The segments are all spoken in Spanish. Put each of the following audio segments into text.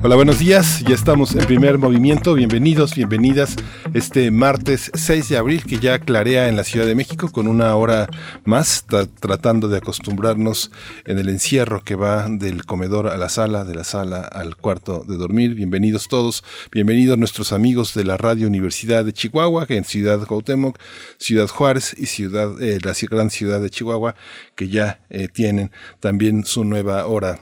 Hola, buenos días. Ya estamos en primer movimiento. Bienvenidos, bienvenidas. Este martes 6 de abril que ya clarea en la Ciudad de México con una hora más, tratando de acostumbrarnos en el encierro que va del comedor a la sala, de la sala al cuarto de dormir. Bienvenidos todos. Bienvenidos nuestros amigos de la Radio Universidad de Chihuahua, que en Ciudad Cuauhtémoc, Ciudad Juárez y Ciudad, eh, la gran ciudad de Chihuahua, que ya eh, tienen también su nueva hora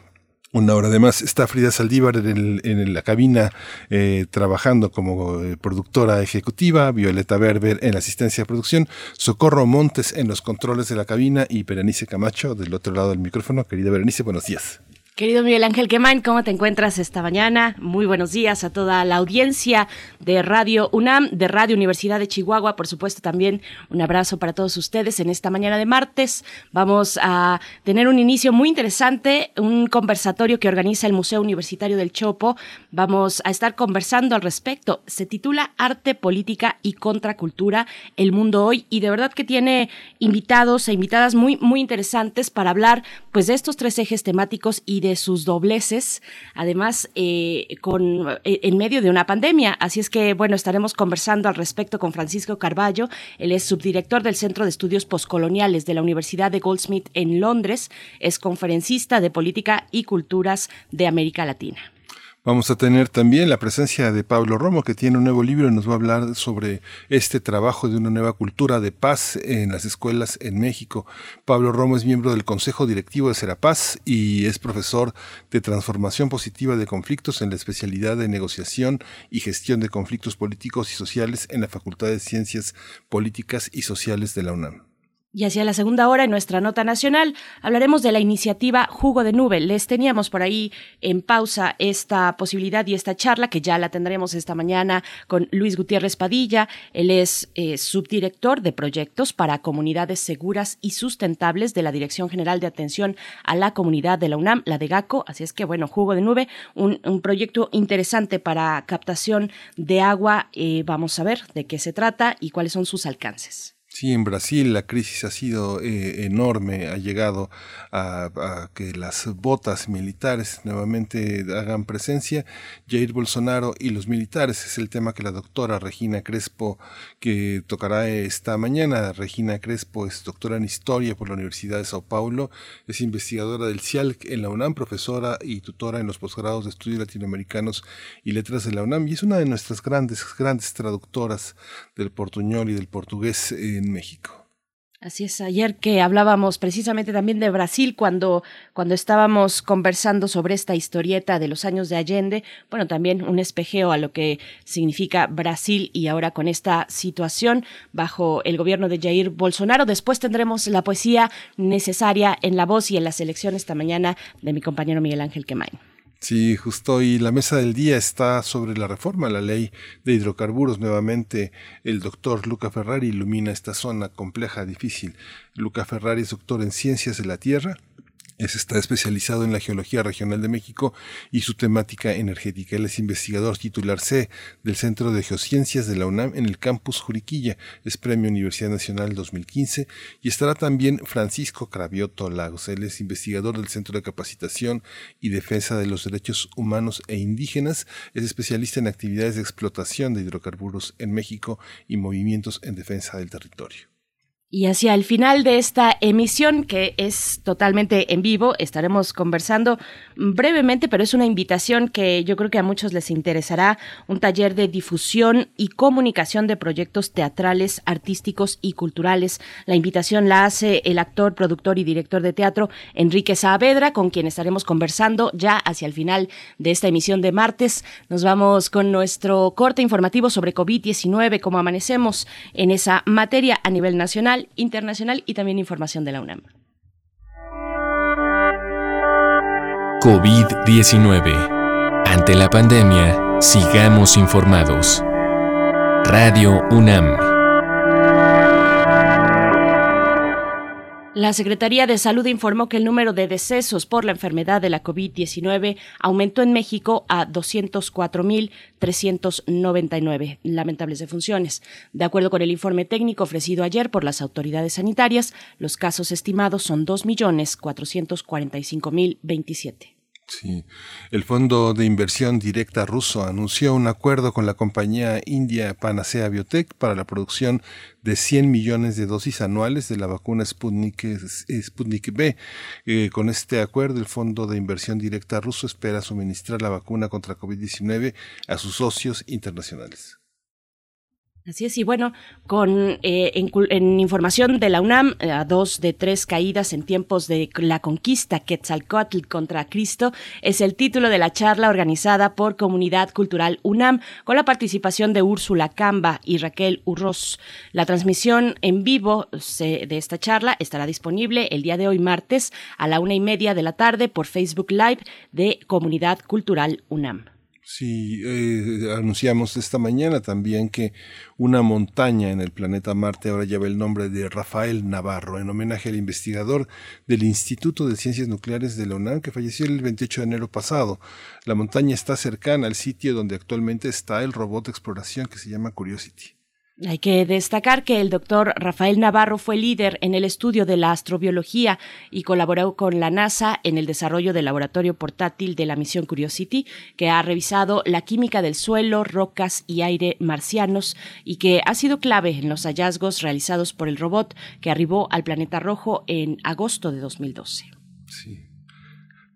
una hora además está Frida Saldívar en, la cabina eh, trabajando como eh, productora ejecutiva, Violeta Berber en la asistencia de producción, Socorro Montes en los controles de la cabina y Berenice Camacho del otro lado del micrófono. Querida Berenice, buenos días. Querido Miguel Ángel Quemain, ¿cómo te encuentras esta mañana? Muy buenos días a toda la audiencia de Radio UNAM, de Radio Universidad de Chihuahua. Por supuesto, también un abrazo para todos ustedes en esta mañana de martes. Vamos a tener un inicio muy interesante, un conversatorio que organiza el Museo Universitario del Chopo. Vamos a estar conversando al respecto. Se titula Arte, Política y Contracultura, el mundo hoy. Y de verdad que tiene invitados e invitadas muy, muy interesantes para hablar pues de estos tres ejes temáticos y de sus dobleces, además eh, con, eh, en medio de una pandemia. Así es que, bueno, estaremos conversando al respecto con Francisco Carballo. Él es subdirector del Centro de Estudios Postcoloniales de la Universidad de Goldsmith en Londres. Es conferencista de Política y Culturas de América Latina. Vamos a tener también la presencia de Pablo Romo, que tiene un nuevo libro y nos va a hablar sobre este trabajo de una nueva cultura de paz en las escuelas en México. Pablo Romo es miembro del Consejo Directivo de Serapaz y es profesor de Transformación Positiva de Conflictos en la especialidad de Negociación y Gestión de Conflictos Políticos y Sociales en la Facultad de Ciencias Políticas y Sociales de la UNAM. Y hacia la segunda hora, en nuestra nota nacional, hablaremos de la iniciativa Jugo de Nube. Les teníamos por ahí en pausa esta posibilidad y esta charla, que ya la tendremos esta mañana con Luis Gutiérrez Padilla. Él es eh, subdirector de proyectos para comunidades seguras y sustentables de la Dirección General de Atención a la Comunidad de la UNAM, la de GACO. Así es que, bueno, Jugo de Nube, un, proyecto interesante para captación de agua. Eh, vamos a ver de qué se trata y cuáles son sus alcances. Sí, en Brasil la crisis ha sido eh, enorme, ha llegado a, que las botas militares nuevamente hagan presencia. Jair Bolsonaro y los militares es el tema que la doctora Regina Crespo, que tocará esta mañana. Regina Crespo es doctora en Historia por la Universidad de Sao Paulo, es investigadora del CIALC en la UNAM, profesora y tutora en los posgrados de estudios latinoamericanos y letras de la UNAM, y es una de nuestras grandes, grandes traductoras del portuñol y del portugués en México. Así es, ayer que hablábamos precisamente también de Brasil, cuando, cuando estábamos conversando sobre esta historieta de los años de Allende, bueno, también un espejeo a lo que significa Brasil y ahora con esta situación bajo el gobierno de Jair Bolsonaro. Después tendremos la poesía necesaria en la voz y en la selección esta mañana de mi compañero Miguel Ángel Quemain. Sí, justo y la mesa del día está sobre la reforma a la ley de hidrocarburos. Nuevamente el doctor Luca Ferrari ilumina esta zona compleja, difícil. Luca Ferrari es doctor en ciencias de la Tierra, está especializado en la geología regional de México y su temática energética. Él es investigador titular C del Centro de Geociencias de la UNAM en el campus Juriquilla. Es Premio Universidad Nacional 2015 y estará también Francisco Cravioto Lagos. Él es investigador del Centro de Capacitación y Defensa de los Derechos Humanos e Indígenas. Es especialista en actividades de explotación de hidrocarburos en México y movimientos en defensa del territorio. Y hacia el final de esta emisión, que es totalmente en vivo, estaremos conversando brevemente, pero es una invitación que yo creo que a muchos les interesará, un taller de difusión y comunicación de proyectos teatrales, artísticos y culturales. La invitación la hace el actor, productor y director de teatro Enrique Saavedra, con quien estaremos conversando ya hacia el final de esta emisión de martes. Nos vamos con nuestro corte informativo sobre COVID-19, cómo amanecemos en esa materia a nivel nacional internacional y también información de la UNAM. COVID-19. Ante la pandemia, sigamos informados. Radio UNAM. La Secretaría de Salud informó que el número de decesos por la enfermedad de la COVID-19 aumentó en México a 204.399 lamentables defunciones. De acuerdo con el informe técnico ofrecido ayer por las autoridades sanitarias, los casos estimados son 2.445.027. Sí. El Fondo de Inversión Directa ruso anunció un acuerdo con la compañía india Panacea Biotech para la producción de 100 millones de dosis anuales de la vacuna Sputnik, Sputnik B. Eh, con este acuerdo, el Fondo de Inversión Directa ruso espera suministrar la vacuna contra COVID-19 a sus socios internacionales. Así es, y bueno, con eh, en, información de la UNAM, eh, a dos de tres caídas en tiempos de la conquista Quetzalcoatl contra Cristo, es el título de la charla organizada por Comunidad Cultural UNAM, con la participación de Úrsula Camba y Raquel Urroz. La transmisión en vivo de esta charla estará disponible el día de hoy, martes, a la una y media de la tarde por Facebook Live de Comunidad Cultural UNAM. Sí, eh, anunciamos esta mañana también que una montaña en el planeta Marte ahora lleva el nombre de Rafael Navarro, en homenaje al investigador del Instituto de Ciencias Nucleares de la UNAM que falleció el 28 de enero pasado. La montaña está cercana al sitio donde actualmente está el robot de exploración que se llama Curiosity. Hay que destacar que el doctor Rafael Navarro fue líder en el estudio de la astrobiología y colaboró con la NASA en el desarrollo del laboratorio portátil de la misión Curiosity, que ha revisado la química del suelo, rocas y aire marcianos y que ha sido clave en los hallazgos realizados por el robot que arribó al planeta rojo en agosto de 2012. Sí.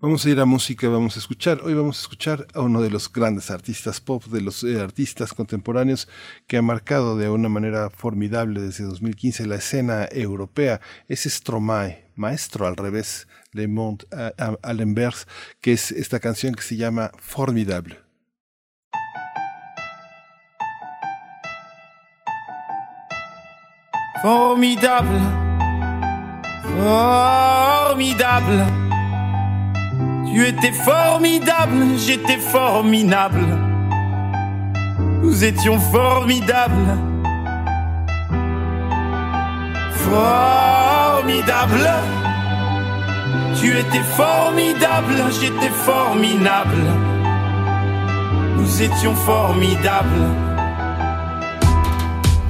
Vamos a ir a música, vamos a escuchar. Hoy vamos a escuchar a uno de los grandes artistas pop, de los eh, artistas contemporáneos que ha marcado de una manera formidable desde 2015 la escena europea. Es Stromae, maestro al revés, Le Monde à, l'Envers, que es esta canción que se llama Formidable. Formidable, formidable. Tu étais formidable, j'étais formidable. Nous étions formidables. Formidable. Tu étais formidable, j'étais formidable. Nous étions formidables.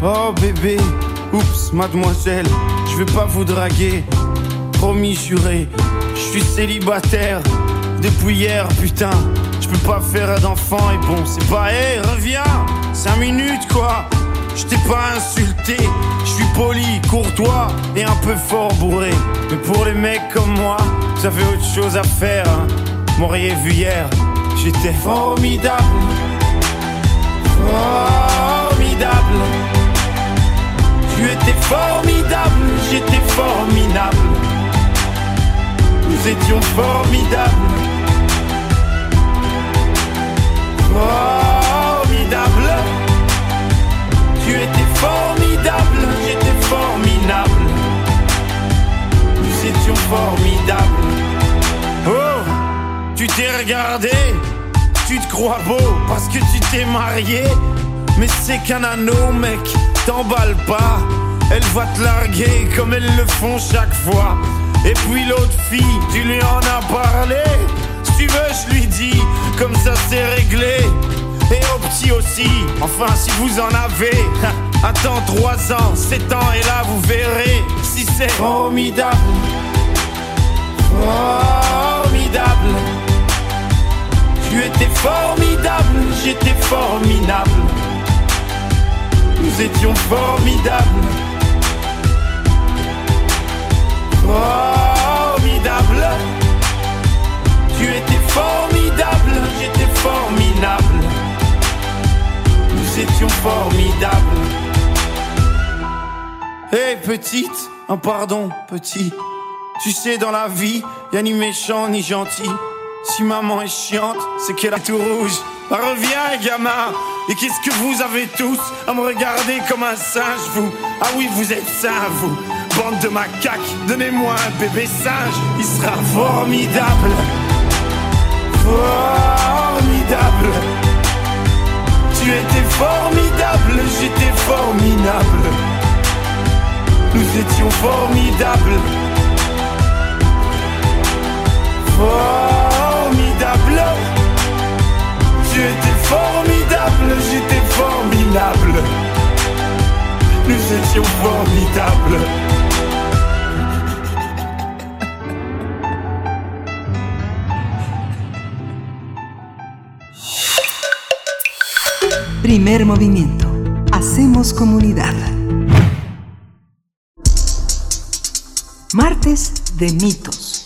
Oh bébé, oups, mademoiselle, je vais pas vous draguer. Promis, juré, je suis célibataire depuis hier, putain. Je peux pas faire d'enfant et bon, c'est pas, hé, reviens, 5 minutes quoi. Je t'ai pas insulté, je suis poli, courtois et un peu fort bourré. Mais pour les mecs comme moi, vous avez autre chose à faire. Hein. M'auriez vu hier, j'étais formidable. Formidable. Tu étais formidable, j'étais formidable. Nous étions formidables. Formidable. Tu étais formidable, j'étais formidable. Nous étions formidables. Oh, tu t'es regardé, tu te crois beau parce que tu t'es marié. Mais c'est qu'un anneau, mec, t'emballe pas. Elle va te larguer comme elles le font chaque fois. Et puis l'autre fille, tu lui en as parlé. Si tu veux, je lui dis, comme ça c'est réglé. Et au petit aussi, enfin si vous en avez. Attends 3 ans, 7 ans, et là vous verrez si c'est formidable. Formidable. Tu étais formidable, j'étais formidable. Nous étions formidables. Formidable. Tu étais formidable, j'étais formidable. Nous étions formidables. Hé hey, petite, un pardon petit. Tu sais dans la vie, y a ni méchant ni gentil. Si maman est chiante, c'est qu'elle a tout rouge. Bah, reviens gamin, et qu'est-ce que vous avez tous à me regarder comme un singe vous? Ah oui vous êtes sains vous bande de macaques, donnez-moi un bébé singe, il sera formidable. Formidable. Tu étais formidable, j'étais formidable. Nous étions formidables. Formidable. Tu étais formidable, j'étais formidable. Nous étions formidables. Primer movimiento. Hacemos comunidad. Martes de mitos.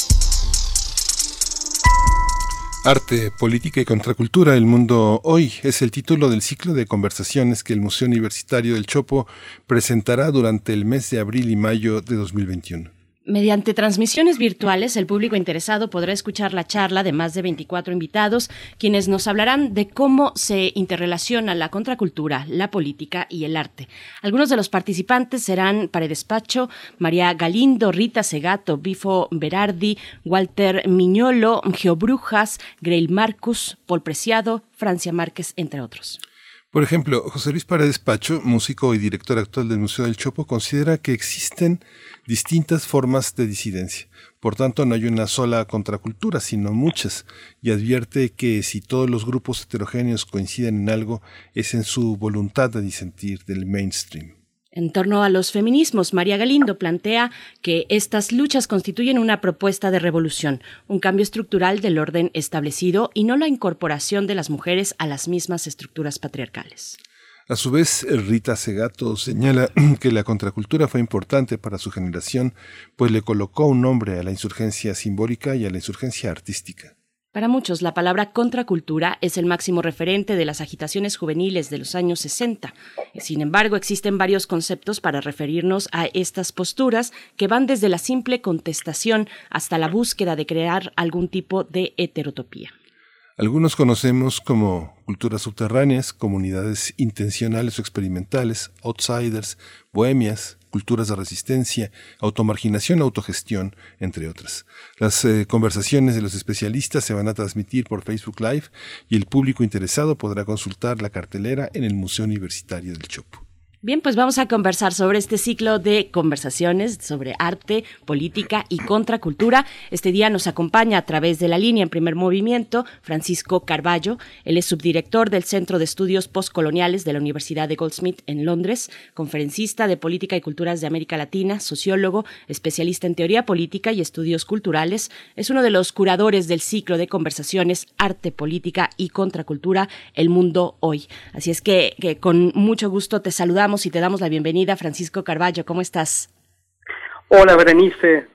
Arte, política y contracultura, el mundo hoy es el título del ciclo de conversaciones que el Museo Universitario del Chopo presentará durante el mes de abril y mayo de 2021. Mediante transmisiones virtuales, el público interesado podrá escuchar la charla de más de 24 invitados, quienes nos hablarán de cómo se interrelaciona la contracultura, la política y el arte. Algunos de los participantes serán Paredes Pacho, María Galindo, Rita Segato, Bifo Berardi, Walter Miñolo, Geobrujas, Greil Marcus, Paul Preciado, Francia Márquez, entre otros. Por ejemplo, José Luis Paredes Pacho, músico y director actual del Museo del Chopo, considera que existen distintas formas de disidencia. Por tanto, no hay una sola contracultura, sino muchas, y advierte que si todos los grupos heterogéneos coinciden en algo, es en su voluntad de disentir del mainstream. En torno a los feminismos, María Galindo plantea que estas luchas constituyen una propuesta de revolución, un cambio estructural del orden establecido y no la incorporación de las mujeres a las mismas estructuras patriarcales. A su vez, Rita Segato señala que la contracultura fue importante para su generación, pues le colocó un nombre a la insurgencia simbólica y a la insurgencia artística. Para muchos, la palabra contracultura es el máximo referente de las agitaciones juveniles de los años 60. Sin embargo, existen varios conceptos para referirnos a estas posturas que van desde la simple contestación hasta la búsqueda de crear algún tipo de heterotopía. Algunos conocemos como culturas subterráneas, comunidades intencionales o experimentales, outsiders, bohemias, culturas de resistencia, automarginación, autogestión, entre otras. Las eh, conversaciones de los especialistas se van a transmitir por Facebook Live y el público interesado podrá consultar la cartelera en el Museo Universitario del Chopo. Bien, pues vamos a conversar sobre este ciclo de conversaciones sobre arte, política y contracultura. Este día nos acompaña a través de la línea en primer movimiento Francisco Carballo. Él es subdirector del Centro de Estudios Postcoloniales de la Universidad de Goldsmith en Londres, conferencista de política y culturas de América Latina, sociólogo, especialista en teoría política y estudios culturales. Es uno de los curadores del ciclo de conversaciones Arte, Política y Contracultura, El Mundo Hoy. Así es que, que con mucho gusto te saludamos y te damos la bienvenida, Francisco Carballo. ¿Cómo estás? Hola, Berenice.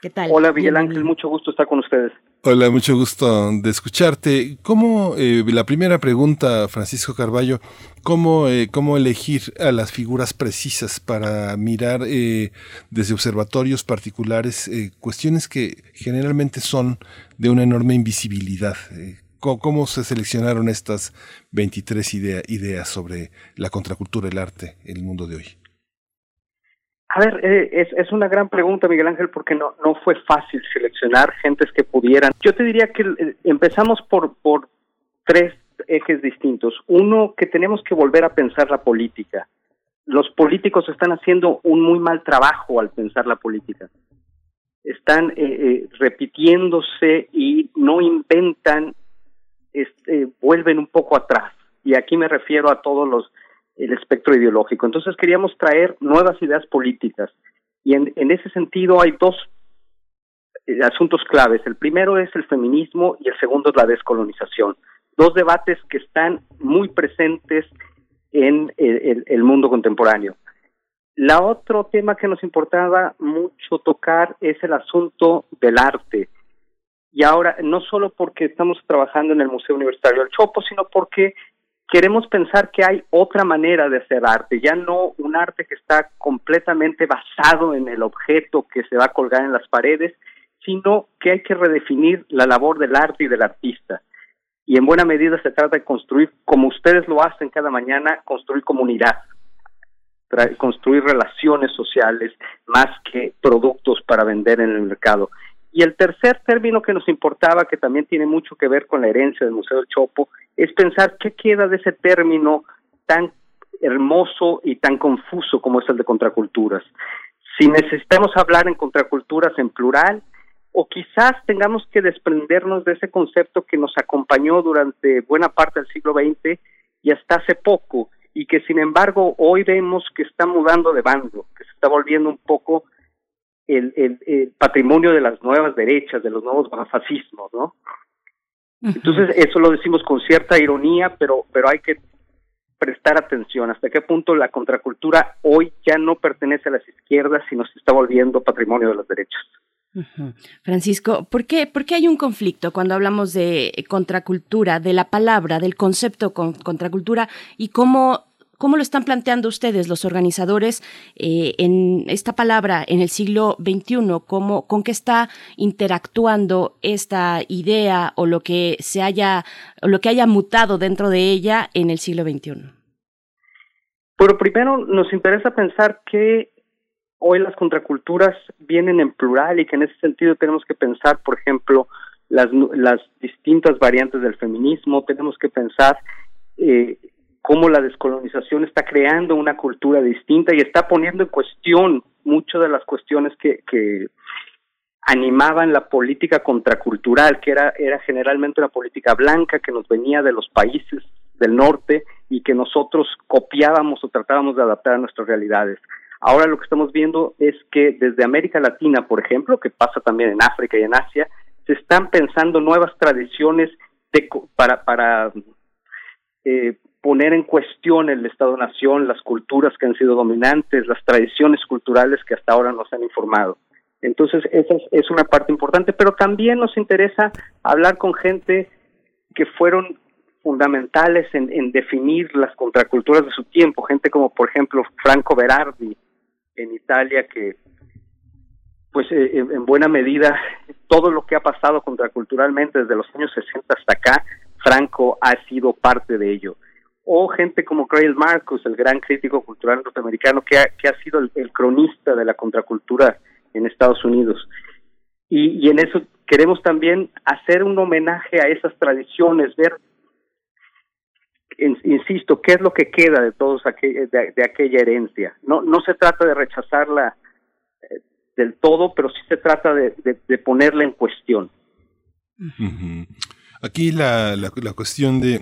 ¿Qué tal? Hola, Miguel Ángel. Mucho gusto estar con ustedes. Hola, mucho gusto de escucharte. ¿Cómo, eh, la primera pregunta, Francisco Carballo, ¿cómo, eh, cómo elegir a las figuras precisas para mirar eh, desde observatorios particulares cuestiones que generalmente son de una enorme invisibilidad? ¿Cómo, se seleccionaron estas 23 ideas sobre la contracultura, el arte, el mundo de hoy? A ver, eh, es, una gran pregunta, Miguel Ángel, porque no, fue fácil seleccionar gentes que pudieran. Yo te diría que eh, empezamos por, tres ejes distintos. Uno, que tenemos que volver a pensar la política. Los políticos están haciendo un muy mal trabajo al pensar la política. Están eh, repitiéndose y no inventan este, vuelven un poco atrás. Y aquí me refiero a todos los el espectro ideológico. Entonces queríamos traer nuevas ideas políticas. Y en, ese sentido hay dos eh, asuntos claves. El primero es el feminismo y el segundo es la descolonización. Dos debates que están muy presentes en el, el mundo contemporáneo. La otro tema que nos importaba mucho tocar es el asunto del arte y ahora no solo porque estamos trabajando en el Museo Universitario del Chopo, sino porque queremos pensar que hay otra manera de hacer arte, ya no un arte que está completamente basado en el objeto que se va a colgar en las paredes, sino que hay que redefinir la labor del arte y del artista. Y en buena medida se trata de construir, como ustedes lo hacen cada mañana, construir comunidad, construir relaciones sociales más que productos para vender en el mercado. Y el tercer término que nos importaba, que también tiene mucho que ver con la herencia del Museo del Chopo, es pensar qué queda de ese término tan hermoso y tan confuso como es el de contraculturas. Si necesitamos hablar en contraculturas en plural, o quizás tengamos que desprendernos de ese concepto que nos acompañó durante buena parte del siglo XX y hasta hace poco, y que sin embargo hoy vemos que está mudando de bando, que se está volviendo un poco el, el, patrimonio de las nuevas derechas, de los nuevos fascismos, ¿no? Entonces eso lo decimos con cierta ironía, pero pero hay que prestar atención hasta qué punto la contracultura hoy ya no pertenece a las izquierdas, sino se está volviendo patrimonio de las derechas. Francisco, ¿por qué, ¿por qué hay un conflicto cuando hablamos de contracultura, de la palabra, del concepto contracultura y cómo ¿Cómo lo están planteando ustedes, los organizadores, eh, en esta palabra en el siglo XXI? ¿Cómo, ¿Con qué está interactuando esta idea o lo que se haya, o lo que haya mutado dentro de ella en el siglo XXI? Pero primero nos interesa pensar que hoy las contraculturas vienen en plural y que en ese sentido tenemos que pensar, por ejemplo, las, las distintas variantes del feminismo, tenemos que pensar eh, cómo la descolonización está creando una cultura distinta y está poniendo en cuestión muchas de las cuestiones que, animaban la política contracultural, que era, era generalmente una política blanca que nos venía de los países del norte y que nosotros copiábamos o tratábamos de adaptar a nuestras realidades. Ahora lo que estamos viendo es que desde América Latina, por ejemplo, que pasa también en África y en Asia, se están pensando nuevas tradiciones para, para eh, poner en cuestión el Estado-Nación, las culturas que han sido dominantes, las tradiciones culturales que hasta ahora nos han informado. Entonces, esa es, una parte importante, pero también nos interesa hablar con gente que fueron fundamentales en, definir las contraculturas de su tiempo, gente como por ejemplo Franco Berardi en Italia, que pues eh, en buena medida todo lo que ha pasado contraculturalmente desde los años 60 hasta acá, Franco ha sido parte de ello o gente como Craig Marcus, el gran crítico cultural norteamericano que ha, que ha sido el, cronista de la contracultura en Estados Unidos. Y, en eso queremos también hacer un homenaje a esas tradiciones, ver, insisto, qué es lo que queda de todos de, aquella herencia. No, no se trata de rechazarla eh, del todo, pero sí se trata de, de, ponerla en cuestión. Aquí la, la, la cuestión de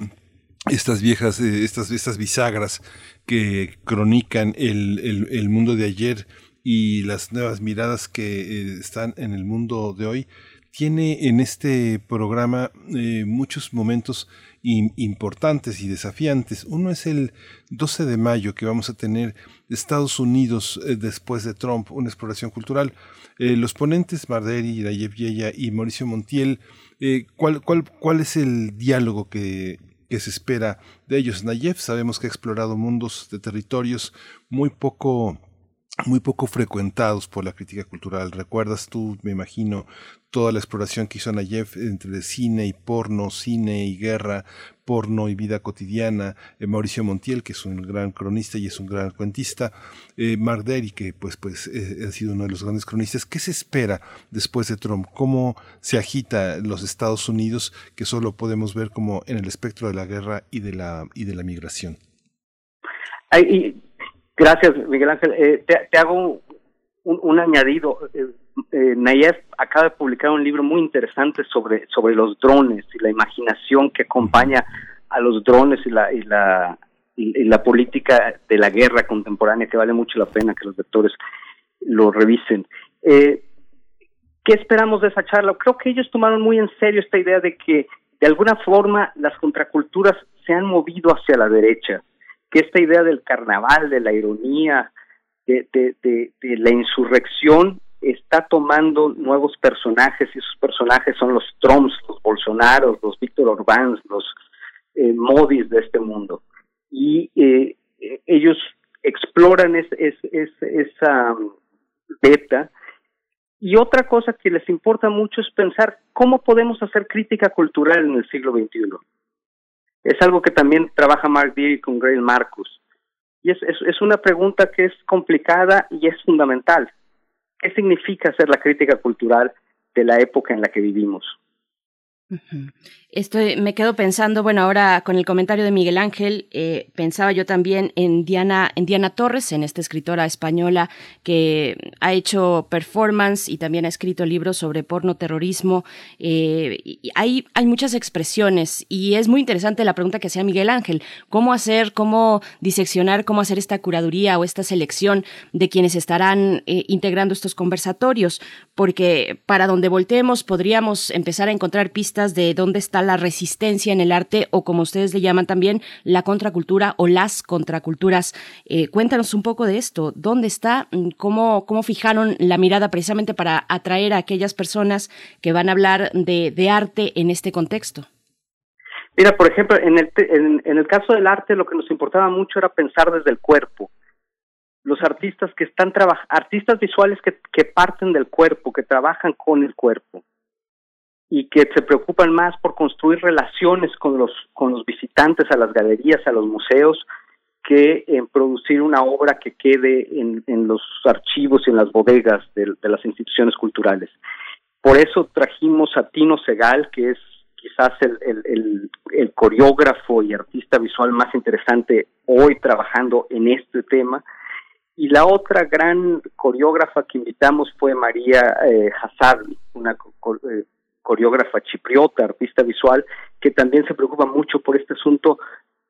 estas viejas, eh, estas, estas bisagras que cronican el, el, mundo de ayer y las nuevas miradas que eh, están en el mundo de hoy, tiene en este programa eh, muchos momentos importantes y desafiantes. Uno es el 12 de mayo que vamos a tener Estados Unidos después de Trump, una exploración cultural. los ponentes Marderi, Nayev Yeya y Mauricio Montiel, ¿cuál, cuál, ¿cuál es el diálogo que que se espera de ellos. Nayev sabemos que ha explorado mundos de territorios muy poco muy poco frecuentados por la crítica cultural. Recuerdas tú, me imagino, toda la exploración que hizo Nayev entre cine y porno, cine y guerra, porno y vida cotidiana, eh, Mauricio Montiel, que es un gran cronista y es un gran cuentista, eh, Mark Derry, que pues, pues eh, ha sido uno de los grandes cronistas. ¿Qué se espera después de Trump? ¿Cómo se agita los Estados Unidos, que solo podemos ver como en el espectro de la guerra y de la, y de la migración? Gracias, Miguel Ángel. Eh, te, hago un, añadido. Eh, Nayef acaba de publicar un libro muy interesante sobre, sobre los drones y la imaginación que acompaña a los drones y la, y la, y la política de la guerra contemporánea, que vale mucho la pena que los lectores lo revisen. Eh, ¿Qué esperamos de esa charla? Creo que ellos tomaron muy en serio esta idea de que de alguna forma las contraculturas se han movido hacia la derecha que esta idea del carnaval, de la ironía, de, de, la insurrección, está tomando nuevos personajes y esos personajes son los Trumps, los Bolsonaros, los Víctor Orbán, los eh, Modis de este mundo. Y eh, ellos exploran es, esa um, beta. Y otra cosa que les importa mucho es pensar cómo podemos hacer crítica cultural en el siglo XXI es algo que también trabaja Mark Deary con Grail Marcus. Y es, es, una pregunta que es complicada y es fundamental. ¿Qué significa hacer la crítica cultural? de la época en la que vivimos. Estoy, me quedo pensando, bueno, ahora con el comentario de Miguel Ángel, eh, pensaba yo también en Diana, en Diana Torres, en esta escritora española que ha hecho performance y también ha escrito libros sobre porno terrorismo. Eh, hay, hay muchas expresiones y es muy interesante la pregunta que hacía Miguel Ángel, cómo hacer, cómo diseccionar, cómo hacer esta curaduría o esta selección de quienes estarán eh, integrando estos conversatorios, porque para donde volteemos podríamos empezar a encontrar pistas de dónde está la resistencia en el arte o como ustedes le llaman también la contracultura o las contraculturas. Eh, cuéntanos un poco de esto. ¿Dónde está? ¿Cómo, ¿Cómo fijaron la mirada precisamente para atraer a aquellas personas que van a hablar de, arte en este contexto? Mira, por ejemplo, en el, en, el caso del arte lo que nos importaba mucho era pensar desde el cuerpo los artistas que están trabajando, artistas visuales que, parten del cuerpo, que trabajan con el cuerpo y que se preocupan más por construir relaciones con los, con los visitantes a las galerías, a los museos, que en producir una obra que quede en, en los archivos y en las bodegas de, las instituciones culturales. Por eso trajimos a Tino Segal, que es quizás el, el, el, coreógrafo y artista visual más interesante hoy trabajando en este tema. Y la otra gran coreógrafa que invitamos fue María eh, una eh, coreógrafa chipriota, artista visual, que también se preocupa mucho por este asunto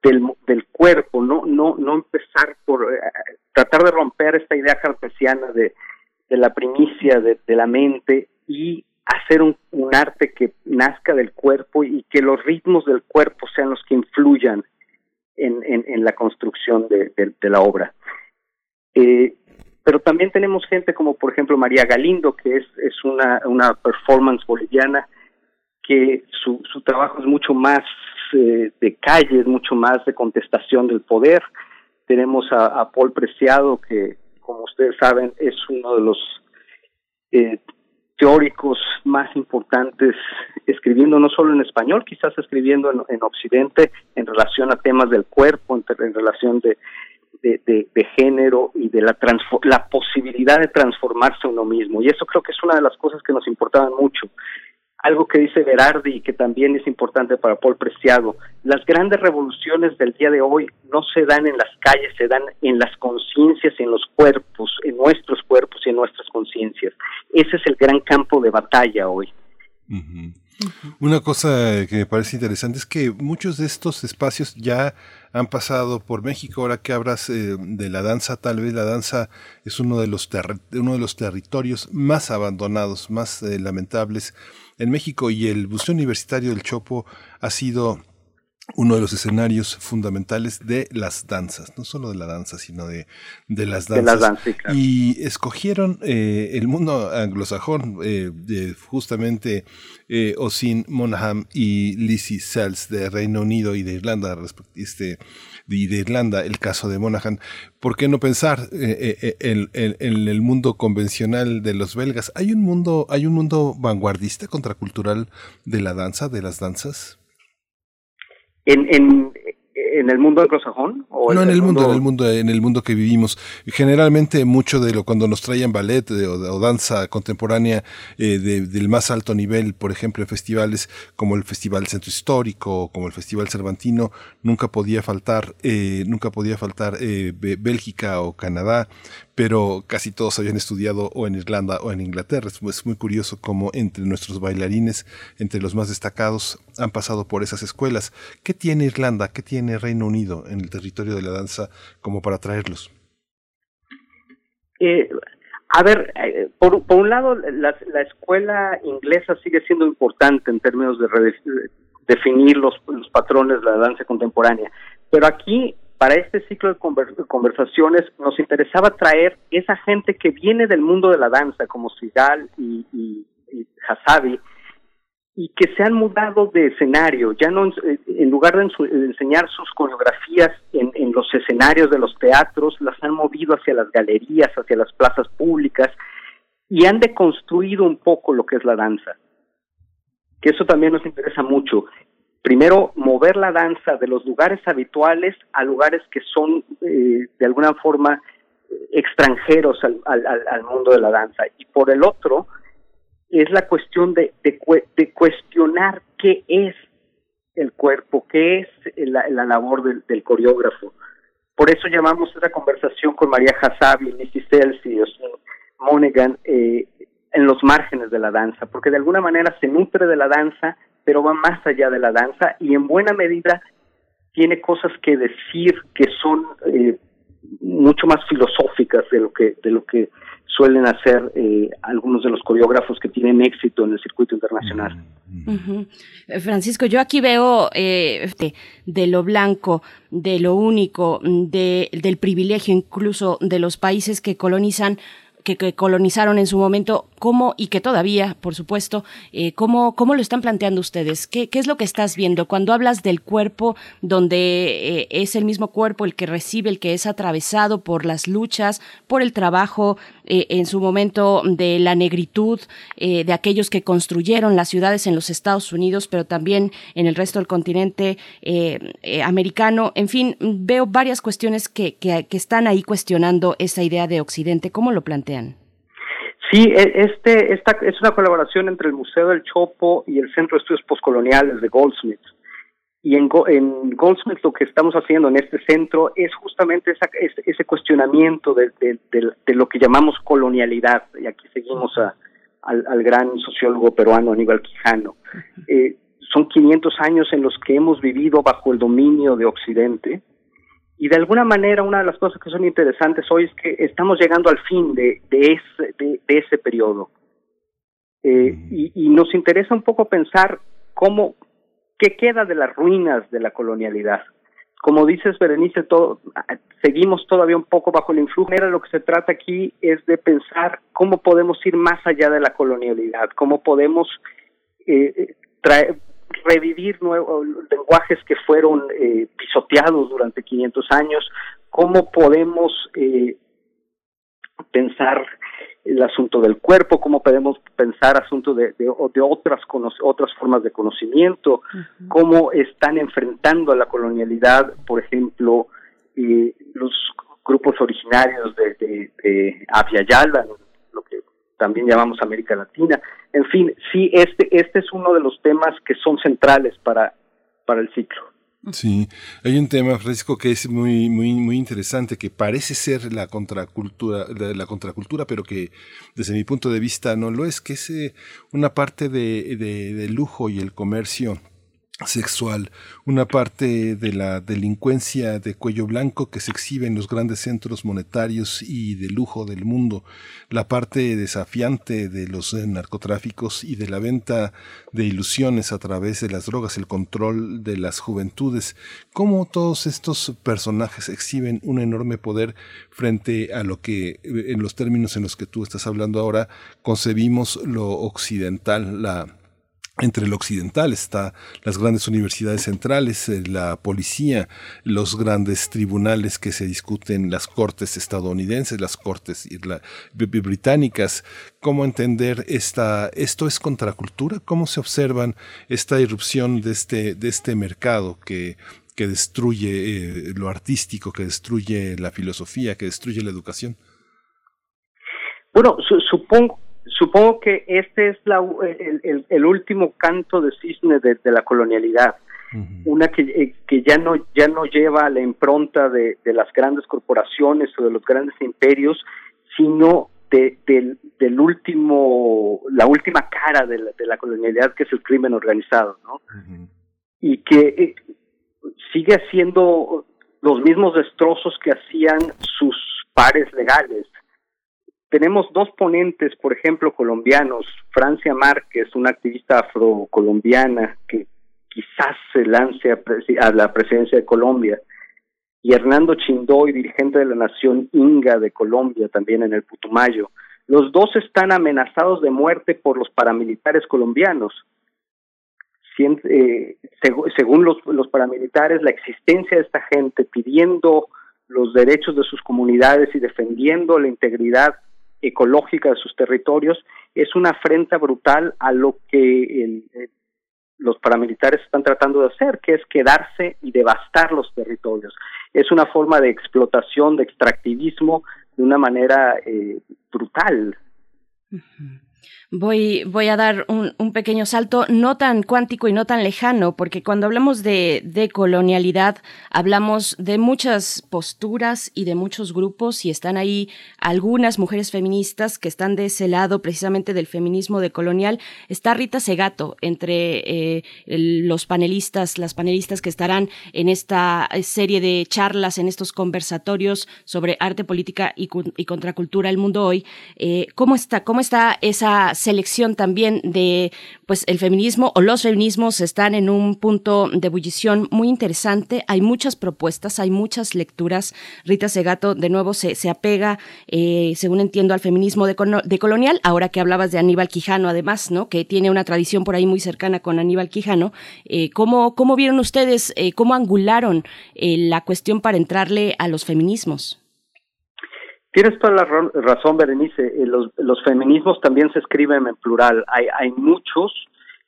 del, del cuerpo, no, no, no empezar por eh, tratar de romper esta idea cartesiana de, de la primicia de, la mente y hacer un, un, arte que nazca del cuerpo y que los ritmos del cuerpo sean los que influyan en, en, la construcción de, de la obra. Eh, pero también tenemos gente como por ejemplo María Galindo, que es, es una, una performance boliviana, que su, su trabajo es mucho más eh, de calle, es mucho más de contestación del poder. Tenemos a, Paul Preciado, que como ustedes saben es uno de los eh, teóricos más importantes escribiendo no solo en español, quizás escribiendo en, en Occidente en relación a temas del cuerpo, en relación de de, de, género y de la, la posibilidad de transformarse uno mismo. Y eso creo que es una de las cosas que nos importaban mucho. Algo que dice Berardi y que también es importante para Paul Preciado, las grandes revoluciones del día de hoy no se dan en las calles, se dan en las conciencias, en los cuerpos, en nuestros cuerpos y en nuestras conciencias. Ese es el gran campo de batalla hoy. Una cosa que me parece interesante es que muchos de estos espacios ya han pasado por México. Ahora que hablas eh, de la danza, tal vez la danza es uno de los, uno de los territorios más abandonados, más eh, lamentables en México y el Museo Universitario del Chopo ha sido uno de los escenarios fundamentales de las danzas, no solo de la danza, sino de, de las danzas. Y escogieron eh, el mundo anglosajón, eh, de justamente eh, Osin Monaghan y Lizzie Sells de Reino Unido y de Irlanda, este, y de Irlanda, el caso de Monaghan. ¿Por qué no pensar eh, en, en, el mundo convencional de los belgas? ¿Hay un mundo, hay un mundo vanguardista, contracultural de la danza, de las danzas? En, en, en el mundo anglosajón o no en el, mundo, en el mundo en el mundo que vivimos. Generalmente mucho de lo cuando nos traían ballet o, danza contemporánea eh, del más alto nivel por ejemplo en festivales como el festival centro histórico como el festival cervantino nunca podía faltar eh, nunca podía faltar eh, Bélgica o Canadá pero casi todos habían estudiado o en Irlanda o en Inglaterra. Es muy curioso cómo entre nuestros bailarines, entre los más destacados, han pasado por esas escuelas. ¿Qué tiene Irlanda, qué tiene Reino Unido en el territorio de la danza como para traerlos? Eh, a ver, eh, por, por, un lado, la, la, escuela inglesa sigue siendo importante en términos de definir los, los patrones de la danza contemporánea, pero aquí para este ciclo de conversaciones nos interesaba traer esa gente que viene del mundo de la danza, como Sigal y, y, Hasabi, y que se han mudado de escenario, ya no en lugar de, enseñar sus coreografías en, en, los escenarios de los teatros, las han movido hacia las galerías, hacia las plazas públicas y han deconstruido un poco lo que es la danza. Que eso también nos interesa mucho primero mover la danza de los lugares habituales a lugares que son eh, de alguna forma extranjeros al, al, al, mundo de la danza y por el otro es la cuestión de, de, cuestionar qué es el cuerpo, qué es la, labor del, coreógrafo. Por eso llamamos esta conversación con María Hasabi, Missy Celsi, Monaghan, eh, en los márgenes de la danza, porque de alguna manera se nutre de la danza, pero va más allá de la danza y en buena medida tiene cosas que decir que son eh, mucho más filosóficas de lo que de lo que suelen hacer eh, algunos de los coreógrafos que tienen éxito en el circuito internacional. Eh, Francisco, yo aquí veo eh, de lo blanco, de lo único, de, del privilegio incluso de los países que colonizan que, colonizaron en su momento, cómo, y que todavía, por supuesto, eh, cómo, cómo lo están planteando ustedes. ¿Qué, ¿Qué, es lo que estás viendo? Cuando hablas del cuerpo, donde eh, es el mismo cuerpo el que recibe, el que es atravesado por las luchas, por el trabajo, eh, en su momento de la negritud, eh, de aquellos que construyeron las ciudades en los Estados Unidos, pero también en el resto del continente eh, americano. En fin, veo varias cuestiones que, que, están ahí cuestionando esa idea de Occidente. ¿Cómo lo plantean? Sí, e, este, esta es una colaboración entre el Museo del Chopo y el Centro de Estudios Postcoloniales de Goldsmith. Y en, en Goldsmith lo que estamos haciendo en este centro es justamente esa, ese, cuestionamiento de, de, lo que llamamos colonialidad. Y aquí seguimos a, al, gran sociólogo peruano Aníbal Quijano. Eh, son 500 años en los que hemos vivido bajo el dominio de Occidente. Y de alguna manera una de las cosas que son interesantes hoy es que estamos llegando al fin de, de, ese, de, ese periodo. Eh, y, y nos interesa un poco pensar cómo, ¿Qué queda de las ruinas de la colonialidad? Como dices, Berenice, seguimos todavía un poco bajo el influjo. Mira, lo que se trata aquí es de pensar cómo podemos ir más allá de la colonialidad, cómo podemos eh, revivir nuevos lenguajes que fueron eh, pisoteados durante 500 años, cómo podemos eh, pensar el asunto del cuerpo, cómo podemos pensar asuntos de, de, de otras, otras formas de conocimiento, cómo están enfrentando a la colonialidad, por ejemplo, eh, los grupos originarios de, de, de lo que también llamamos América Latina. En fin, sí, este, este es uno de los temas que son centrales para, para el ciclo. Sí, hay un tema, Francisco, que es muy, muy, muy interesante, que parece ser la contracultura, la, contracultura, pero que desde mi punto de vista no lo es, que es eh, una parte de, de, de lujo y el comercio sexual, una parte de la delincuencia de cuello blanco que se exhibe en los grandes centros monetarios y de lujo del mundo, la parte desafiante de los narcotráficos y de la venta de ilusiones a través de las drogas, el control de las juventudes, cómo todos estos personajes exhiben un enorme poder frente a lo que, en los términos en los que tú estás hablando ahora, concebimos lo occidental, la entre el occidental está las grandes universidades centrales, eh, la policía, los grandes tribunales que se discuten, las cortes estadounidenses, las cortes británicas. ¿Cómo entender esta, esto es contracultura? ¿Cómo se observan esta irrupción de este, de este mercado que, que destruye eh, lo artístico, que destruye la filosofía, que destruye la educación? Bueno, supongo supongo que este es la, el, el, último canto de cisne de, la colonialidad, una que, eh, que ya no ya no lleva la impronta de, de, las grandes corporaciones o de los grandes imperios, sino de, del último la última cara de la, de la colonialidad que es el crimen organizado, ¿no? Y que eh, sigue haciendo los mismos destrozos que hacían sus pares legales tenemos dos ponentes, por ejemplo, colombianos, Francia Márquez, una activista afrocolombiana que quizás se lance a, la presidencia de Colombia, y Hernando Chindoy, dirigente de la Nación Inga de Colombia, también en el Putumayo. Los dos están amenazados de muerte por los paramilitares colombianos. Eh, según los paramilitares, la existencia de esta gente pidiendo los derechos de sus comunidades y defendiendo la integridad ecológica de sus territorios, es una afrenta brutal a lo que los paramilitares están tratando de hacer, que es quedarse y devastar los territorios. Es una forma de explotación, de extractivismo, de una manera eh, brutal. Voy, voy a dar un, un, pequeño salto, no tan cuántico y no tan lejano, porque cuando hablamos de, de, colonialidad, hablamos de muchas posturas y de muchos grupos, y están ahí algunas mujeres feministas que están de ese lado precisamente del feminismo decolonial. Está Rita Segato entre eh, los panelistas, las panelistas que estarán en esta serie de charlas, en estos conversatorios sobre arte, política y, y contracultura, el mundo hoy. Eh, ¿Cómo está, cómo está esa selección también de pues el feminismo o los feminismos están en un punto de ebullición muy interesante. Hay muchas propuestas, hay muchas lecturas. Rita Segato de nuevo se, se apega, eh, según entiendo, al feminismo decolonial. Ahora que hablabas de Aníbal Quijano, además, ¿no? Que tiene una tradición por ahí muy cercana con Aníbal Quijano. Eh, ¿cómo, ¿Cómo vieron ustedes, eh, cómo angularon eh, la cuestión para entrarle a los feminismos? Tienes toda la razón, Berenice. Eh, los, los, feminismos también se escriben en plural. Hay, hay muchos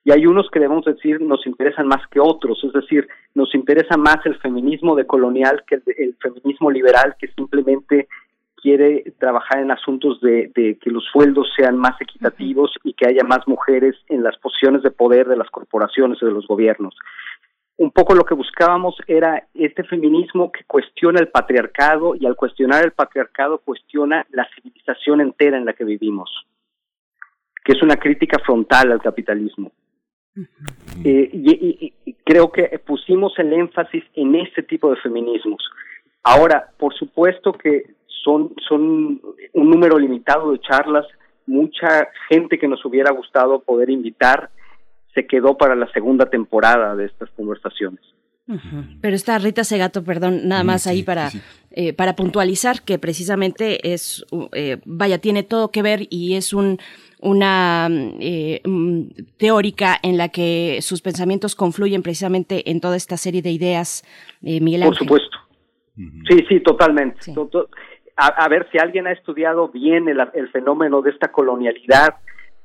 y hay unos que debemos decir nos interesan más que otros. Es decir, nos interesa más el feminismo decolonial que el, el feminismo liberal que simplemente quiere trabajar en asuntos de, que los sueldos sean más equitativos y que haya más mujeres en las posiciones de poder de las corporaciones y de los gobiernos un poco lo que buscábamos era este feminismo que cuestiona el patriarcado y al cuestionar el patriarcado cuestiona la civilización entera en la que vivimos, que es una crítica frontal al capitalismo. eh, y, y, y, creo que pusimos el énfasis en este tipo de feminismos. Ahora, por supuesto que son, son un número limitado de charlas, mucha gente que nos hubiera gustado poder invitar, se quedó para la segunda temporada de estas conversaciones. Uh -huh. Pero está Rita Segato, perdón, nada más sí, ahí para, sí. Eh, para puntualizar que precisamente es, eh, vaya, tiene todo que ver y es un, una eh, teórica en la que sus pensamientos confluyen precisamente en toda esta serie de ideas, eh, Miguel Ángel. Por supuesto. Uh -huh. Sí, sí, totalmente. A, a, ver si alguien ha estudiado bien el, el fenómeno de esta colonialidad,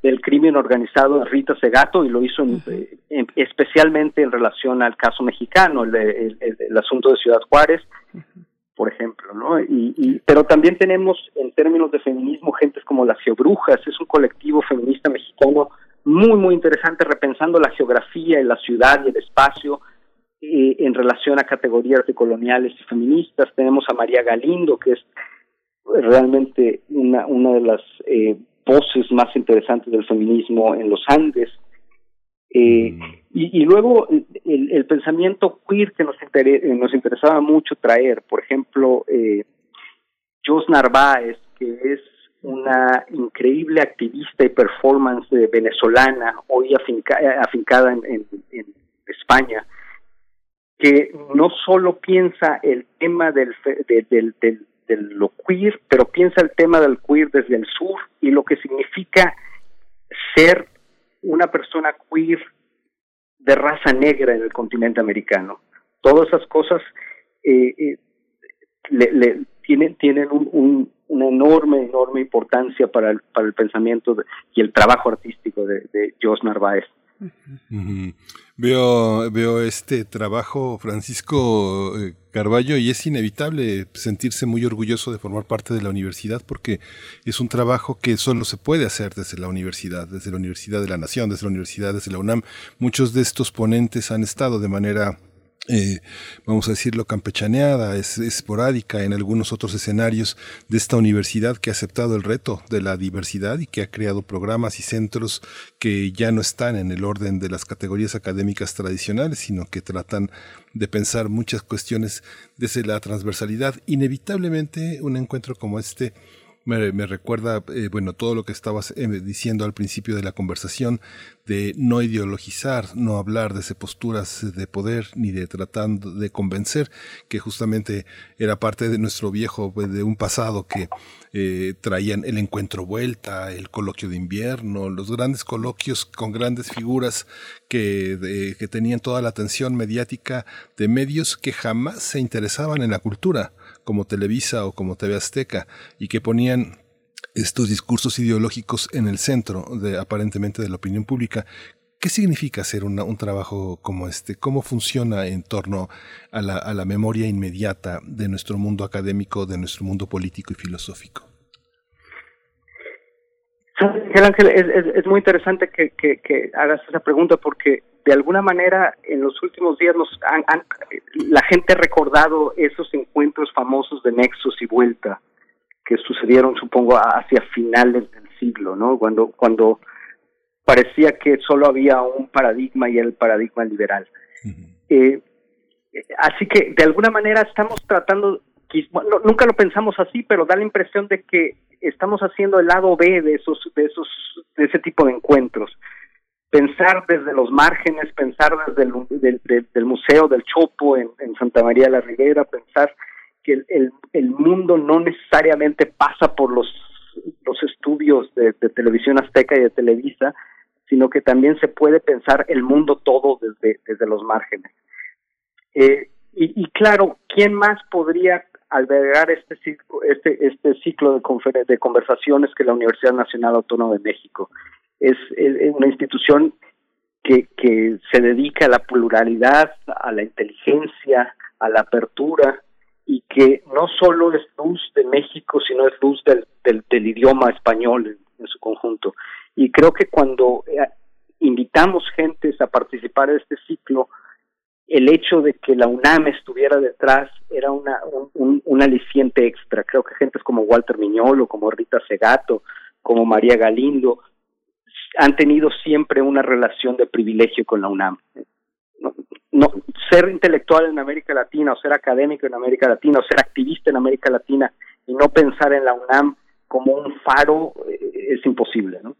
del crimen organizado Rita Segato y lo hizo en, uh -huh. en, especialmente en relación al caso mexicano, el, el, el, el asunto de Ciudad Juárez, uh -huh. por ejemplo, ¿no? Y, y, pero también tenemos en términos de feminismo gentes como las Geobrujas, es un colectivo feminista mexicano muy muy interesante repensando la geografía y la ciudad y el espacio eh, en relación a categorías de coloniales y feministas. Tenemos a María Galindo que es realmente una una de las eh, voces más interesantes del feminismo en los Andes. Eh, mm. y, y, luego el, el, pensamiento queer que nos, inter nos interesaba mucho traer, por ejemplo, eh, Jos Narváez, que es una increíble activista y performance venezolana, hoy afinca, afincada en, en, en, España, que no solo piensa el tema del, de, del, del, de lo queer, pero piensa el tema del queer desde el sur y lo que significa ser una persona queer de raza negra en el continente americano. Todas esas cosas eh, eh, tienen, tienen un, un, una enorme, enorme importancia para el, para el pensamiento y el trabajo artístico de, de Jos Narváez. Veo, veo este trabajo, Francisco eh, Carballo, y es inevitable sentirse muy orgulloso de formar parte de la universidad porque es un trabajo que solo se puede hacer desde la universidad, desde la Universidad de la Nación, desde la Universidad, desde la UNAM. Muchos de estos ponentes han estado de manera eh, vamos a decirlo, campechaneada, es, esporádica en algunos otros escenarios de esta universidad que ha aceptado el reto de la diversidad y que ha creado programas y centros que ya no están en el orden de las categorías académicas tradicionales, sino que tratan de pensar muchas cuestiones desde la transversalidad. Inevitablemente un encuentro como este me, me recuerda, eh, bueno, todo lo que estabas eh, diciendo al principio de la conversación, de no ideologizar, no hablar de posturas de poder ni de tratando de convencer, que justamente era parte de nuestro viejo, pues, de un pasado que eh, traían el encuentro vuelta, el coloquio de invierno, los grandes coloquios con grandes figuras que, que tenían toda la atención mediática de medios que jamás se interesaban en la cultura como Televisa o como TV Azteca y que ponían estos discursos ideológicos en el centro de aparentemente de la opinión pública. ¿Qué significa hacer una, un trabajo como este? ¿Cómo funciona en torno a la, memoria inmediata de nuestro mundo académico, de nuestro mundo político y filosófico? Ángel, es, muy interesante que, hagas esa pregunta porque de alguna manera en los últimos días nos han, la gente ha recordado esos encuentros famosos de Nexus y Vuelta que sucedieron, supongo, hacia finales del siglo, ¿no? Cuando, cuando parecía que solo había un paradigma y el paradigma liberal. eh, así que de alguna manera estamos tratando, nunca lo pensamos así, pero da la impresión de que estamos haciendo el lado B de esos, de esos, de ese tipo de encuentros. Pensar desde los márgenes, pensar desde el del, Museo del Chopo en, Santa María de la Ribera, pensar que el, mundo no necesariamente pasa por los, los estudios de, televisión azteca y de Televisa, sino que también se puede pensar el mundo todo desde, desde los márgenes. Eh, y, y, claro, ¿quién más podría albergar este ciclo, este, este ciclo de, de conversaciones que la Universidad Nacional Autónoma de México. Es, una institución que, que se dedica a la pluralidad, a la inteligencia, a la apertura y que no solo es luz de México, sino es luz del, del, idioma español en, su conjunto. Y creo que cuando eh, invitamos gentes a participar de este ciclo, el hecho de que la UNAM estuviera detrás era una, un, un, aliciente extra. Creo que gentes como Walter Miñolo, como Rita Segato, como María Galindo, han tenido siempre una relación de privilegio con la UNAM. No, ser intelectual en América Latina o ser académico en América Latina o ser activista en América Latina y no pensar en la UNAM como un faro eh, es imposible, ¿no?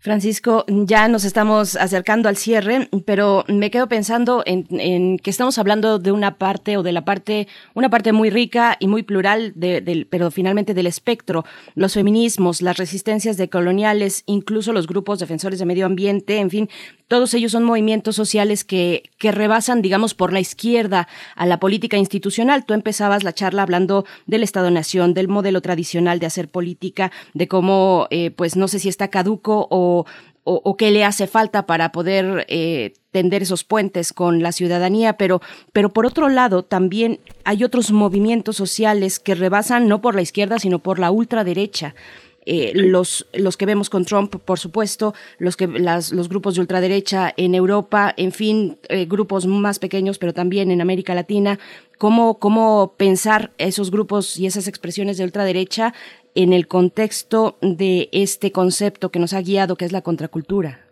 Francisco, ya nos estamos acercando al cierre, pero me quedo pensando en, que estamos hablando de una parte o de la parte, una parte muy rica y muy plural, de, pero finalmente del espectro, los feminismos, las resistencias decoloniales, incluso los grupos defensores de medio ambiente, en fin, todos ellos son movimientos sociales que, que rebasan, digamos, por la izquierda a la política institucional. Tú empezabas la charla hablando del Estado-Nación, del modelo tradicional de hacer política, de cómo, eh, pues no sé si está caduco o, o, qué le hace falta para poder eh, tender esos puentes con la ciudadanía, pero, pero por otro lado también hay otros movimientos sociales que rebasan no por la izquierda, sino por la ultraderecha. Eh, los, los que vemos con Trump, por supuesto, los, que, las, los grupos de ultraderecha en Europa, en fin, eh, grupos más pequeños, pero también en América Latina, cómo, cómo pensar esos grupos y esas expresiones de ultraderecha en el contexto de este concepto que nos ha guiado, que es la contracultura.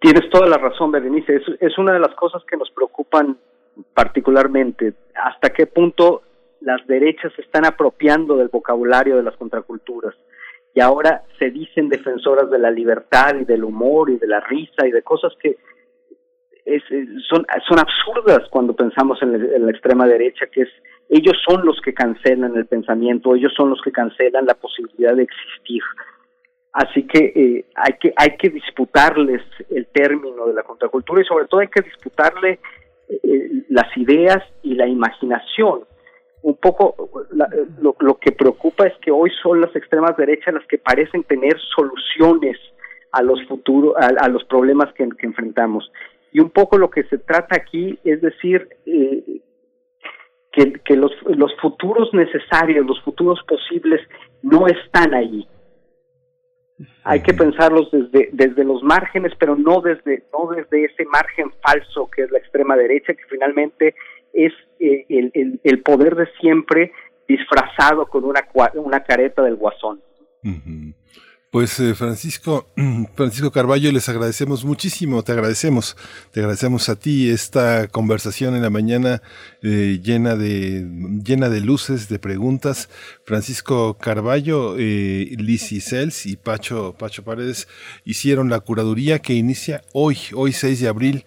Tienes toda la razón, Berenice. Es, es una de las cosas que nos preocupan particularmente. ¿Hasta qué punto las derechas se están apropiando del vocabulario de las contraculturas? Y ahora se dicen defensoras de la libertad y del humor y de la risa y de cosas que es, son, son absurdas cuando pensamos en, en la extrema derecha, que es ellos son los que cancelan el pensamiento, ellos son los que cancelan la posibilidad de existir. Así que eh, hay que hay que disputarles el término de la contracultura y sobre todo hay que disputarle eh, las ideas y la imaginación. Un poco lo, lo, que preocupa es que hoy son las extremas derechas las que parecen tener soluciones a los futuros a, los problemas que, enfrentamos. Y un poco lo que se trata aquí es decir eh, que, que los, los futuros necesarios, los futuros posibles no están allí. Hay que pensarlos desde, desde los márgenes, pero no desde, no desde ese margen falso que es la extrema derecha, que finalmente es eh, el, el, poder de siempre disfrazado con una, una careta del guasón. Pues eh, Francisco, Francisco Carballo, les agradecemos muchísimo, te agradecemos, te agradecemos a ti esta conversación en la mañana eh, llena de llena de luces, de preguntas. Francisco Carballo, eh, Lizzie Cels y Pacho Pacho Paredes hicieron la curaduría que inicia hoy, hoy 6 de abril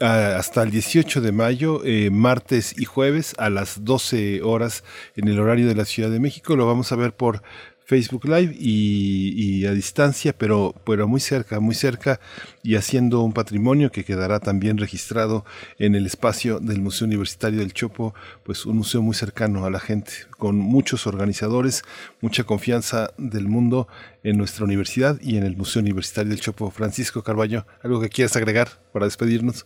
hasta el 18 de mayo, eh, martes y jueves a las 12 horas en el horario de la Ciudad de México. Lo vamos a ver por Facebook Live y, a distancia, pero, pero muy cerca, muy cerca y haciendo un patrimonio que quedará también registrado en el espacio del Museo Universitario del Chopo, pues un museo muy cercano a la gente, con muchos organizadores, mucha confianza del mundo en nuestra universidad y en el Museo Universitario del Chopo. Francisco Carballo, ¿algo que quieras agregar para despedirnos?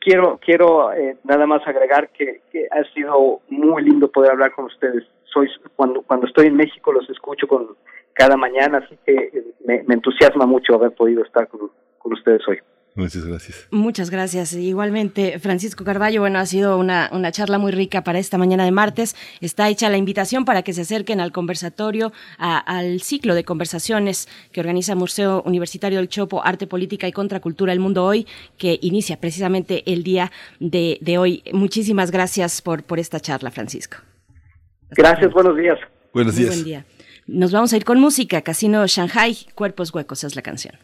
Quiero, quiero eh, nada más agregar que, que ha sido muy lindo poder hablar con ustedes soy cuando cuando estoy en México los escucho con cada mañana, así que me, entusiasma mucho haber podido estar con ustedes hoy. Muchas gracias. Muchas gracias. Igualmente, Francisco Carballo, bueno, ha sido una, una, charla muy rica para esta mañana de martes. Está hecha la invitación para que se acerquen al conversatorio, al ciclo de conversaciones que organiza Museo Universitario del Chopo, Arte, Política y Contracultura El Mundo Hoy, que inicia precisamente el día de, de hoy. Muchísimas gracias por, por esta charla, Francisco. Gracias, buenos días. Buenos días. buen día. Nos vamos a ir con música. Casino Shanghai, Cuerpos Huecos es la canción.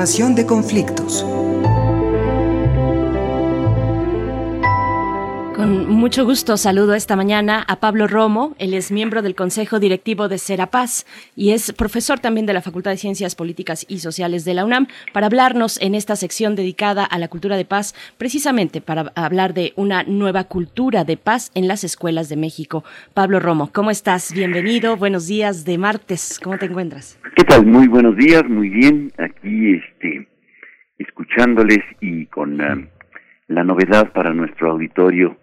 Transformación de conflictos. Mucho gusto saludo esta mañana a Pablo Romo. Él es miembro del Consejo Directivo de Serapaz y es profesor también de la Facultad de Ciencias Políticas y Sociales de la UNAM para hablarnos en esta sección dedicada a la cultura de paz, precisamente para hablar de una nueva cultura de paz en las escuelas de México. Pablo Romo, ¿cómo estás? Bienvenido. Buenos días de martes. ¿Cómo te encuentras? ¿Qué tal? Muy buenos días, muy bien. Aquí este, escuchándoles y con ah, la novedad para nuestro auditorio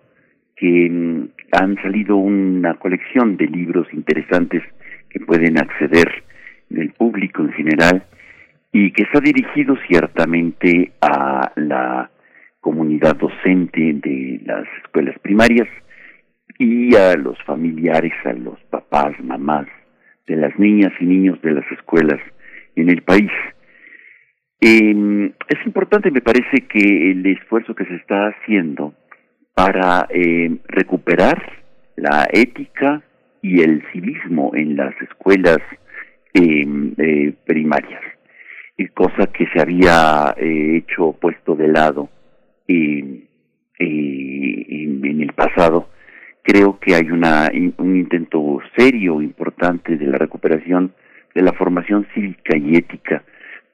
que mm, han salido una colección de libros interesantes que pueden acceder del público en general y que está dirigido ciertamente a la comunidad docente de las escuelas primarias y a los familiares, a los papás, mamás, de las niñas y niños de las escuelas en el país. Eh, es importante, me parece, que el esfuerzo que se está haciendo para eh, recuperar la ética y el civismo en las escuelas em, eh, primarias, cosa que se había eh, hecho puesto de lado en el pasado. Creo que hay una, un intento serio, importante de la recuperación de la formación cívica y ética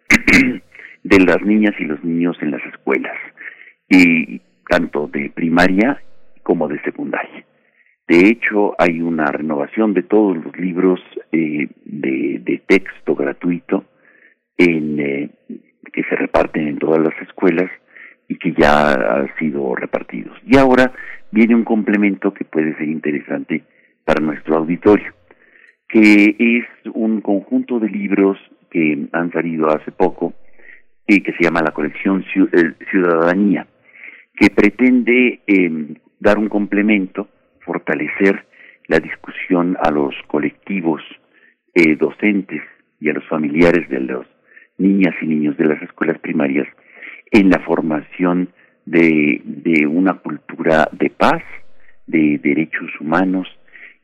de las niñas y los niños en las escuelas, y tanto de primaria como de secundaria. De hecho, hay una renovación de todos los libros eh, de, texto gratuito en, eh, que se reparten en todas las escuelas y que ya han sido repartidos. Y ahora viene un complemento que puede ser interesante para nuestro auditorio, que es un conjunto de libros que han salido hace poco y que se llama la colección eh, Ciudadanía, que pretende em, dar un complemento, fortalecer la discusión a los colectivos eh, docentes y a los familiares de los niñas y niños de las escuelas primarias en la formación de, de una cultura de paz, de derechos humanos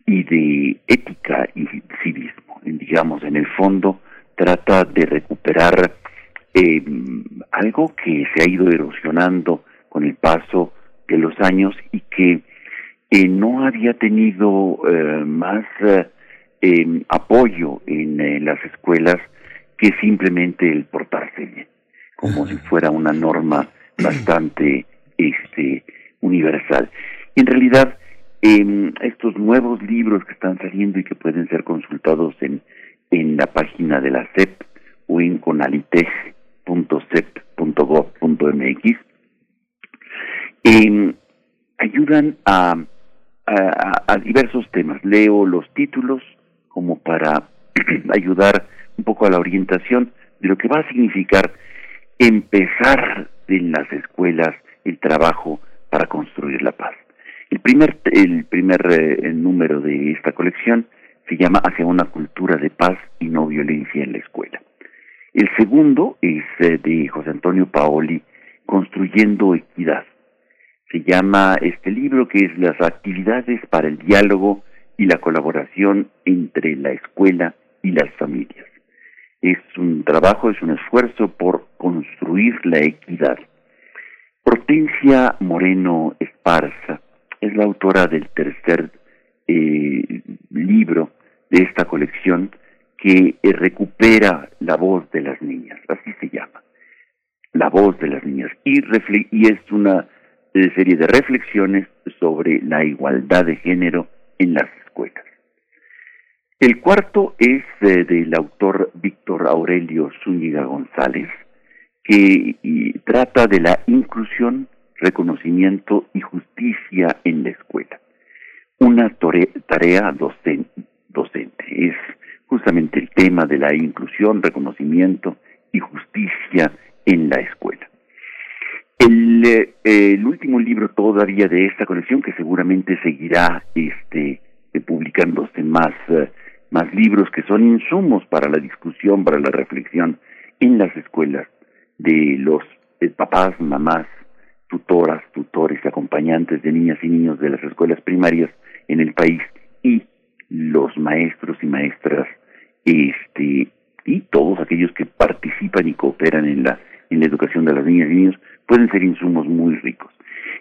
y de ética y civismo. Digamos, en el fondo trata de recuperar eh, algo que se ha ido erosionando con el paso de los años y que eh, no había tenido eh, más eh, apoyo en las escuelas que simplemente el portarse bien, como si fuera una norma bastante este universal. En realidad, eh, estos nuevos libros que están saliendo y que pueden ser consultados en, en la página de la CEP o en conalitech.cep.gov.mx, eh, ayudan a, a, diversos temas. Leo los títulos como para ayudar un poco a la orientación de lo que va a significar empezar en las escuelas el trabajo para construir la paz. El primer, el primer eh, número de esta colección se llama Hacia una cultura de paz y no violencia en la escuela. El segundo es eh, de José Antonio Paoli, Construyendo Equidad. Se llama este libro que es Las actividades para el diálogo y la colaboración entre la escuela y las familias. Es un trabajo, es un esfuerzo por construir la equidad. Hortensia Moreno Esparza es la autora del tercer eh, libro de esta colección que eh, recupera la voz de las niñas, así se llama, la voz de las niñas, y, y es una serie de reflexiones sobre la igualdad de género en las escuelas. El cuarto es del autor Víctor Aurelio Zúñiga González, que trata de la inclusión, reconocimiento y justicia en la escuela. Una tarea docente es justamente el tema de la inclusión, reconocimiento y justicia en la escuela. El, eh, el, último libro todavía de esta colección, que seguramente seguirá este, publicándose más, uh, más libros que son insumos para la discusión, para la reflexión en las escuelas de los eh, papás, mamás, tutoras, tutores, acompañantes de niñas y niños de las escuelas primarias en el país y los maestros y maestras este y todos aquellos que participan y cooperan en la en la educación de las niñas y niños pueden ser insumos muy ricos.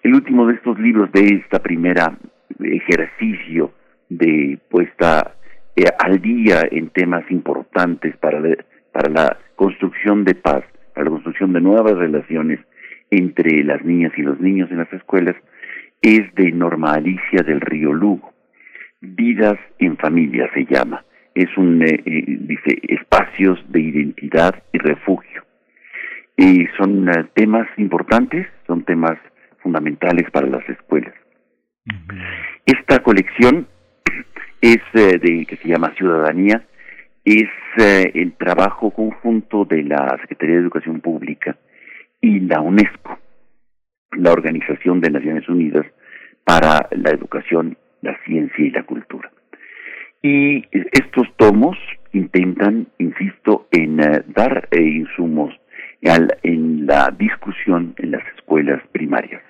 El último de estos libros de esta primera ejercicio de puesta eh, al día en temas importantes para, para la construcción de paz, para la construcción de nuevas relaciones entre las niñas y los niños en las escuelas, es de Norma Alicia del Río Lugo. Vidas en familia se llama. Es un, eh, eh, dice, espacios de identidad y refugio. Y son temas importantes, son temas fundamentales para las escuelas. Esta colección es eh, de que se llama Ciudadanía, es eh, el trabajo conjunto de la Secretaría de Educación Pública y la UNESCO, la Organización de Naciones Unidas para la Educación, la Ciencia y la Cultura. Y estos tomos intentan, insisto, en eh, dar insumos en la discusión en las escuelas primarias.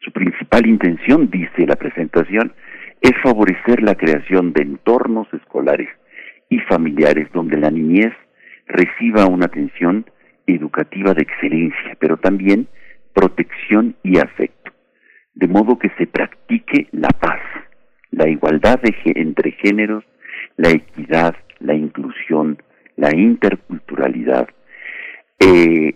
Su principal intención, dice la presentación, es favorecer la creación de entornos escolares y familiares donde la niñez reciba una atención educativa de excelencia, pero también protección y afecto, de modo que se practique la paz, la igualdad entre géneros, la equidad, la inclusión, la interculturalidad, eh,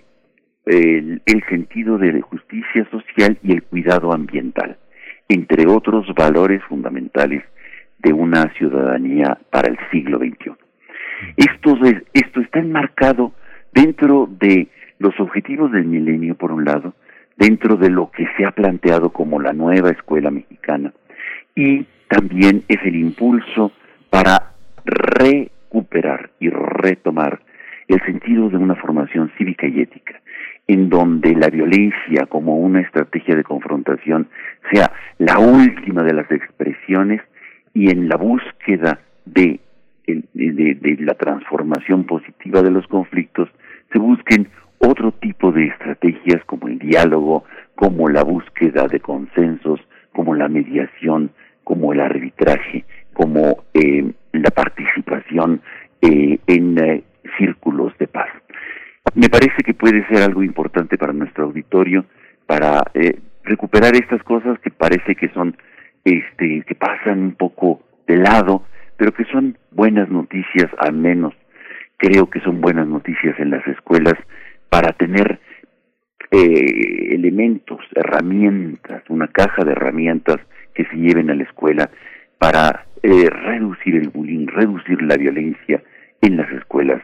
el, sentido de justicia social y el cuidado ambiental entre otros valores fundamentales de una ciudadanía para el siglo XXI. Esto, esto está enmarcado dentro de los objetivos del milenio, por un lado, dentro de lo que se ha planteado como la nueva escuela mexicana, y también es el impulso para recuperar y retomar el sentido de una formación cívica y ética, en donde la violencia como una estrategia de confrontación sea la última de las expresiones y en la búsqueda de, la transformación positiva de los conflictos se busquen otro tipo de estrategias como el diálogo, como la búsqueda de consensos, como la mediación, como el arbitraje, como eh, la participación eh, en eh, círculos de paz. Me parece que puede ser algo importante para nuestro auditorio para recuperar estas cosas que parece que son este que pasan un poco de lado, pero que son buenas noticias al menos. Creo que son buenas noticias en las escuelas para tener eh, elementos, herramientas, una caja de herramientas que se lleven a la escuela para eh, reducir el bullying, reducir la violencia en las escuelas,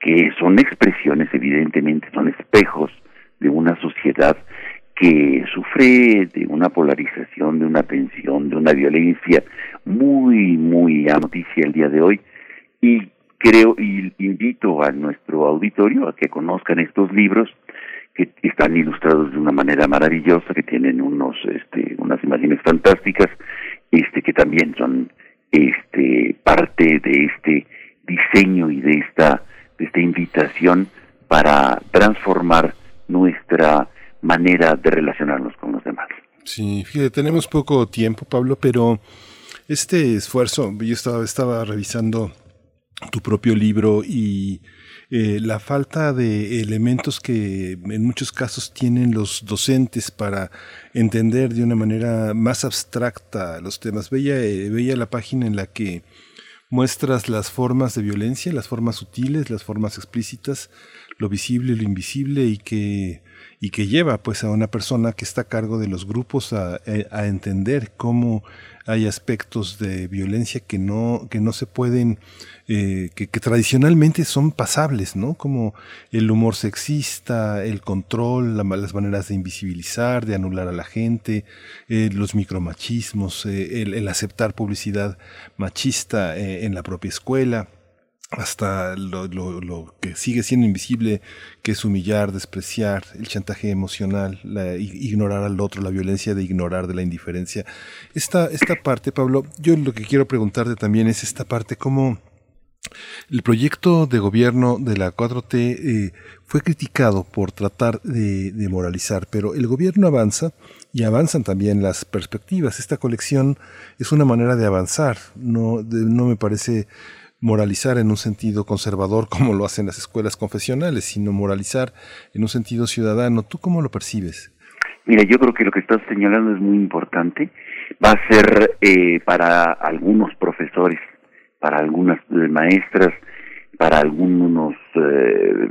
que son expresiones, evidentemente, son espejos de una sociedad que sufre de una polarización, de una tensión, de una violencia muy, muy noticia el día de hoy. Y creo y invito a nuestro auditorio a que conozcan estos libros que están ilustrados de una manera maravillosa, que tienen unos, este, unas imágenes fantásticas, este, que también son, este, parte de este diseño y de esta, esta invitación para transformar nuestra manera de relacionarnos con los demás. Sí, fíjate, tenemos poco tiempo, Pablo, pero este esfuerzo, yo estaba, estaba revisando tu propio libro y eh, la falta de elementos que en muchos casos tienen los docentes para entender de una manera más abstracta los temas. Veía, eh, veía la página en la que muestras las formas de violencia, las formas sutiles, las formas explícitas, lo visible, lo invisible y que y que lleva pues a una persona que está a cargo de los grupos a, a entender cómo hay aspectos de violencia que no, que no se pueden, eh, que, tradicionalmente son pasables, ¿no? Como el humor sexista, el control, las maneras de invisibilizar, de anular a la gente, eh, los micromachismos, eh, el, aceptar publicidad machista en la propia escuela hasta lo, lo, que sigue siendo invisible, que es humillar, despreciar, el chantaje emocional, ignorar al otro, la violencia de ignorar, de la indiferencia. Esta, esta parte, Pablo, yo lo que quiero preguntarte también es esta parte, cómo el proyecto de gobierno de la 4T eh, fue criticado por tratar de, de, moralizar, pero el gobierno avanza y avanzan también las perspectivas. Esta colección es una manera de avanzar, no, no me parece moralizar en un sentido conservador como lo hacen las escuelas confesionales, sino moralizar en un sentido ciudadano. ¿Tú cómo lo percibes? Mira, yo creo que lo que estás señalando es muy importante. Va a ser eh, para algunos profesores, para algunas eh, maestras, para algunos eh,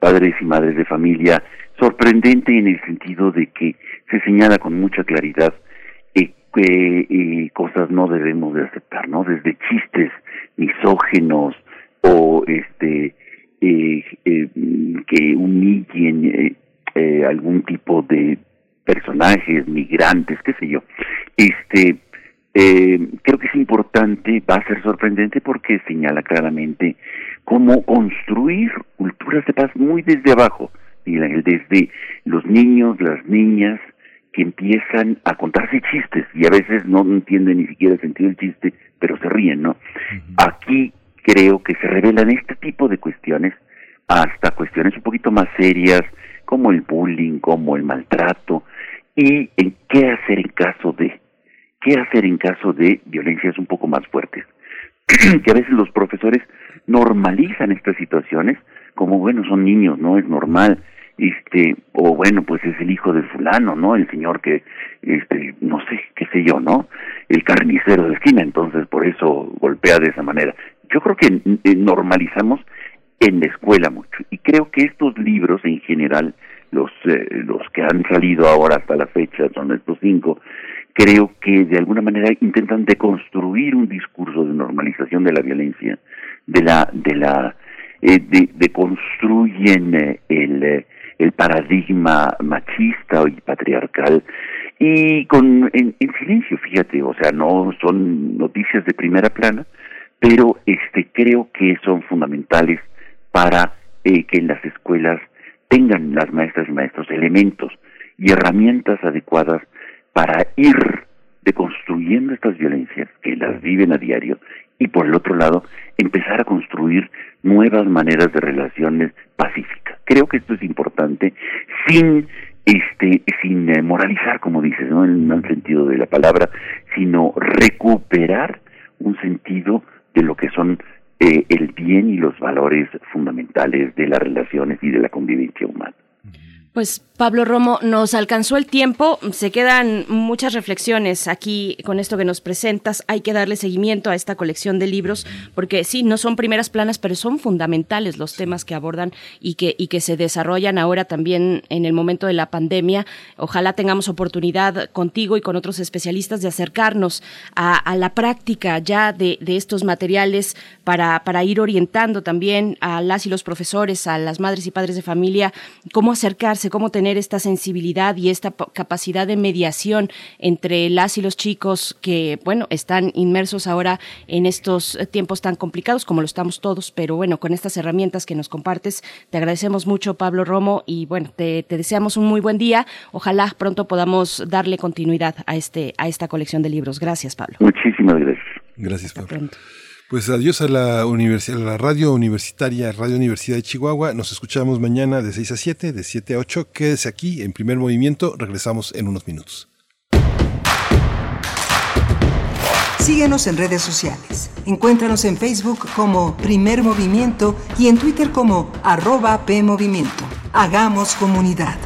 padres y madres de familia, sorprendente en el sentido de que se señala con mucha claridad que cosas no debemos de aceptar, ¿no? Desde chistes misógenos o este eh, eh, que humillen eh, eh, algún tipo de personajes migrantes qué sé yo. Este creo que es importante va a ser sorprendente porque señala claramente cómo construir culturas de paz muy desde abajo. Desde los niños las niñas que empiezan a contarse chistes y a veces no entienden ni siquiera el sentido del chiste, pero se ríen, ¿no? Aquí creo que se revelan este tipo de cuestiones hasta cuestiones un poquito más serias como el bullying, como el maltrato y en qué hacer en caso de qué hacer en caso de violencias un poco más fuertes. que a veces los profesores normalizan estas situaciones como bueno, son niños, no es normal este o bueno pues es el hijo del fulano no el señor que este no sé qué sé yo no el carnicero de esquina entonces por eso golpea de esa manera. Yo creo que eh, normalizamos en la escuela mucho y creo que estos libros en general los eh, los que han salido ahora hasta la fecha son estos cinco creo que de alguna manera intentan deconstruir un discurso de normalización de la violencia de la de la eh, de, de construyen el el paradigma machista y patriarcal y con en, silencio fíjate o sea no son noticias de primera plana pero este creo que son fundamentales para eh, que en las escuelas tengan las maestras y maestros elementos y herramientas adecuadas para ir deconstruyendo estas violencias que las viven a diario y por el otro lado empezar a construir nuevas maneras de relaciones pacíficas. Creo que esto es importante sin este, sin eh, moralizar, como dices, ¿no? en el sentido de la palabra, sino recuperar un sentido de lo que son eh, el bien y los valores fundamentales de las relaciones y de la convivencia humana. Pues Pablo Romo, nos alcanzó el tiempo, se quedan muchas reflexiones aquí con esto que nos presentas, hay que darle seguimiento a esta colección de libros porque sí, no son primeras planas, pero son fundamentales los temas que abordan y que, y que se desarrollan ahora también en el momento de la pandemia. Ojalá tengamos oportunidad contigo y con otros especialistas de acercarnos a, la práctica ya de, de, estos materiales para, para ir orientando también a las y los profesores, a las madres y padres de familia, cómo acercarse cómo tener esta sensibilidad y esta capacidad de mediación entre las y los chicos que, bueno, están inmersos ahora en estos tiempos tan complicados como lo estamos todos, pero bueno, con estas herramientas que nos compartes, te agradecemos mucho, Pablo Romo, y bueno, te, deseamos un muy buen día. Ojalá pronto podamos darle continuidad a, este, a esta colección de libros. Gracias, Pablo. Muchísimas gracias. Gracias, Pablo. Pues adiós a la, radio universitaria, Radio Universidad de Chihuahua. Nos escuchamos mañana de 6 a 7, de 7 a 8. Quédese aquí en primer movimiento. Regresamos en unos minutos. Síguenos en redes sociales. Encuéntranos en Facebook como Primer Movimiento y en Twitter como arroba PMovimiento. Hagamos comunidad.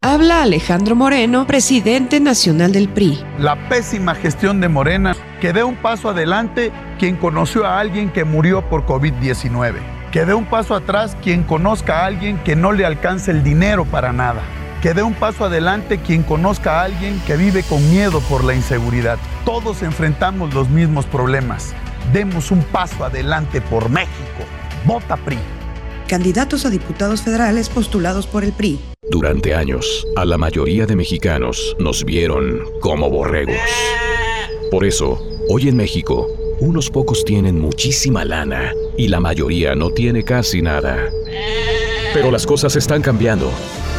Habla Alejandro Moreno, presidente nacional del PRI. La pésima gestión de Morena, que dé un paso adelante quien conoció a alguien que murió por COVID-19. Que dé un paso atrás quien conozca a alguien que no le alcance el dinero para nada. Que dé un paso adelante quien conozca a alguien que vive con miedo por la inseguridad. Todos enfrentamos los mismos problemas. Demos un paso adelante por México. Vota PRI candidatos a diputados federales postulados por el PRI. Durante años, a la mayoría de mexicanos nos vieron como borregos. Por eso, hoy en México, unos pocos tienen muchísima lana y la mayoría no tiene casi nada. Pero las cosas están cambiando.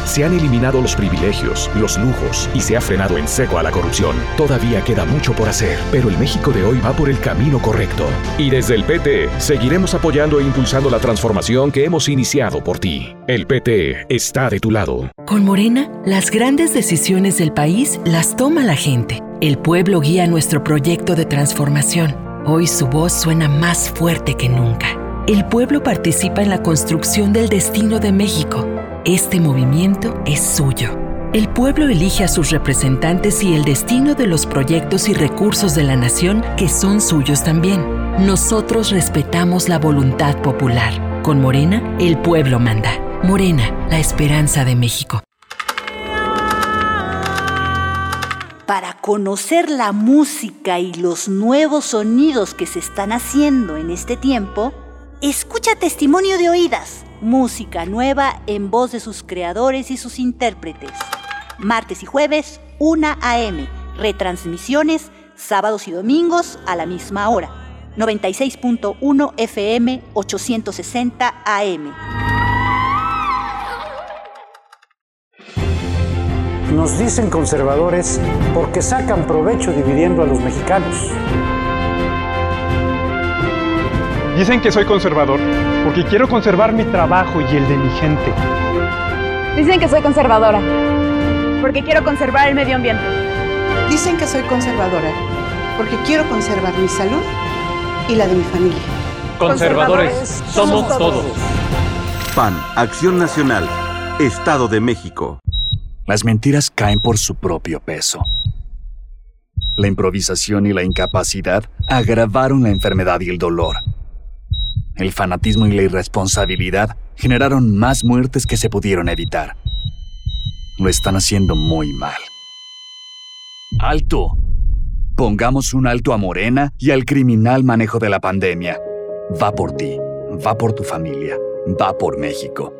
Se han eliminado los privilegios, los lujos y se ha frenado en seco a la corrupción. Todavía queda mucho por hacer, pero el México de hoy va por el camino correcto. Y desde el PT seguiremos apoyando e impulsando la transformación que hemos iniciado por ti. El PT está de tu lado. Con Morena, las grandes decisiones del país las toma la gente. El pueblo guía nuestro proyecto de transformación. Hoy su voz suena más fuerte que nunca. El pueblo participa en la construcción del destino de México este movimiento es suyo. El pueblo elige a sus representantes y el destino de los proyectos y recursos de la nación que son suyos también. Nosotros respetamos la voluntad popular. Con Morena, el pueblo manda. Morena, la esperanza de México. Para conocer la música y los nuevos sonidos que se están haciendo en este tiempo, escucha testimonio de oídas música nueva en voz de sus creadores y sus intérpretes. Martes y jueves, 1 a.m. Retransmisiones, sábados y domingos a la misma hora. 96.1 FM, 860 AM. Nos dicen conservadores porque sacan provecho dividiendo a los mexicanos. Dicen que soy conservador porque quiero conservar mi trabajo y el de mi gente. Dicen que soy conservadora porque quiero conservar el medio ambiente. Dicen que soy conservadora porque quiero conservar mi salud y la de mi familia. Conservadores, somos todos. PAN, Acción Nacional, Estado de México. Las mentiras caen por su propio peso. La improvisación y la incapacidad agravaron la enfermedad y el dolor el fanatismo y la irresponsabilidad generaron más muertes que se pudieron evitar. Lo están haciendo muy mal. ¡Alto! Pongamos un alto a Morena y al criminal manejo de la pandemia. Va por ti, va por tu familia, va por México.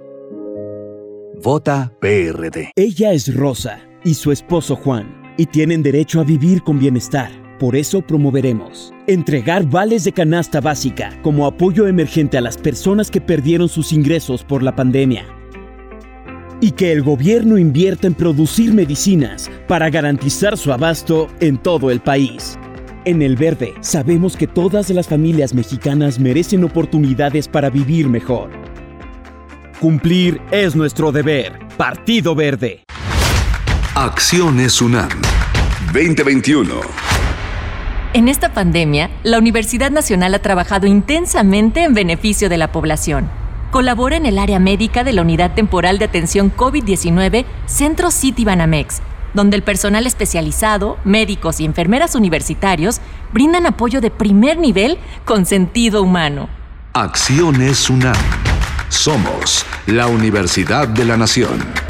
Vota PRD. Ella es Rosa y su esposo Juan, y tienen derecho a vivir con bienestar. Por eso promoveremos entregar vales de canasta básica como apoyo emergente a las personas que perdieron sus ingresos por la pandemia. Y que el gobierno invierta en producir medicinas para garantizar su abasto en todo el país. En El Verde sabemos que todas las familias mexicanas merecen oportunidades para vivir mejor. Cumplir es nuestro deber. Partido Verde. Acciones UNAM 2021. En esta pandemia, la Universidad Nacional ha trabajado intensamente en beneficio de la población. Colabora en el área médica de la Unidad Temporal de Atención COVID-19 Centro City Banamex, donde el personal especializado, médicos y enfermeras universitarios brindan apoyo de primer nivel con sentido humano. Acciones UNAM. Somos la Universidad de la Nación.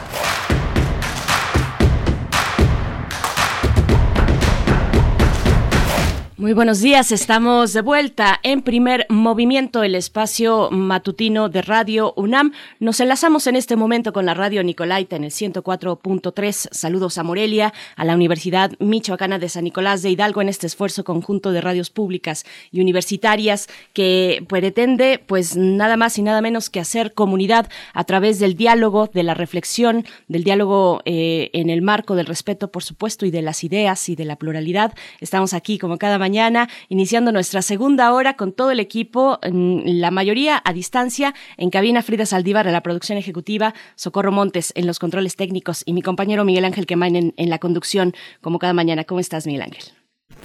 Muy buenos días, estamos de vuelta en primer movimiento, el espacio matutino de Radio UNAM. Nos enlazamos en este momento con la radio Nicolaita en el 104.3. Saludos a Morelia, a la Universidad Michoacana de San Nicolás de Hidalgo en este esfuerzo conjunto de radios públicas y universitarias que pretende pues nada más y nada menos que hacer comunidad a través del diálogo, de la reflexión, del diálogo eh, en el marco del respeto, por supuesto, y de las ideas y de la pluralidad. Estamos aquí como cada mañana mañana, iniciando nuestra segunda hora con todo el equipo, la mayoría a distancia, en cabina Frida Saldívar en la producción ejecutiva, Socorro Montes en los controles técnicos y mi compañero Miguel Ángel Quemain en, la conducción, como cada mañana. ¿Cómo estás, Miguel Ángel?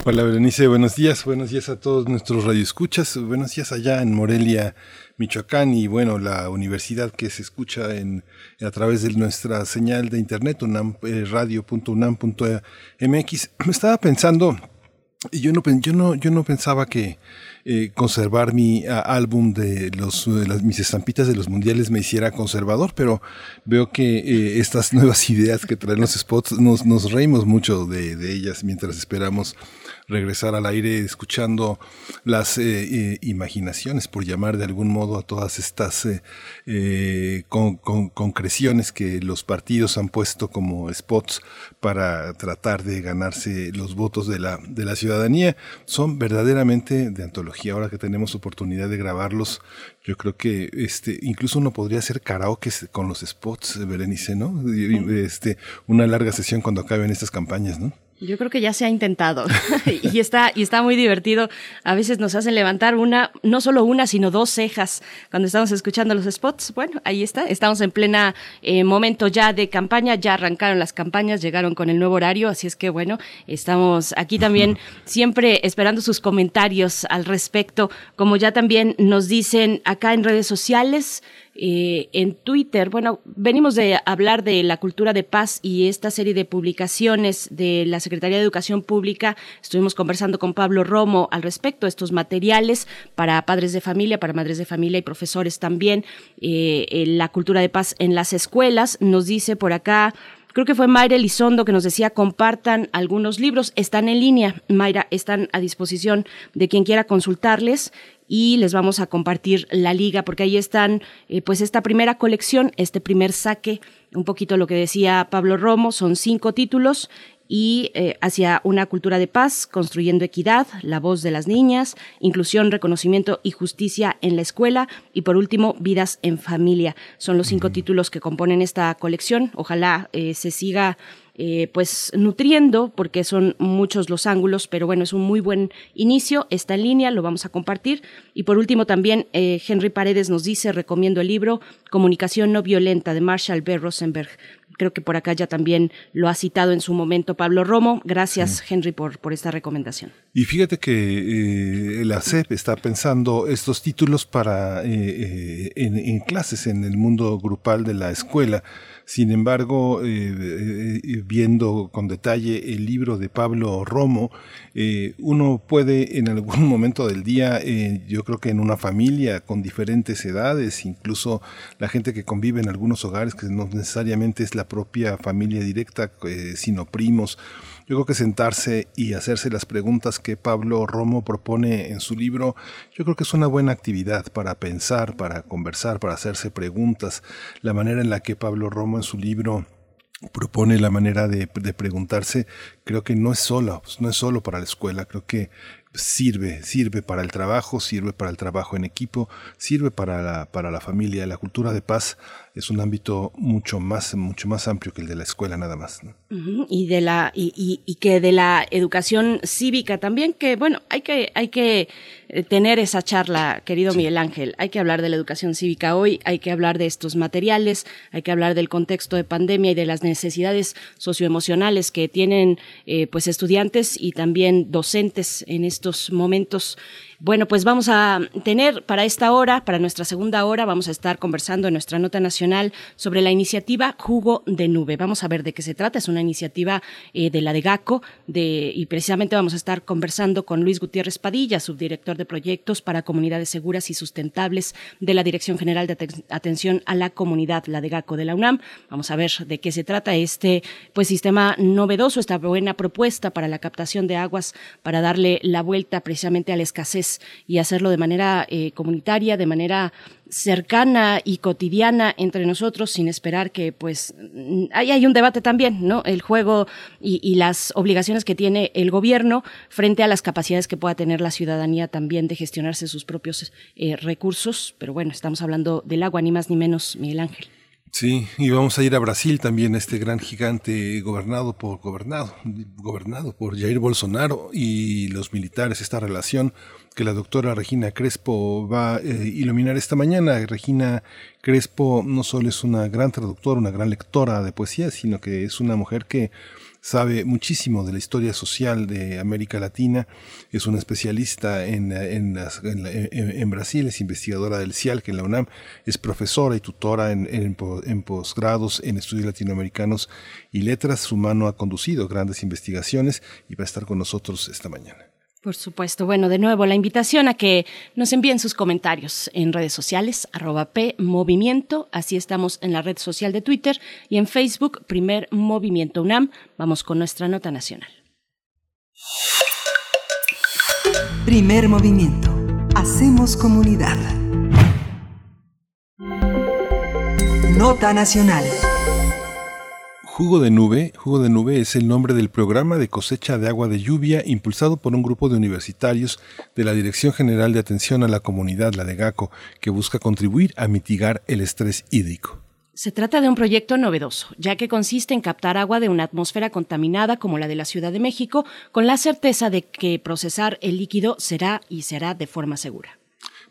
Hola Berenice, buenos días, buenos días a todos nuestros radioescuchas, buenos días allá en Morelia, Michoacán y bueno, la universidad que se escucha en, a través de nuestra señal de internet, unam, eh, radio.unam.mx. Me estaba pensando yo no, yo no, yo no pensaba que eh, conservar mi álbum de los, mis estampitas de los mundiales me hiciera conservador, pero veo que eh, estas nuevas ideas que traen los spots nos, nos reímos mucho de, de ellas mientras esperamos regresar al aire escuchando las eh, eh, imaginaciones, por llamar de algún modo a todas estas eh, con, concreciones que los partidos han puesto como spots para tratar de ganarse los votos de la, de la ciudadanía. Son verdaderamente de antología. Ahora que tenemos oportunidad de grabarlos, yo creo que este, incluso uno podría hacer karaoke con los spots, Berenice, ¿no? Este, una larga sesión cuando acaben estas campañas, ¿no? Yo creo que ya se ha intentado y está y está muy divertido. A veces nos hacen levantar una, no solo una, sino dos cejas cuando estamos escuchando los spots. Bueno, ahí está. Estamos en plena eh, momento ya de campaña. Ya arrancaron las campañas, llegaron con el nuevo horario, así es que bueno, estamos aquí también siempre esperando sus comentarios al respecto. Como ya también nos dicen acá en redes sociales. Eh, en Twitter. Bueno, venimos de hablar de la cultura de paz y esta serie de publicaciones de la Secretaría de Educación Pública. Estuvimos conversando con Pablo Romo al respecto, estos materiales para padres de familia, para madres de familia y profesores también. Eh, la cultura de paz en las escuelas. Nos dice por acá Creo que fue Mayra Elizondo que nos decía compartan algunos libros. Están en línea, Mayra, están a disposición de quien quiera consultarles y les vamos a compartir la liga porque ahí están eh, pues esta primera colección, este primer saque, un poquito lo que decía Pablo Romo, son cinco títulos y eh, hacia una cultura de paz, construyendo equidad, la voz de las niñas, inclusión, reconocimiento y justicia en la escuela y por último, vidas en familia. Son los cinco títulos que componen esta colección. Ojalá eh, se siga eh, pues nutriendo, porque son muchos los ángulos, pero bueno, es un muy buen inicio, está en línea, lo vamos a compartir. Y por último también eh, Henry Paredes nos dice, recomiendo el libro Comunicación no violenta de Marshall B. Rosenberg. Creo que por acá ya también lo ha citado en su momento Pablo Romo. Gracias, Henry, por, por esta recomendación. Y fíjate que eh, la CEP está pensando estos títulos para en clases en el mundo grupal de la escuela. Sin embargo, eh, eh, viendo con detalle el libro de Pablo Romo, eh, uno puede en algún momento del día, yo creo que en una familia con diferentes edades, incluso la gente que convive en algunos hogares, que no necesariamente es la propia familia directa, sino primos, yo creo que sentarse y hacerse las preguntas que Pablo Romo propone en su libro, yo creo que es una buena actividad para pensar, para conversar, para hacerse preguntas. La manera en la que Pablo Romo en su libro propone la manera de, preguntarse, creo que no es solo, no es solo para la escuela, creo que sirve, sirve para el trabajo, sirve para el trabajo en equipo, sirve para la, para la familia. La cultura de paz es un ámbito mucho más, mucho más amplio que el de la escuela nada más. Y de la, y, y, que de la educación cívica también, que bueno, hay que, hay que eh, tener esa charla, querido Miguel Ángel. Hay que hablar de la educación cívica hoy, hay que hablar de estos materiales, hay que hablar del contexto de pandemia y de las necesidades socioemocionales que tienen eh, pues estudiantes y también docentes en estos momentos bueno, pues vamos a tener para esta hora, para nuestra segunda hora, vamos a estar conversando en nuestra nota nacional sobre la iniciativa Jugo de Nube. Vamos a ver de qué se trata. Es una iniciativa eh, de la de GACO y precisamente vamos a estar conversando con Luis Gutiérrez Padilla, subdirector de proyectos para comunidades seguras y sustentables de la Dirección General de Atención a la Comunidad, la de GACO de la UNAM. Vamos a ver de qué se trata este pues sistema novedoso, esta buena propuesta para la captación de aguas para darle la vuelta precisamente a la escasez y hacerlo de manera eh, comunitaria, de manera cercana y cotidiana entre nosotros sin esperar que pues ahí hay un debate también, ¿no? El juego y, las obligaciones que tiene el gobierno frente a las capacidades que pueda tener la ciudadanía también de gestionarse sus propios eh, recursos. Pero bueno, estamos hablando del agua, ni más ni menos, Miguel Ángel. Sí, y vamos a ir a Brasil también, este gran gigante gobernado por gobernado, gobernado por Jair Bolsonaro y los militares, esta relación que la doctora Regina Crespo va a eh, iluminar esta mañana. Regina Crespo no solo es una gran traductora, una gran lectora de poesía, sino que es una mujer que sabe muchísimo de la historia social de América Latina, es una especialista en, en, Brasil, es investigadora del CIAL, que en la UNAM es profesora y tutora en, en posgrados en estudios latinoamericanos y letras. Su mano ha conducido grandes investigaciones y va a estar con nosotros esta mañana. Por supuesto. Bueno, de nuevo, la invitación a que nos envíen sus comentarios en redes sociales, arroba P. Así estamos en la red social de Twitter y en Facebook, Primer Movimiento UNAM. Vamos con nuestra nota nacional. Primer Movimiento. Hacemos comunidad. Nota nacional. Jugo de Nube, Jugo de Nube es el nombre del programa de cosecha de agua de lluvia impulsado por un grupo de universitarios de la Dirección General de Atención a la Comunidad, la de GACO, que busca contribuir a mitigar el estrés hídrico. Se trata de un proyecto novedoso, ya que consiste en captar agua de una atmósfera contaminada como la de la Ciudad de México, con la certeza de que procesar el líquido será y será de forma segura.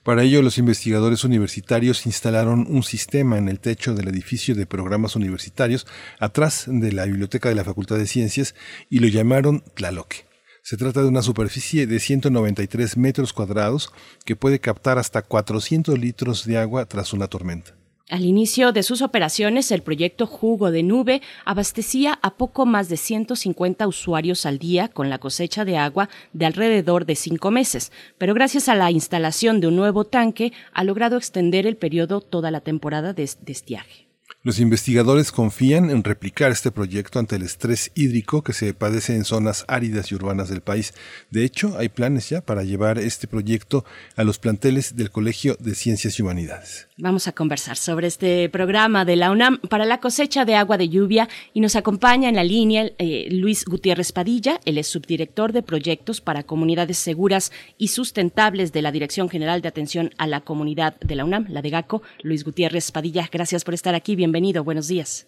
Para ello, los investigadores universitarios instalaron un sistema en el techo del edificio de programas universitarios atrás de la biblioteca de la Facultad de Ciencias y lo llamaron Tlaloque. Se trata de una superficie de 193 metros cuadrados que puede captar hasta 400 litros de agua tras una tormenta. Al inicio de sus operaciones, el proyecto Jugo de Nube abastecía a poco más de 150 usuarios al día con la cosecha de agua de alrededor de cinco meses, pero gracias a la instalación de un nuevo tanque ha logrado extender el periodo toda la temporada de estiaje. Los investigadores confían en replicar este proyecto ante el estrés hídrico que se padece en zonas áridas y urbanas del país. De hecho, hay planes ya para llevar este proyecto a los planteles del Colegio de Ciencias y Humanidades. Vamos a conversar sobre este programa de la UNAM para la cosecha de agua de lluvia y nos acompaña en la línea eh, Luis Gutiérrez Padilla, él es subdirector de proyectos para comunidades seguras y sustentables de la Dirección General de Atención a la Comunidad de la UNAM, la de GACO. Luis Gutiérrez Padilla, gracias por estar aquí, bienvenido, buenos días.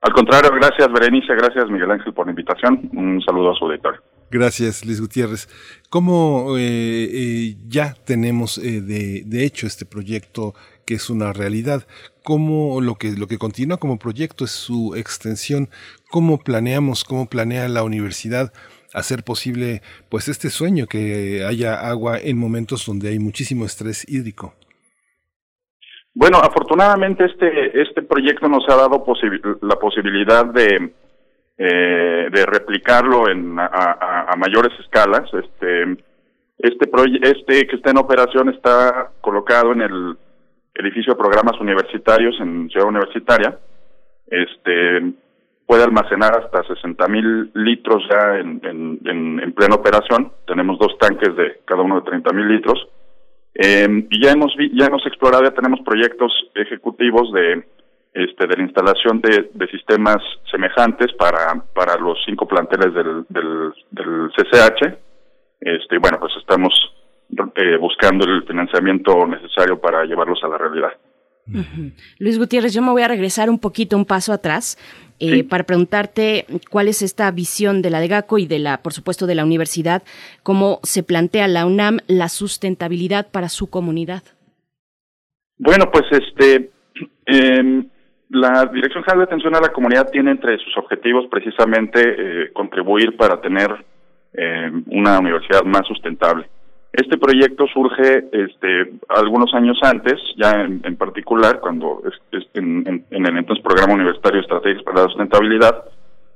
Al contrario, gracias Berenice, gracias Miguel Ángel por la invitación. Un saludo a su auditorio. Gracias, Luis Gutiérrez. ¿Cómo eh, eh, ya tenemos de, de, hecho este proyecto que es una realidad. ¿Cómo lo que, lo que continúa como proyecto es su extensión? ¿Cómo planeamos, cómo planea la universidad hacer posible pues este sueño que haya agua en momentos donde hay muchísimo estrés hídrico? Bueno, afortunadamente este, este proyecto nos ha dado la posibilidad de, eh, de replicarlo en, a, mayores escalas. Este, este, este que está en operación está colocado en el edificio de programas universitarios en Ciudad Universitaria. Este puede almacenar hasta 60 mil litros ya en, en, en, plena operación. Tenemos dos tanques de cada uno de 30 mil litros. Eh, y ya hemos ya hemos explorado, ya tenemos proyectos ejecutivos de este de la instalación de, de sistemas semejantes para para los cinco planteles del, del, CCH este, bueno, pues estamos eh, buscando el financiamiento necesario para llevarlos a la realidad. Luis Gutiérrez, yo me voy a regresar un poquito, un paso atrás, eh, para preguntarte cuál es esta visión de la de GACO y de la, por supuesto, de la universidad, cómo se plantea la UNAM la sustentabilidad para su comunidad. Bueno, pues este, eh, la Dirección General de Atención a la Comunidad tiene entre sus objetivos precisamente eh, contribuir para tener eh, una universidad más sustentable. Este proyecto surge este, algunos años antes, ya en, particular, cuando es, en, el entonces Programa Universitario Estrategias para la Sustentabilidad,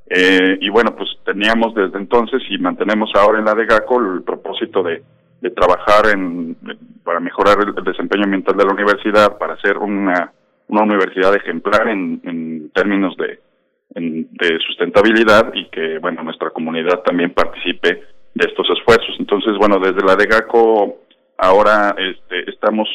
eh, y bueno, pues teníamos desde entonces y mantenemos ahora en la de GACO el propósito de, de trabajar en, para mejorar el desempeño ambiental de la universidad, para hacer una una universidad ejemplar en, en términos de, de sustentabilidad y que, bueno, nuestra comunidad también participe de estos esfuerzos. Entonces, bueno, desde la de GACO ahora este, estamos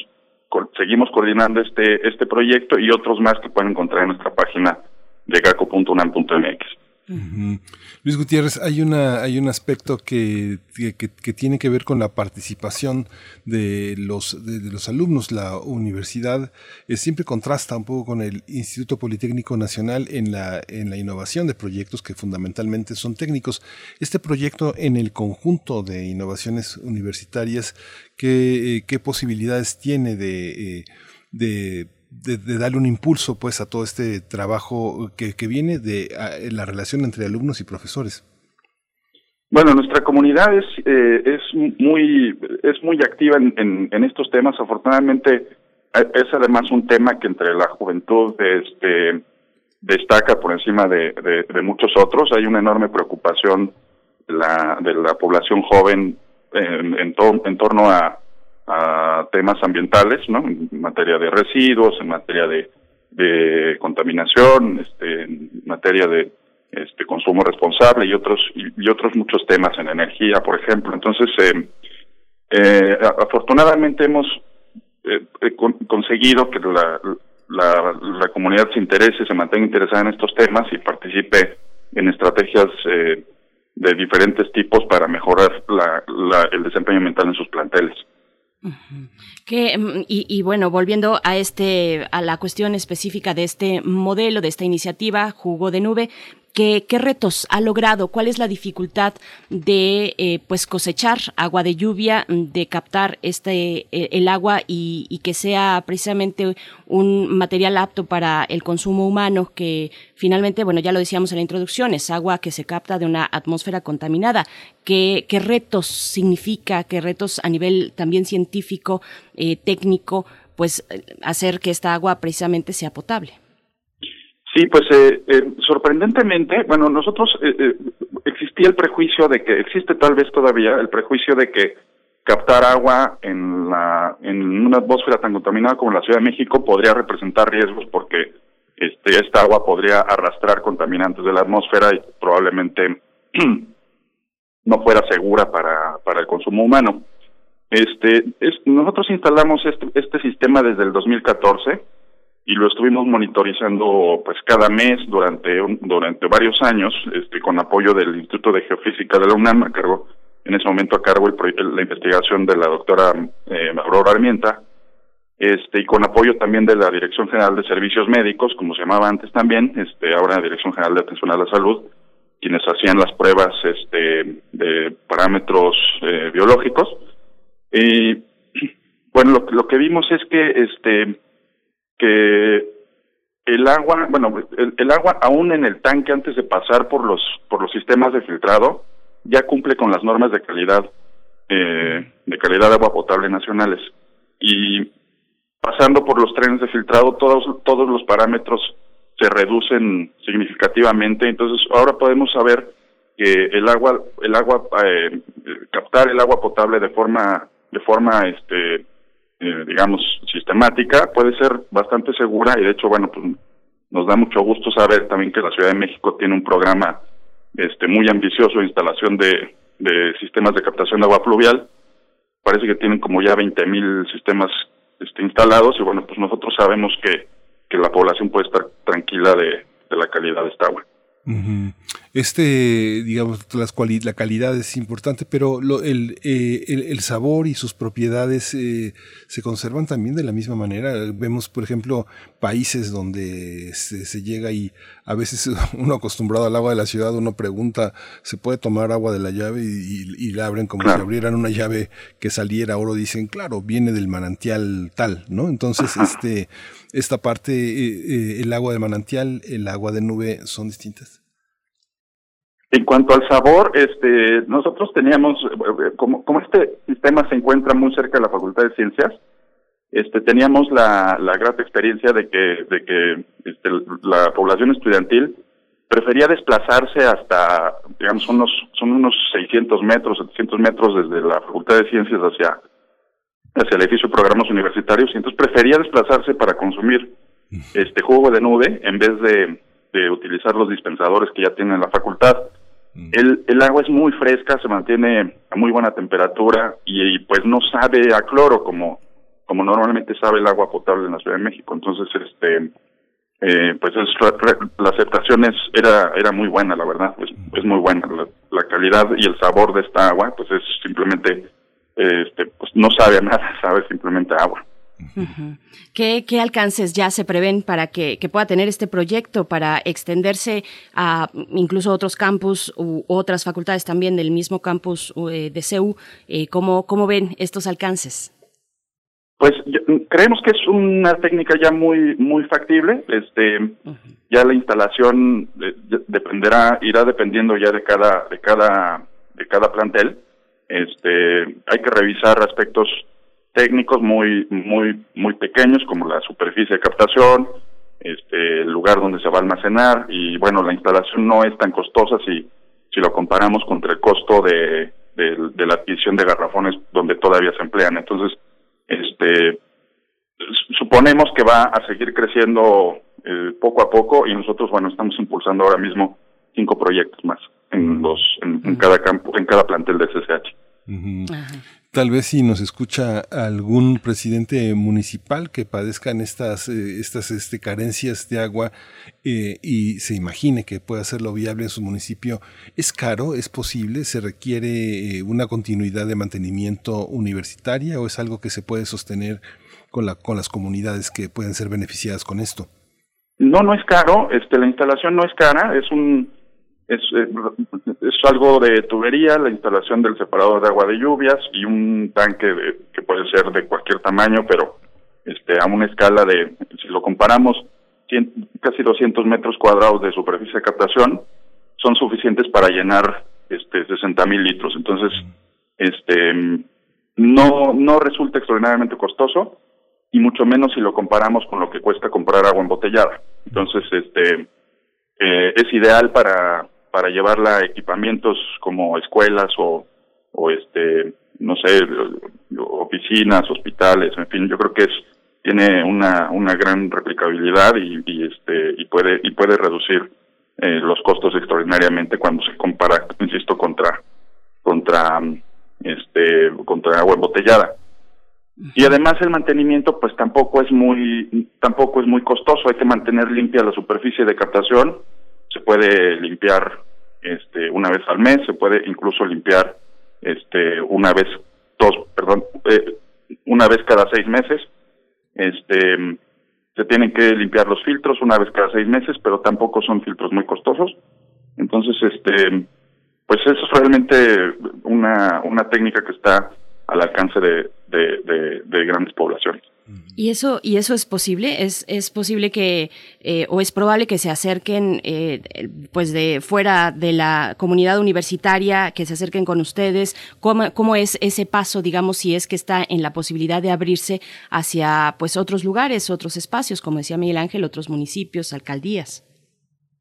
seguimos coordinando este este proyecto y otros más que pueden encontrar en nuestra página de gaco.unam.mx. Luis Gutiérrez, hay una hay un aspecto que, que, tiene que ver con la participación de los de, los alumnos. La universidad eh, siempre contrasta un poco con el Instituto Politécnico Nacional en la en la innovación de proyectos que fundamentalmente son técnicos. Este proyecto en el conjunto de innovaciones universitarias, ¿qué, eh, qué posibilidades tiene de, eh, de darle un impulso pues a todo este trabajo que, que viene de la relación entre alumnos y profesores. Bueno, nuestra comunidad es eh, es muy es muy activa en, en, estos temas. Afortunadamente es además un tema que entre la juventud este destaca por encima de, de, muchos otros. Hay una enorme preocupación la, de la población joven en, en, en torno a a temas ambientales, ¿no? En materia de residuos, en materia de, de contaminación, este, en materia de este consumo responsable y otros y, otros muchos temas en energía, por ejemplo. Entonces, eh, eh, afortunadamente hemos eh, conseguido que la, la, la, comunidad se interese, se mantenga interesada en estos temas y participe en estrategias eh, de diferentes tipos para mejorar la, la, el desempeño ambiental en sus planteles. Que, mm, y, y, bueno, volviendo a este, a la cuestión específica de este modelo, de esta iniciativa, Jugo de Nube, ¿Qué, retos ha logrado? ¿Cuál es la dificultad de eh, pues cosechar agua de lluvia, de captar este eh, el agua y, que sea precisamente un material apto para el consumo humano que finalmente, bueno, ya lo decíamos en la introducción, es agua que se capta de una atmósfera contaminada. ¿Qué, qué retos significa? ¿Qué retos a nivel también científico, eh, técnico, pues hacer que esta agua precisamente sea potable? Sí, pues eh, eh, sorprendentemente, bueno, nosotros eh, eh, existía el prejuicio de que existe tal vez todavía el prejuicio de que captar agua en la en una atmósfera tan contaminada como la Ciudad de México podría representar riesgos porque este esta agua podría arrastrar contaminantes de la atmósfera y probablemente no fuera segura para para el consumo humano. Este es, nosotros instalamos este este sistema desde el 2014 y lo estuvimos monitorizando pues cada mes durante durante varios años este con apoyo del Instituto de Geofísica de la UNAM cargo en ese momento a cargo el, la investigación de la doctora eh, Aurora Armienta este y con apoyo también de la Dirección General de Servicios Médicos como se llamaba antes también este ahora Dirección General de Atención a la Salud quienes hacían las pruebas este de parámetros eh, biológicos. Y bueno lo, lo que vimos es que este que el agua, bueno, el, agua aún en el tanque antes de pasar por los por los sistemas de filtrado ya cumple con las normas de calidad eh, de calidad de agua potable nacionales. Y pasando por los trenes de filtrado todos todos los parámetros se reducen significativamente. Entonces ahora podemos saber que el agua el agua eh, captar el agua potable de forma de forma este eh, digamos, sistemática, puede ser bastante segura y de hecho, bueno, pues nos da mucho gusto saber también que la Ciudad de México tiene un programa este muy ambicioso de instalación de, de sistemas de captación de agua fluvial. Parece que tienen como ya 20.000 mil sistemas este, instalados y bueno, pues nosotros sabemos que, que la población puede estar tranquila de, de la calidad de esta agua. Este, digamos, las la calidad es importante, pero lo, el, eh, el, sabor y sus propiedades eh, se conservan también de la misma manera. Vemos, por ejemplo, países donde se, llega y a veces uno acostumbrado al agua de la ciudad, uno pregunta, ¿se puede tomar agua de la llave? Y, y, la abren como si abrieran una llave que saliera oro. Dicen, claro, viene del manantial tal, ¿no? Entonces, este, esta parte, eh, el agua de manantial, el agua de nube son distintas. En cuanto al sabor, este, nosotros teníamos, como, como este sistema se encuentra muy cerca de la Facultad de Ciencias, este, teníamos la, la grata experiencia de que, de que este, la población estudiantil prefería desplazarse hasta, digamos, unos, son unos 600 metros, 700 metros desde la Facultad de Ciencias hacia, hacia el edificio de programas universitarios, y entonces prefería desplazarse para consumir este jugo de nube en vez de, de utilizar los dispensadores que ya tiene la facultad. El, el agua es muy fresca, se mantiene a muy buena temperatura y, pues no sabe a cloro como, como normalmente sabe el agua potable en la Ciudad de México. Entonces, este, eh, pues es, la aceptación es, era, era muy buena, la verdad, pues es muy buena. La, calidad y el sabor de esta agua, pues es simplemente, este, pues no sabe a nada, sabe simplemente agua. ¿Qué, ¿Qué, alcances ya se prevén para que, que, pueda tener este proyecto, para extenderse a incluso otros campus u otras facultades también del mismo campus eh, de CEU? Eh, ¿cómo, ¿Cómo ven estos alcances? Pues creemos que es una técnica ya muy muy factible. Este, ya la instalación dependerá, irá dependiendo ya de cada de cada de cada plantel. Este, hay que revisar aspectos técnicos muy muy muy pequeños como la superficie de captación, este el lugar donde se va a almacenar y bueno la instalación no es tan costosa si si lo comparamos contra el costo de, de, la adquisición de garrafones donde todavía se emplean. Entonces este suponemos que va a seguir creciendo eh, poco a poco y nosotros bueno estamos impulsando ahora mismo cinco proyectos más en los en, cada campo en cada plantel de SSH Tal vez si nos escucha algún presidente municipal que padezcan estas, eh, estas este, carencias de agua eh, y se imagine que puede hacerlo viable en su municipio, ¿es caro? ¿Es posible? ¿Se requiere eh, una continuidad de mantenimiento universitaria o es algo que se puede sostener con, la, con las comunidades que pueden ser beneficiadas con esto? No, no es caro. Este, la instalación no es cara. Es un es, eh, es algo de tubería, la instalación del separador de agua de lluvias y un tanque que puede ser de cualquier tamaño, pero este a una escala de, si lo comparamos, casi 200 metros cuadrados de superficie de captación son suficientes para llenar este 60 mil litros. Entonces, este no no resulta extraordinariamente costoso y mucho menos si lo comparamos con lo que cuesta comprar agua embotellada. Entonces, este eh, es ideal para para llevarla a equipamientos como escuelas o, este, no sé, oficinas, hospitales, en fin, yo creo que es tiene una una gran replicabilidad y, y este y puede y puede reducir eh, los costos extraordinariamente cuando se compara, insisto, contra contra este contra agua embotellada. Y además el mantenimiento pues tampoco es muy tampoco es muy costoso, hay que mantener limpia la superficie de captación, se puede limpiar este una vez al mes, se puede incluso limpiar este una vez dos, perdón, eh, una vez cada seis meses. Este se tienen que limpiar los filtros una vez cada seis meses, pero tampoco son filtros muy costosos. Entonces, este, pues eso es realmente una, una técnica que está al alcance de, de grandes poblaciones. ¿Y eso, y eso es posible? ¿Es, es posible que, eh, o es probable que se acerquen, eh, pues de fuera de la comunidad universitaria, que se acerquen con ustedes? ¿Cómo, ¿Cómo es ese paso, digamos, si es que está en la posibilidad de abrirse hacia, pues, otros lugares, otros espacios, como decía Miguel Ángel, otros municipios, alcaldías?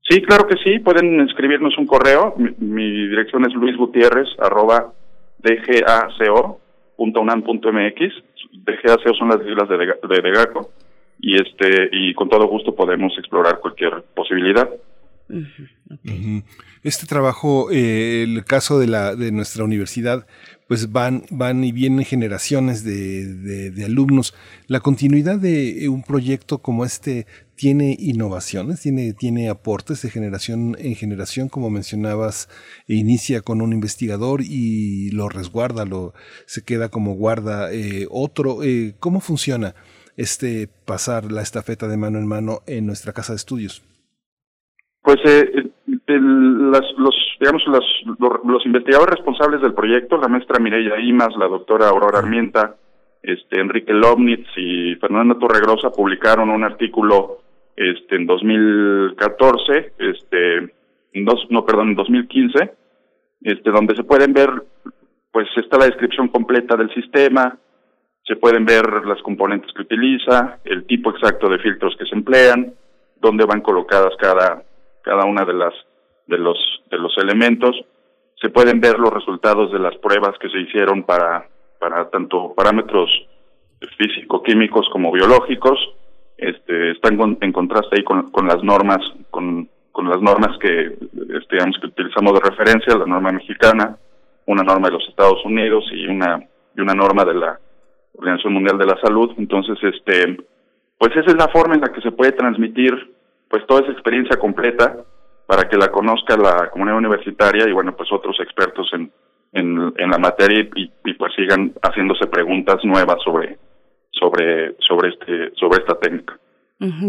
Sí, claro que sí. Pueden escribirnos un correo. Mi, dirección es Luis Gutiérrez, arroba dgaco .unam.mx, DGACO son las siglas de, de DEGACO, y este y con todo gusto podemos explorar cualquier posibilidad. Este trabajo, eh, el caso de la de nuestra universidad, pues van van y vienen generaciones de, de, alumnos. La continuidad de un proyecto como este tiene innovaciones, tiene, tiene aportes de generación en generación, como mencionabas, inicia con un investigador y lo resguarda, lo, se queda como guarda eh, otro. Eh, ¿Cómo funciona este pasar la estafeta de mano en mano en nuestra casa de estudios? Pues eh, los, digamos, los, investigadores responsables del proyecto, la maestra Mireya Imas, la doctora Aurora Armienta, este, Enrique Lobnitz y Fernando Torregrosa publicaron un artículo este, en 2014, este, dos, no, perdón, en 2015, este, donde se pueden ver, pues está la descripción completa del sistema, se pueden ver las componentes que utiliza, el tipo exacto de filtros que se emplean, dónde van colocadas cada cada una de las de los de los elementos. Se pueden ver los resultados de las pruebas que se hicieron para para tanto parámetros físico-químicos como biológicos este están en contraste ahí con, con las normas con, con las normas que este, digamos que utilizamos de referencia la norma mexicana una norma de los Estados Unidos y una y una norma de la Organización Mundial de la Salud. Entonces este pues esa es la forma en la que se puede transmitir pues toda esa experiencia completa para que la conozca la comunidad universitaria y bueno pues otros expertos en en, en la materia y, y, pues sigan haciéndose preguntas nuevas sobre sobre sobre este sobre esta técnica.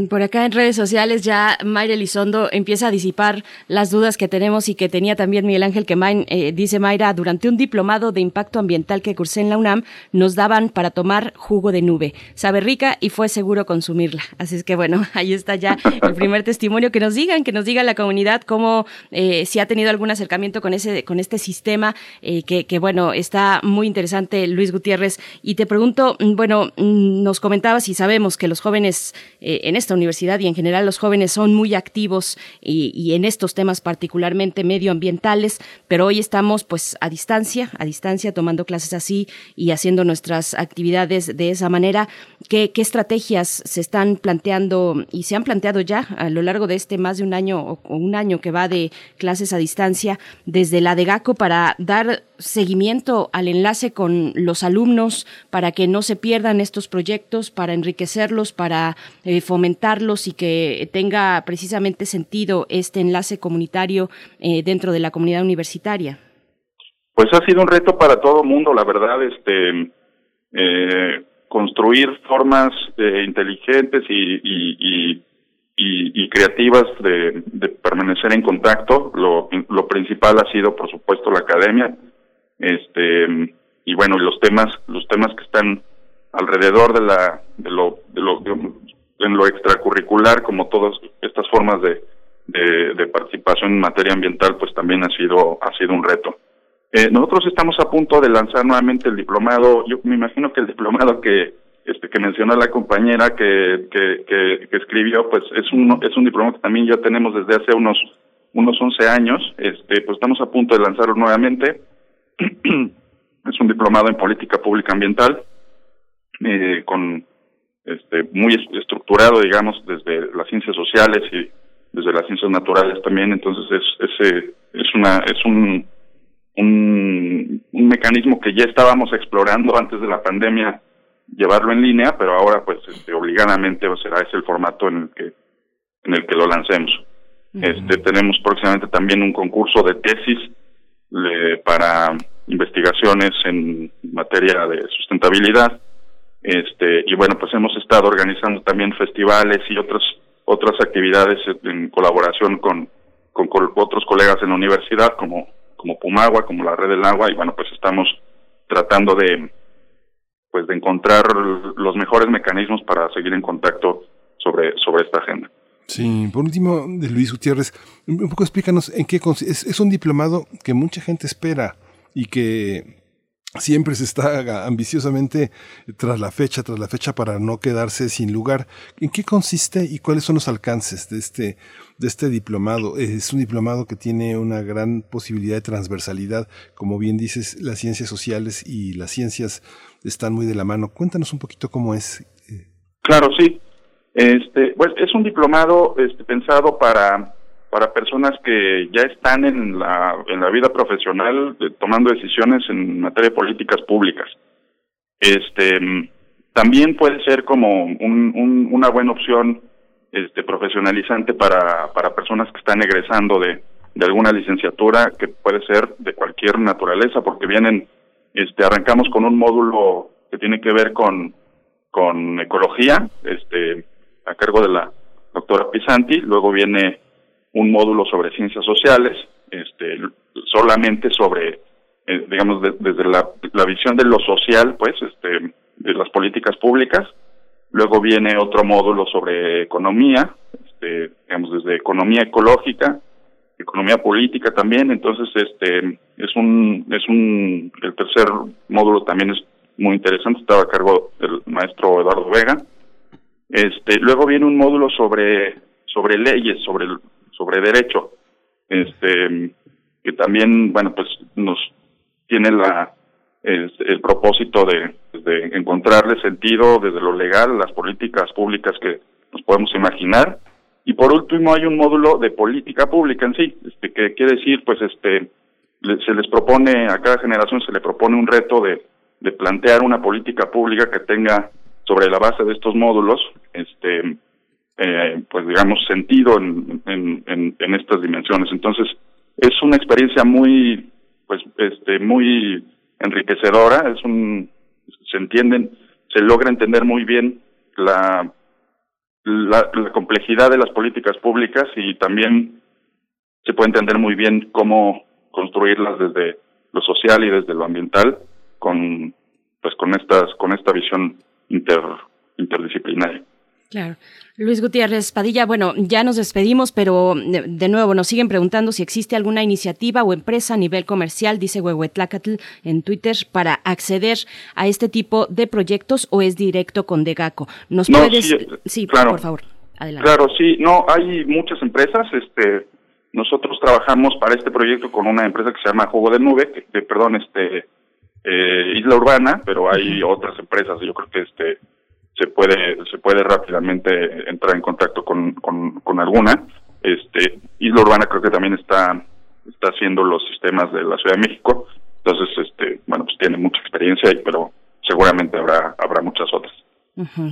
Por acá en redes sociales ya Mayra Elizondo empieza a disipar las dudas que tenemos y que tenía también Miguel Ángel Quemain. Eh, dice Mayra, durante un diplomado de impacto ambiental que cursé en la UNAM, nos daban para tomar jugo de nube. Sabe rica y fue seguro consumirla. Así es que bueno, ahí está ya el primer testimonio. Que nos digan, que nos diga la comunidad cómo, eh, si ha tenido algún acercamiento con, ese, con este sistema, eh, que, que bueno, está muy interesante Luis Gutiérrez. Y te pregunto, mm, bueno, mm, nos comentabas y sabemos que los jóvenes... Eh, en esta universidad y en general los jóvenes son muy activos y, en estos temas particularmente medioambientales, pero hoy estamos pues a distancia, a distancia tomando clases así y haciendo nuestras actividades de esa manera. ¿Qué, qué estrategias se están planteando y se han planteado ya a lo largo de este más de un año o un año que va de clases a distancia desde la de GACO para dar seguimiento al enlace con los alumnos para que no se pierdan estos proyectos, para enriquecerlos, para eh, fomentarlos y que tenga precisamente sentido este enlace comunitario eh, dentro de la comunidad universitaria? Pues ha sido un reto para todo el mundo, la verdad, este eh, construir formas eh, inteligentes y, y, y, creativas de, de, permanecer en contacto. Lo, lo principal ha sido, por supuesto, la academia. Este y bueno, los temas, los temas que están alrededor de la de lo de lo en lo extracurricular, como todas estas formas de, de, participación en materia ambiental, pues también ha sido, ha sido un reto. Eh, nosotros estamos a punto de lanzar nuevamente el diplomado, yo me imagino que el diplomado que, este, que mencionó la compañera que, que, escribió, pues es un, es un diplomado que también ya tenemos desde hace unos, unos 11 años, este, pues estamos a punto de lanzarlo nuevamente. es un diplomado en política pública ambiental, eh, con este, muy estructurado, digamos, desde las ciencias sociales y desde las ciencias naturales también. Entonces es es, es una es un, un un mecanismo que ya estábamos explorando antes de la pandemia llevarlo en línea, pero ahora pues este, obligadamente será ese el formato en el que en el que lo lancemos. Este tenemos próximamente también un concurso de tesis para investigaciones en materia de sustentabilidad este, y bueno, pues hemos estado organizando también festivales y otras otras actividades en colaboración con, con, otros colegas en la universidad, como, como Pumagua, como la Red del Agua, y bueno, pues estamos tratando de, pues de encontrar los mejores mecanismos para seguir en contacto sobre, sobre esta agenda. Sí, por último, de Luis Gutiérrez, un poco explícanos en qué es, es un diplomado que mucha gente espera y que siempre se está ambiciosamente tras la fecha, tras la fecha para no quedarse sin lugar. ¿En qué consiste y cuáles son los alcances de este, de este diplomado? Es un diplomado que tiene una gran posibilidad de transversalidad. Como bien dices, las ciencias sociales y las ciencias están muy de la mano. Cuéntanos un poquito cómo es. Claro, sí. Este, pues es un diplomado este, pensado para para personas que ya están en la, en la vida profesional tomando decisiones en materia de políticas públicas. Este, también puede ser como un, una buena opción este, profesionalizante para, para personas que están egresando de, de alguna licenciatura que puede ser de cualquier naturaleza, porque vienen, este, arrancamos con un módulo que tiene que ver con, con ecología, este, a cargo de la doctora Pisanti, luego viene un módulo sobre ciencias sociales, este, solamente sobre, eh, digamos, desde la, la, visión de lo social, pues, este, de las políticas públicas. Luego viene otro módulo sobre economía, este, digamos, desde economía ecológica, economía política también. Entonces, este, es un, es un, el tercer módulo también es muy interesante, estaba a cargo del maestro Eduardo Vega. Este, luego viene un módulo sobre, sobre leyes, sobre, sobre derecho, este, que también, bueno, pues nos tiene la, el, propósito de, de encontrarle sentido desde lo legal, las políticas públicas que nos podemos imaginar. Y por último hay un módulo de política pública en sí, este, que quiere decir, pues, este, se les propone, a cada generación se le propone un reto de, de plantear una política pública que tenga sobre la base de estos módulos, este, eh, pues digamos, sentido en, en, estas dimensiones. Entonces, es una experiencia muy, pues, este, muy enriquecedora, es un, se entienden, se logra entender muy bien la, la, la complejidad de las políticas públicas y también se puede entender muy bien cómo construirlas desde lo social y desde lo ambiental con pues con estas con esta visión inter interdisciplinaria. Claro. Luis Gutiérrez Padilla, bueno, ya nos despedimos, pero de, nuevo nos siguen preguntando si existe alguna iniciativa o empresa a nivel comercial, dice Huehuetlacatl en Twitter, para acceder a este tipo de proyectos o es directo con Degaco. ¿Nos puedes...? Sí, claro, por favor, adelante. Claro, sí, no, hay muchas empresas, este, nosotros trabajamos para este proyecto con una empresa que se llama Juego de Nube, que, perdón, este, eh, Isla Urbana, pero hay otras empresas, yo creo que este se puede se puede rápidamente entrar en contacto con, con, alguna. Este, Isla Urbana creo que también está está haciendo los sistemas de la Ciudad de México, entonces este, bueno, pues tiene mucha experiencia, pero seguramente habrá habrá muchas otras.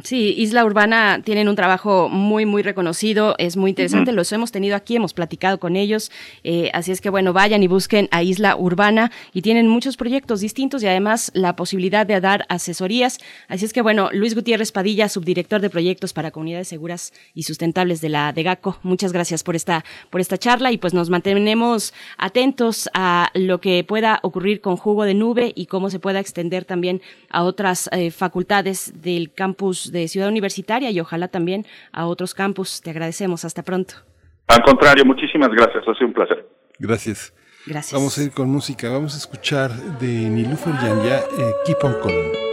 Sí, Isla Urbana tienen un trabajo muy, muy reconocido, es muy interesante, los hemos tenido aquí, hemos platicado con ellos, eh, así es que bueno, vayan y busquen a Isla Urbana y tienen muchos proyectos distintos y además la posibilidad de dar asesorías. Así es que bueno, Luis Gutiérrez Padilla, subdirector de proyectos para comunidades seguras y sustentables de la DEGACO, muchas gracias por esta, por esta charla y pues nos mantenemos atentos a lo que pueda ocurrir con Jugo de Nube y cómo se pueda extender también a otras eh, facultades del campo de Ciudad Universitaria y ojalá también a otros campus. Te agradecemos. Hasta pronto. Al contrario, muchísimas gracias. Ha sido un placer. Gracias. Gracias. Vamos a ir con música. Vamos a escuchar de Nilufer Yanya, eh, Keep on Calling.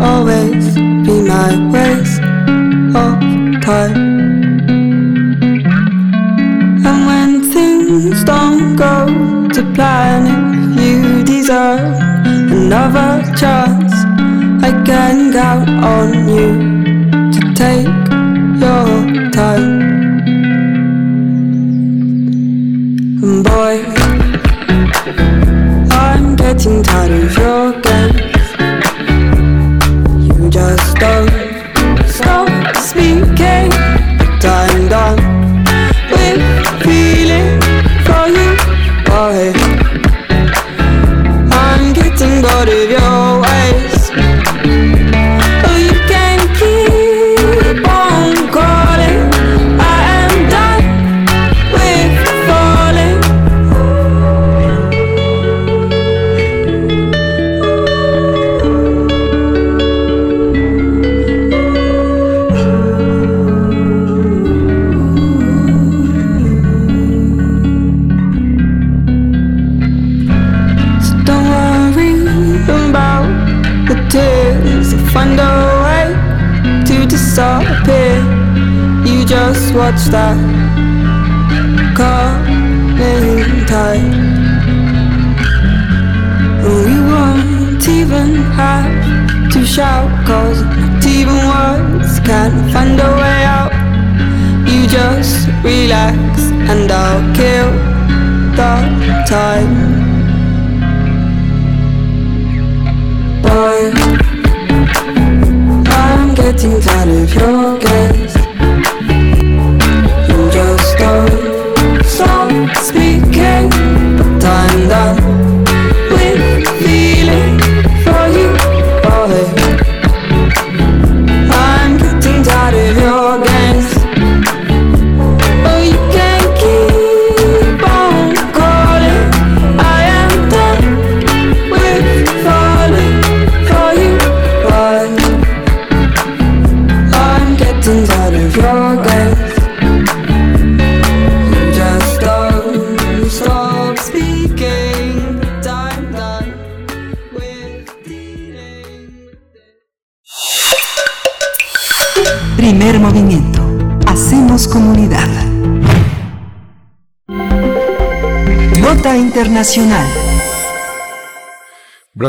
Always be my waste of time. And when things don't go to plan, if you deserve another chance, I can count on you to take your time. And boy, I'm getting tired of your game go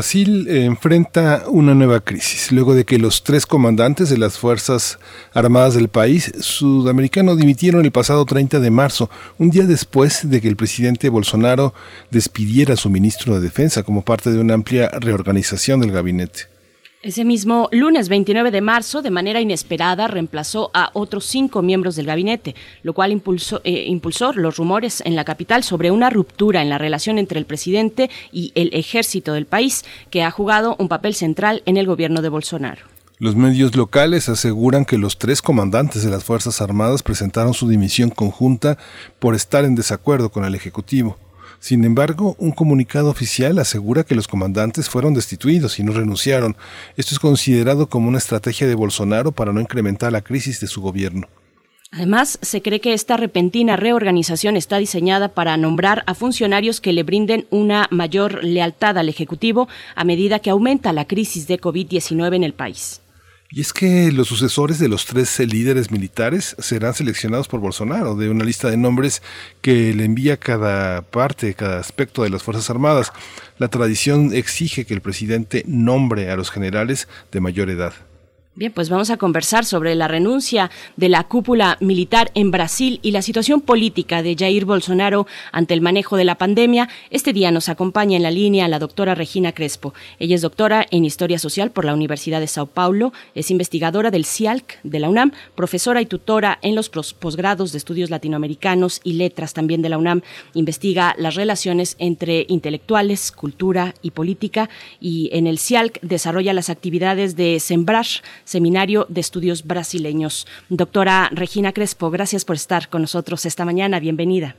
Brasil eh, enfrenta una nueva crisis luego de que los tres comandantes de las Fuerzas Armadas del país sudamericano dimitieron el pasado 30 de marzo, un día después de que el presidente Bolsonaro despidiera a su ministro de Defensa como parte de una amplia reorganización del gabinete. Ese mismo lunes 29 de marzo, de manera inesperada, reemplazó a otros cinco miembros del gabinete, lo cual impulsó, eh, impulsó los rumores en la capital sobre una ruptura en la relación entre el presidente y el ejército del país, que ha jugado un papel central en el gobierno de Bolsonaro. Los medios locales aseguran que los tres comandantes de las Fuerzas Armadas presentaron su dimisión conjunta por estar en desacuerdo con el Ejecutivo. Sin embargo, un comunicado oficial asegura que los comandantes fueron destituidos y no renunciaron. Esto es considerado como una estrategia de Bolsonaro para no incrementar la crisis de su gobierno. Además, se cree que esta repentina reorganización está diseñada para nombrar a funcionarios que le brinden una mayor lealtad al Ejecutivo a medida que aumenta la crisis de COVID-19 en el país. Y es que los sucesores de los tres líderes militares serán seleccionados por Bolsonaro de una lista de nombres que le envía cada parte, cada aspecto de las Fuerzas Armadas. La tradición exige que el presidente nombre a los generales de mayor edad. Bien, pues vamos a conversar sobre la renuncia de la cúpula militar en Brasil y la situación política de Jair Bolsonaro ante el manejo de la pandemia. Este día nos acompaña en la línea la doctora Regina Crespo. Ella es doctora en Historia Social por la Universidad de Sao Paulo, es investigadora del CIALC de la UNAM, profesora y tutora en los posgrados de estudios latinoamericanos y letras también de la UNAM. Investiga las relaciones entre intelectuales, cultura y política y en el CIALC desarrolla las actividades de Sembrar, Seminario de Estudios Brasileños. Doctora Regina Crespo, gracias por estar con nosotros esta mañana. Bienvenida.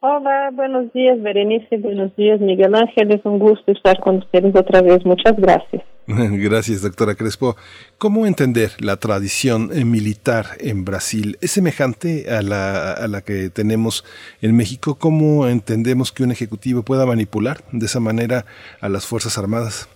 Hola, buenos días, Berenice. Buenos días, Miguel Ángel. Es un gusto estar con ustedes otra vez. Muchas gracias. Gracias, doctora Crespo. ¿Cómo entender la tradición eh, militar en Brasil? ¿Es semejante a la, a la que tenemos en México? ¿Cómo entendemos que un ejecutivo pueda manipular de esa manera a las Fuerzas Armadas?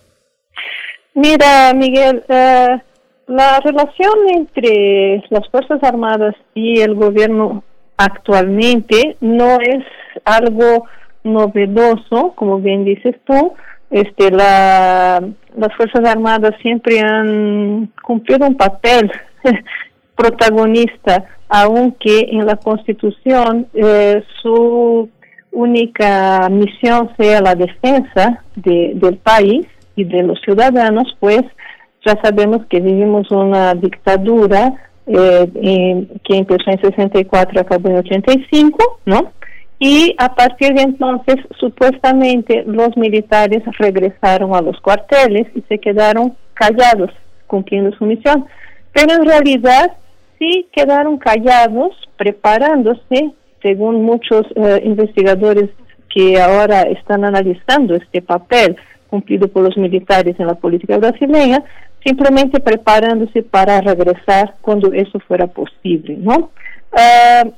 Mira, Miguel, uh, la relación entre las Fuerzas Armadas y el gobierno actualmente no es algo novedoso, como bien dices tú. Este, la, las Fuerzas Armadas siempre han cumplido un papel protagonista, aunque en la Constitución eh, su única misión sea la defensa de, del país y de los ciudadanos, pues ya sabemos que vivimos una dictadura eh, que empezó en 64 y acabó en 85, ¿no? Y a partir de entonces, supuestamente, los militares regresaron a los cuarteles y se quedaron callados, cumpliendo su misión. Pero en realidad, sí quedaron callados, preparándose, según muchos eh, investigadores que ahora están analizando este papel cumplido por los militares en la política brasileña, simplemente preparándose para regresar cuando eso fuera posible, ¿no? Uh,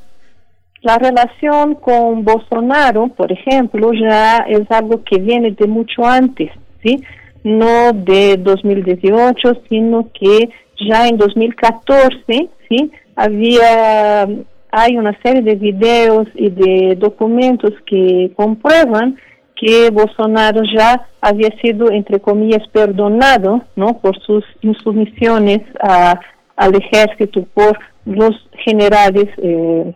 la relación con Bolsonaro, por ejemplo, ya es algo que viene de mucho antes, ¿sí? No de 2018, sino que ya en 2014, ¿sí? Había, hay una serie de videos y de documentos que comprueban que Bolsonaro ya había sido, entre comillas, perdonado ¿no? por sus insumisiones al ejército por los generales eh,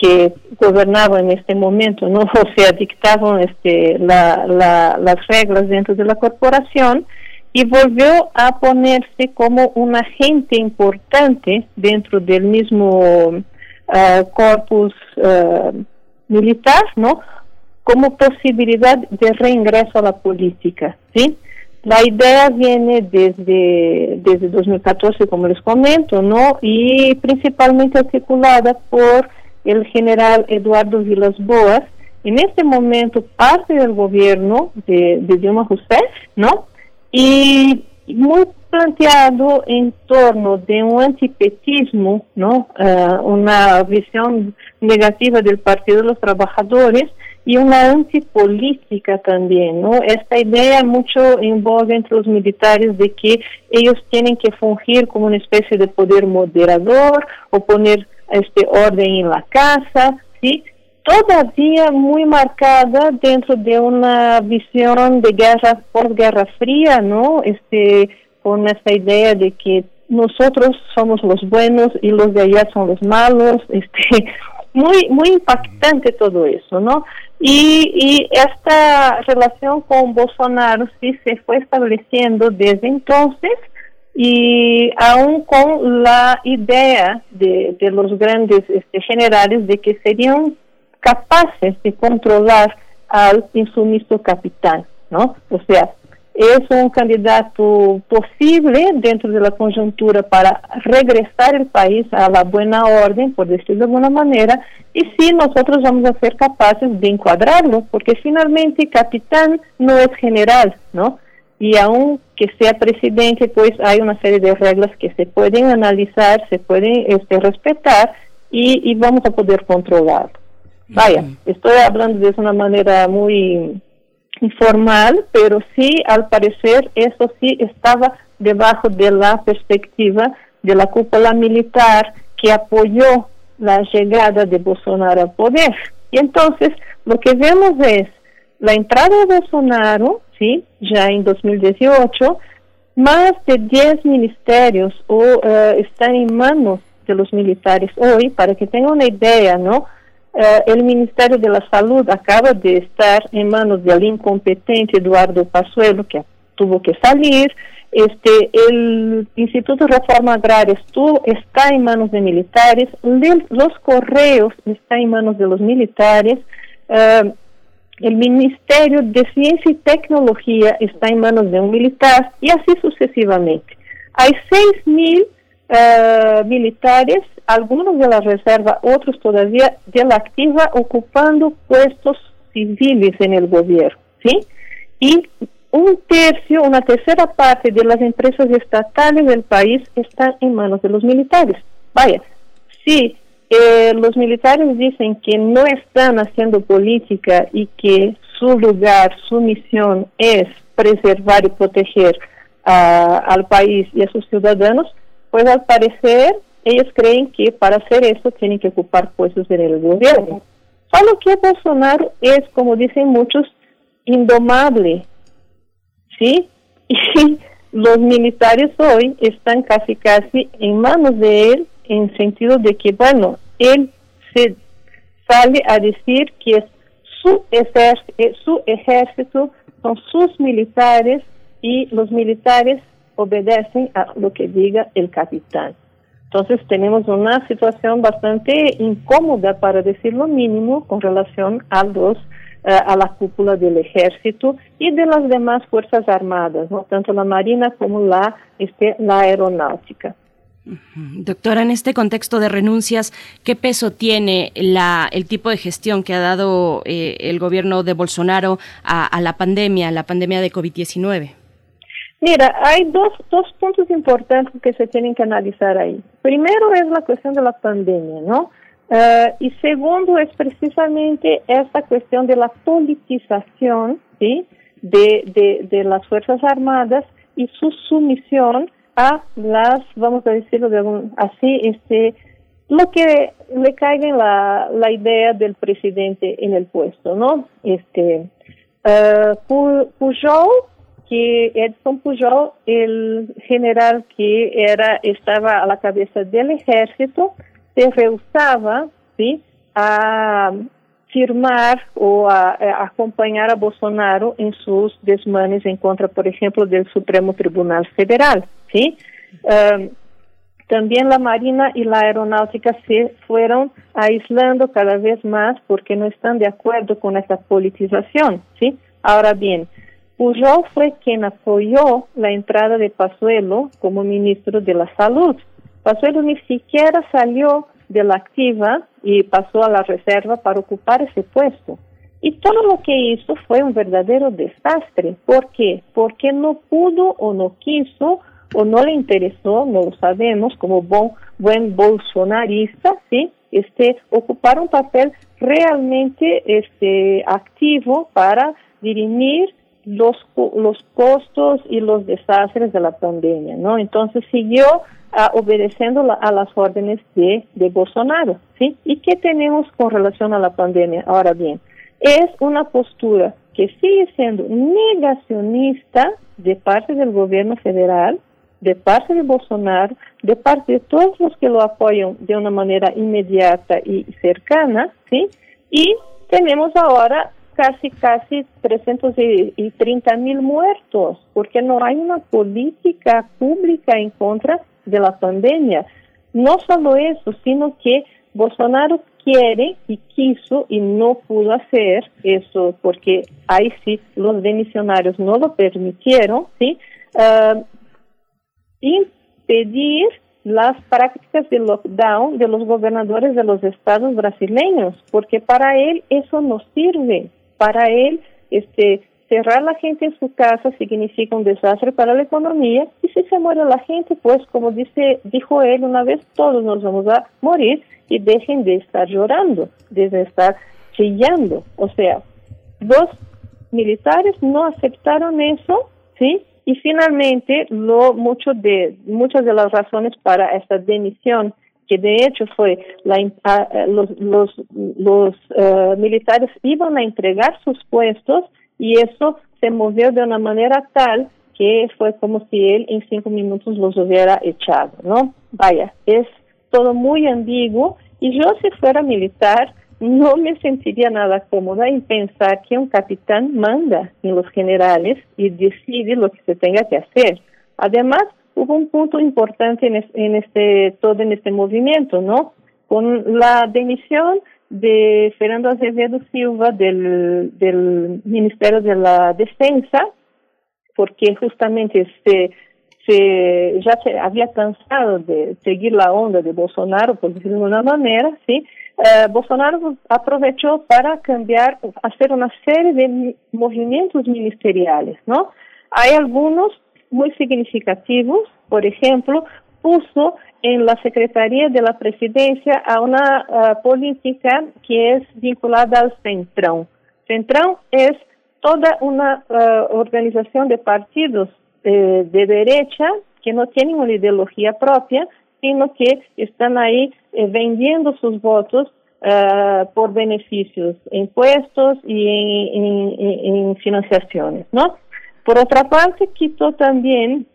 que gobernaban en este momento, ¿no? o sea, dictaban este, la, la, las reglas dentro de la corporación y volvió a ponerse como un agente importante dentro del mismo uh, corpus uh, militar, ¿no? Como posibilidad de reingreso a la política, ¿sí? La idea viene desde, desde 2014, como les comento, ¿no? Y principalmente articulada por el general Eduardo Vilas Boas, en este momento parte del gobierno de, de Dilma Rousseff, ¿no? Y muy planteado en torno de un antipetismo, ¿no? Uh, una visión negativa del Partido de los Trabajadores y una antipolítica también, ¿no? Esta idea mucho en boga entre los militares de que ellos tienen que fungir como una especie de poder moderador o poner este orden en la casa, ¿sí? todavía muy marcada dentro de una visión de guerra por guerra fría, ¿no? Este, con esta idea de que nosotros somos los buenos y los de allá son los malos, este, muy, muy impactante todo eso, ¿no? Y, y esta relación con Bolsonaro sí se fue estableciendo desde entonces y aún con la idea de, de los grandes este, generales de que serían capaces de controlar al insumiso capital, ¿no? O sea, es un candidato posible dentro de la coyuntura para regresar el país a la buena orden, por decirlo de alguna manera, y si nosotros vamos a ser capaces de encuadrarlo, porque finalmente capitán no es general, ¿no? Y aún que sea presidente, pues hay una serie de reglas que se pueden analizar, se pueden este, respetar y, y vamos a poder controlarlo. Vaya, estoy hablando de una manera muy informal, pero sí, al parecer, eso sí estaba debajo de la perspectiva de la cúpula militar que apoyó la llegada de Bolsonaro al poder. Y entonces, lo que vemos es la entrada de Bolsonaro, sí, ya en 2018, más de 10 ministerios uh, están en manos de los militares hoy, para que tengan una idea, ¿no? Uh, el Ministerio de la Salud acaba de estar en manos del incompetente Eduardo Pazuelo, que tuvo que salir. Este, el Instituto de Reforma Agraria estuvo, está en manos de militares, los correos están en manos de los militares, uh, el Ministerio de Ciencia y Tecnología está en manos de un militar y así sucesivamente. Hay 6 mil uh, militares algunos de la reserva, otros todavía de la activa, ocupando puestos civiles en el gobierno, ¿sí? Y un tercio, una tercera parte de las empresas estatales del país están en manos de los militares. Vaya, si eh, los militares dicen que no están haciendo política y que su lugar, su misión es preservar y proteger uh, al país y a sus ciudadanos, pues al parecer ellos creen que para hacer eso tienen que ocupar puestos en el gobierno. Solo que Bolsonaro es, como dicen muchos, indomable, ¿sí? Y los militares hoy están casi casi en manos de él en sentido de que, bueno, él se sale a decir que es su ejército, eh, su ejército son sus militares y los militares obedecen a lo que diga el capitán. Entonces tenemos una situación bastante incómoda, para decir lo mínimo, con relación a los eh, a la cúpula del ejército y de las demás fuerzas armadas, ¿no? tanto la marina como la, este, la aeronáutica. Doctora, en este contexto de renuncias, ¿qué peso tiene la, el tipo de gestión que ha dado eh, el gobierno de Bolsonaro a, a la pandemia, a la pandemia de COVID-19? Mira, hay dos, dos puntos importantes que se tienen que analizar ahí. Primero es la cuestión de la pandemia, ¿no? Uh, y segundo es precisamente esta cuestión de la politización ¿sí? de, de, de las Fuerzas Armadas y su sumisión a las, vamos a decirlo de algún, así, este, lo que le caiga en la, la idea del presidente en el puesto, ¿no? Este, Uh, Pujol, que Edson Pujol, el general que era estaba a la cabeza del ejército, se rehusaba ¿sí? a firmar ou a, a, acompanhar a Bolsonaro em seus desmanes em contra, por exemplo, do Supremo Tribunal Federal. ¿sí? Um, também a Marina e a Aeronáutica se foram aislando cada vez mais porque não estão de acordo com essa politização. ¿sí? Agora bem, Pujol foi quem apoiou a entrada de Pazuello como ministro de la Salud. Pazuello nem sequer saiu de la activa y pasó a la reserva para ocupar ese puesto. Y todo lo que hizo fue un verdadero desastre. ¿Por qué? Porque no pudo o no quiso o no le interesó, no lo sabemos, como buen bolsonarista, ¿sí? este, ocupar un papel realmente este, activo para dirimir los, los costos y los desastres de la pandemia, ¿no? Entonces siguió obedeciendo a las órdenes de, de Bolsonaro, ¿sí? ¿Y qué tenemos con relación a la pandemia? Ahora bien, es una postura que sigue siendo negacionista de parte del gobierno federal, de parte de Bolsonaro, de parte de todos los que lo apoyan de una manera inmediata y cercana, ¿sí? Y tenemos ahora casi, casi 330 mil muertos, porque no hay una política pública en contra de la pandemia. No solo eso, sino que Bolsonaro quiere y quiso y no pudo hacer eso porque ahí sí los demisionarios no lo permitieron, ¿sí? Uh, impedir las prácticas de lockdown de los gobernadores de los estados brasileños, porque para él eso no sirve. Para él, este, cerrar la gente en su casa significa un desastre para la economía y si se muere la gente, pues como dice, dijo él una vez, todos nos vamos a morir y dejen de estar llorando, de estar chillando. O sea, los militares no aceptaron eso, ¿sí? Y finalmente, lo, mucho de, muchas de las razones para esta demisión que de hecho fue la, los, los, los uh, militares iban a entregar sus puestos y eso se movió de una manera tal que fue como si él en cinco minutos los hubiera echado, ¿no? Vaya, es todo muy ambiguo y yo si fuera militar no me sentiría nada cómoda en pensar que un capitán manda en los generales y decide lo que se tenga que hacer. Además, hubo un punto importante en, este todo en este movimiento, ¿no? Con la demisión de Fernando Azevedo Silva del, Ministerio de la Defensa, porque justamente se, se, ya se había cansado de seguir la onda de Bolsonaro, por decirlo de una manera, ¿sí? Eh, Bolsonaro aprovechó para cambiar, hacer una serie de movimientos ministeriales, ¿no? Hay algunos muy significativos, por ejemplo, puso en la Secretaría de la Presidencia a una uh, política que es vinculada al Centrão. Centrão es toda una uh, organización de partidos eh, de derecha que no tienen una ideología propia, sino que están ahí vendiendo sus votos uh, por beneficios, impuestos y en financiaciones, ¿no? Por otra parte, quitó también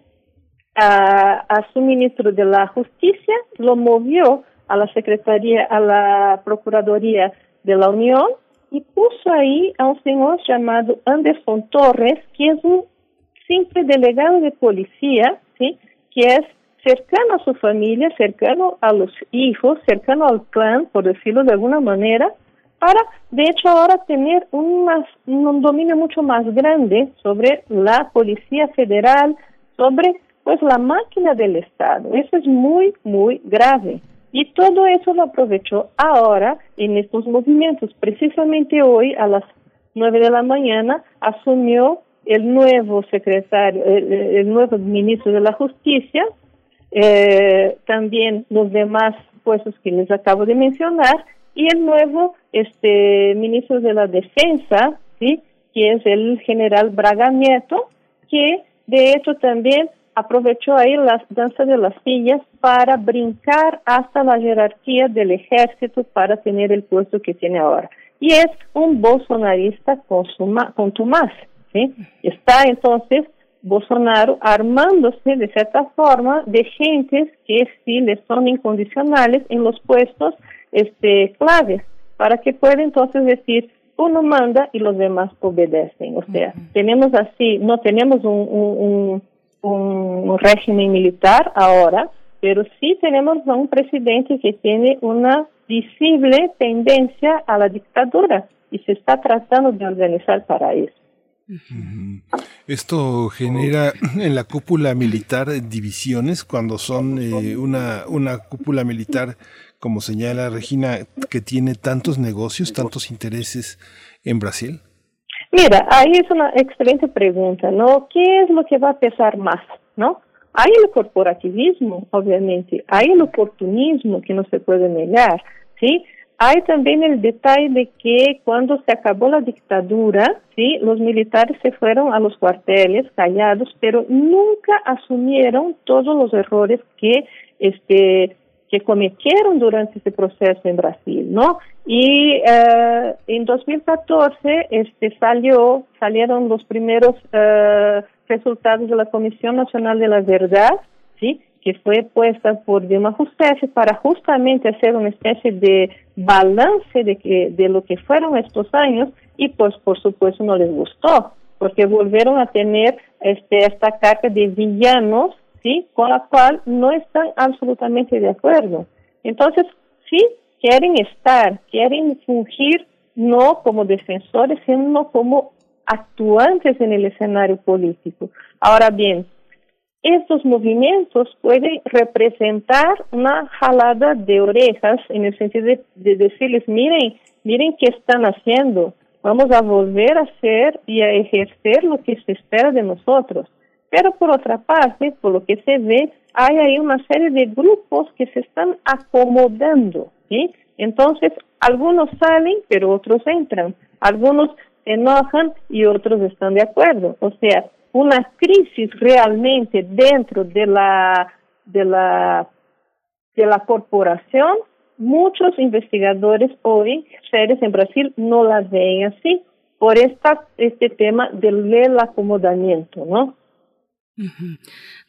a, su ministro de la Justicia, lo movió a la Secretaría, a la Procuraduría de la Unión y puso ahí a un señor llamado Anderson Torres, que es un simple delegado de policía, ¿sí? que es cercano a su familia, cercano a los hijos, cercano al clan, por decirlo de alguna manera, para, de hecho, ahora tener un, más, un dominio mucho más grande sobre la Policía Federal, sobre pues la máquina del Estado. Eso es muy, muy grave. Y todo eso lo aprovechó ahora en estos movimientos. Precisamente hoy a las nueve de la mañana asumió el nuevo secretario, el, nuevo ministro de la Justicia, eh, también los demás puestos que les acabo de mencionar, y el nuevo este ministro de la Defensa, ¿sí? que es el general Braga Nieto, que de hecho también aprovechó ahí la danza de las sillas para brincar hasta la jerarquía del ejército para tener el puesto que tiene ahora. y es un bolsonarista contumaz, ¿sí? Está entonces Bolsonaro armándose de cierta forma de gentes que sí le son incondicionales en los puestos este, claves, para que pueda entonces decir, uno manda y los demás obedecen. O sea, tenemos así, no tenemos un, un, régimen militar ahora, pero sí tenemos a un presidente que tiene una visible tendencia a la dictadura y se está tratando de organizar para eso. Esto genera en la cúpula militar divisiones cuando son eh, una, una cúpula militar, como señala Regina, que tiene tantos negocios, tantos intereses en Brasil. Mira, ahí es una excelente pregunta, ¿no? ¿Qué es lo que va a pesar más, no? Hay el corporativismo, obviamente, hay el oportunismo que no se puede negar, ¿sí? Hay también el detalle de que cuando se acabó la dictadura, sí, los militares se fueron a los cuarteles callados, pero nunca asumieron todos los errores que este que cometieron durante ese proceso en Brasil, ¿no? Y eh, en 2014 este salió salieron los primeros eh, resultados de la Comisión Nacional de la Verdad, sí, que fue puesta por Dilma Rousseff para justamente hacer una especie de balance de, que, de lo que fueron estos años y pues por supuesto no les gustó, porque volvieron a tener este, esta carga de villanos, con la cual no están absolutamente de acuerdo. Entonces, sí, quieren estar, quieren fungir no como defensores, sino como actuantes en el escenario político. Ahora bien, estos movimientos pueden representar una jalada de orejas en el sentido de, decirles, miren, miren qué están haciendo, vamos a volver a hacer y a ejercer lo que se espera de nosotros. Pero por otra parte, por lo que se ve, hay ahí una serie de grupos que se están acomodando, ¿sí? Entonces, algunos salen, pero otros entran. Algunos se enojan y otros están de acuerdo. O sea, una crisis realmente dentro de la, de la, de la corporación, muchos investigadores hoy, seres en Brasil, no la ven así por esta, este tema del acomodamiento, ¿no?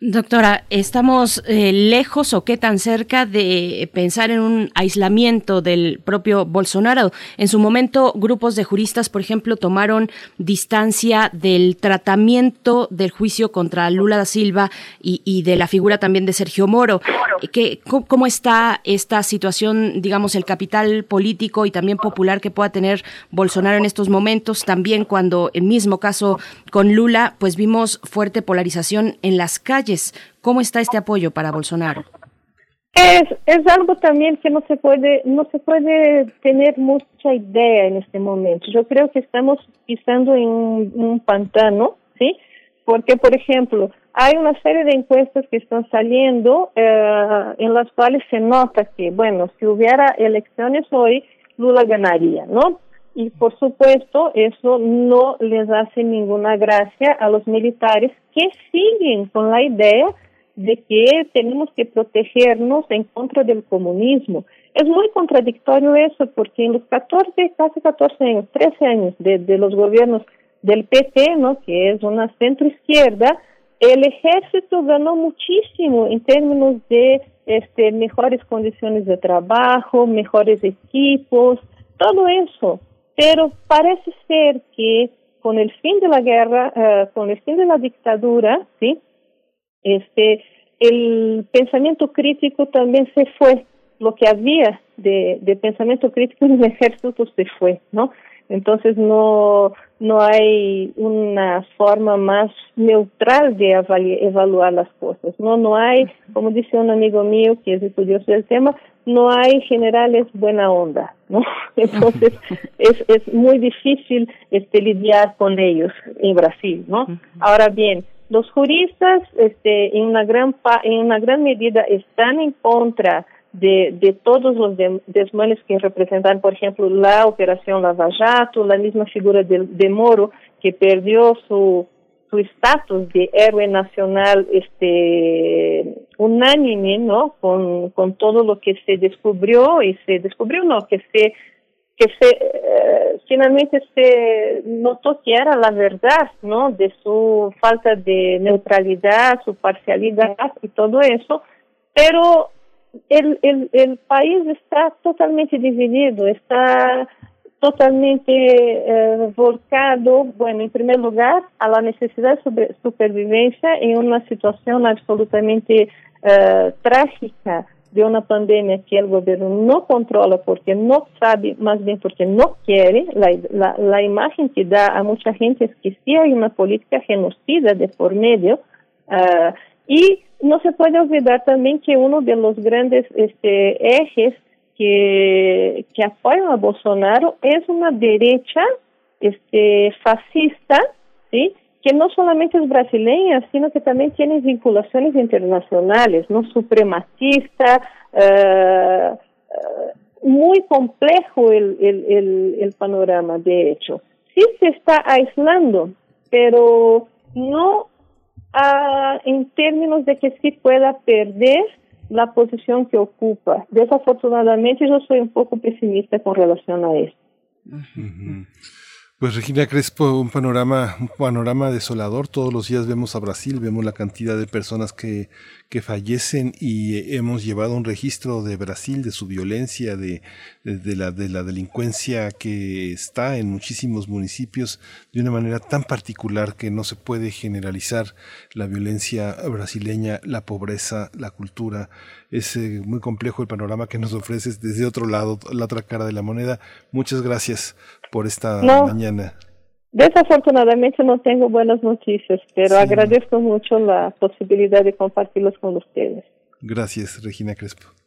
Doctora, ¿estamos eh, lejos o qué tan cerca de pensar en un aislamiento del propio Bolsonaro? En su momento, grupos de juristas, por ejemplo, tomaron distancia del tratamiento del juicio contra Lula da Silva y, de la figura también de Sergio Moro. ¿Qué, ¿Cómo está esta situación, digamos, el capital político y también popular que pueda tener Bolsonaro en estos momentos? También cuando, el mismo caso con Lula, pues vimos fuerte polarización en las calles. ¿Cómo está este apoyo para Bolsonaro? Es, es algo también que no se puede no se puede tener mucha idea en este momento. Yo creo que estamos pisando en un, pantano, ¿sí? Porque, por ejemplo, hay una serie de encuestas que están saliendo eh, en las cuales se nota que, bueno, si hubiera elecciones hoy, Lula ganaría, ¿no? Y por supuesto eso no les hace ninguna gracia a los militares que siguen con la idea de que tenemos que protegernos en contra del comunismo. Es muy contradictorio eso porque en los 14, casi 14 años, 13 años de, los gobiernos del PT, ¿no? que es una centro izquierda, el ejército ganó muchísimo en términos de este, mejores condiciones de trabajo, mejores equipos, todo eso. Pero parece ser que con el fin de la guerra, uh, con el fin de la dictadura, ¿sí? Este, el pensamiento crítico también se fue. Lo que había de, pensamiento crítico en el ejército se fue, ¿no? Entonces no, no hay una forma más neutral de evaluar las cosas, ¿no? No hay, como dice un amigo mío que es estudioso del tema, no hay generales buena onda, ¿no? Entonces es, es muy difícil este, lidiar con ellos en Brasil, ¿no? Ahora bien, los juristas este, en, una gran en una gran medida están en contra de, de todos los desmanes que representan, por ejemplo, la operación Lava Jato, la misma figura de, de Moro, que perdió su su estatus de héroe nacional este unánime no con, con todo lo que se descubrió y se descubrió no que se que se eh, finalmente se notó que era la verdad, ¿no? De su falta de neutralidad, su parcialidad y todo eso, pero el, el, el país está totalmente dividido, está totalmente eh, volcado, bueno, en primer lugar, a la necesidad de supervivencia en una situación absolutamente eh, trágica de una pandemia que el gobierno no controla porque no sabe, más bien porque no quiere. La, la, la imagen que da a mucha gente es que sí hay una política genocida de por medio. Uh, y no se puede olvidar también que uno de los grandes este, ejes que, apoyan a Bolsonaro es una derecha este, fascista, ¿sí? que no solamente es brasileña, sino que también tiene vinculaciones internacionales, no suprematista, uh, uh, muy complejo el, el, el, el, panorama, de hecho. Sí se está aislando, pero no uh, en términos de que sí pueda perder la posición que ocupa. Desafortunadamente, yo soy un poco pesimista con relación a esto. Uh -huh. Pues Regina Crespo, un panorama, un panorama desolador. Todos los días vemos a Brasil, vemos la cantidad de personas que, que fallecen y hemos llevado un registro de Brasil, de su violencia, de, de, de, la, de la delincuencia que está en muchísimos municipios de una manera tan particular que no se puede generalizar la violencia brasileña, la pobreza, la cultura. Es eh, muy complejo el panorama que nos ofreces desde otro lado, la otra cara de la moneda. Muchas gracias por esta no, mañana. Desafortunadamente no tengo buenas noticias, pero sí. agradezco mucho la posibilidad de compartirlos con ustedes. Gracias, Regina Crespo.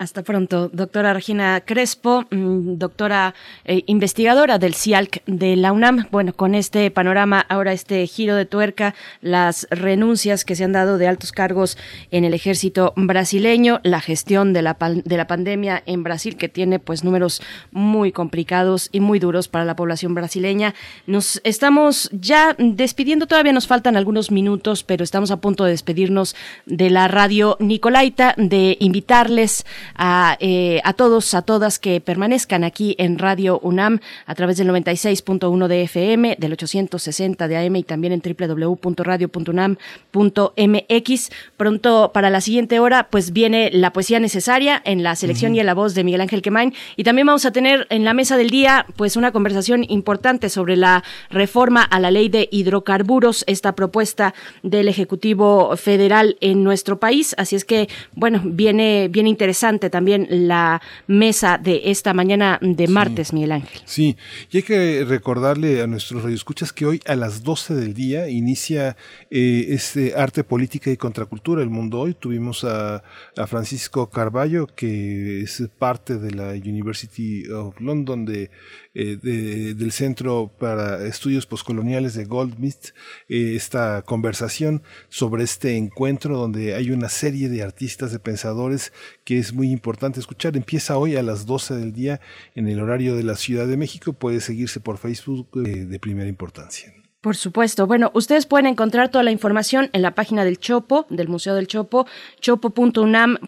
Hasta pronto, doctora Regina Crespo, mm, doctora eh, investigadora del CIALC de la UNAM. Bueno, con este panorama, ahora este giro de tuerca, las renuncias que se han dado de altos cargos en el ejército brasileño, la gestión de la, de la pandemia en Brasil, que tiene pues números muy complicados y muy duros para la población brasileña. Nos estamos ya despidiendo, todavía nos faltan algunos minutos, pero estamos a punto de despedirnos de la radio Nicolaita, de invitarles a, eh, a todos, a todas que permanezcan aquí en Radio UNAM a través del 96.1 de FM, del 860 de AM y también en www.radio.unam.mx. Pronto para la siguiente hora pues viene la poesía necesaria en la selección uh -huh. y en la voz de Miguel Ángel Quemain y también vamos a tener en la mesa del día pues una conversación importante sobre la reforma a la ley de hidrocarburos, esta propuesta del Ejecutivo Federal en nuestro país. Así es que, bueno, viene bien interesante también la mesa de esta mañana de martes, sí, Miguel Ángel. Sí, y hay que recordarle a nuestros radioescuchas que hoy a las 12 del día inicia eh, este arte, política y contracultura, el mundo hoy. Tuvimos a, a, Francisco Carballo, que es parte de la University of London, de, eh, de del Centro para Estudios Postcoloniales de Goldsmith, eh, esta conversación sobre este encuentro donde hay una serie de artistas, de pensadores que es muy importante escuchar. Empieza hoy a las 12 del día en el horario de la Ciudad de México. Puede seguirse por Facebook eh, de primera importancia. Por supuesto. Bueno, ustedes pueden encontrar toda la información en la página del Chopo, del Museo del Chopo, chopo.unam.mx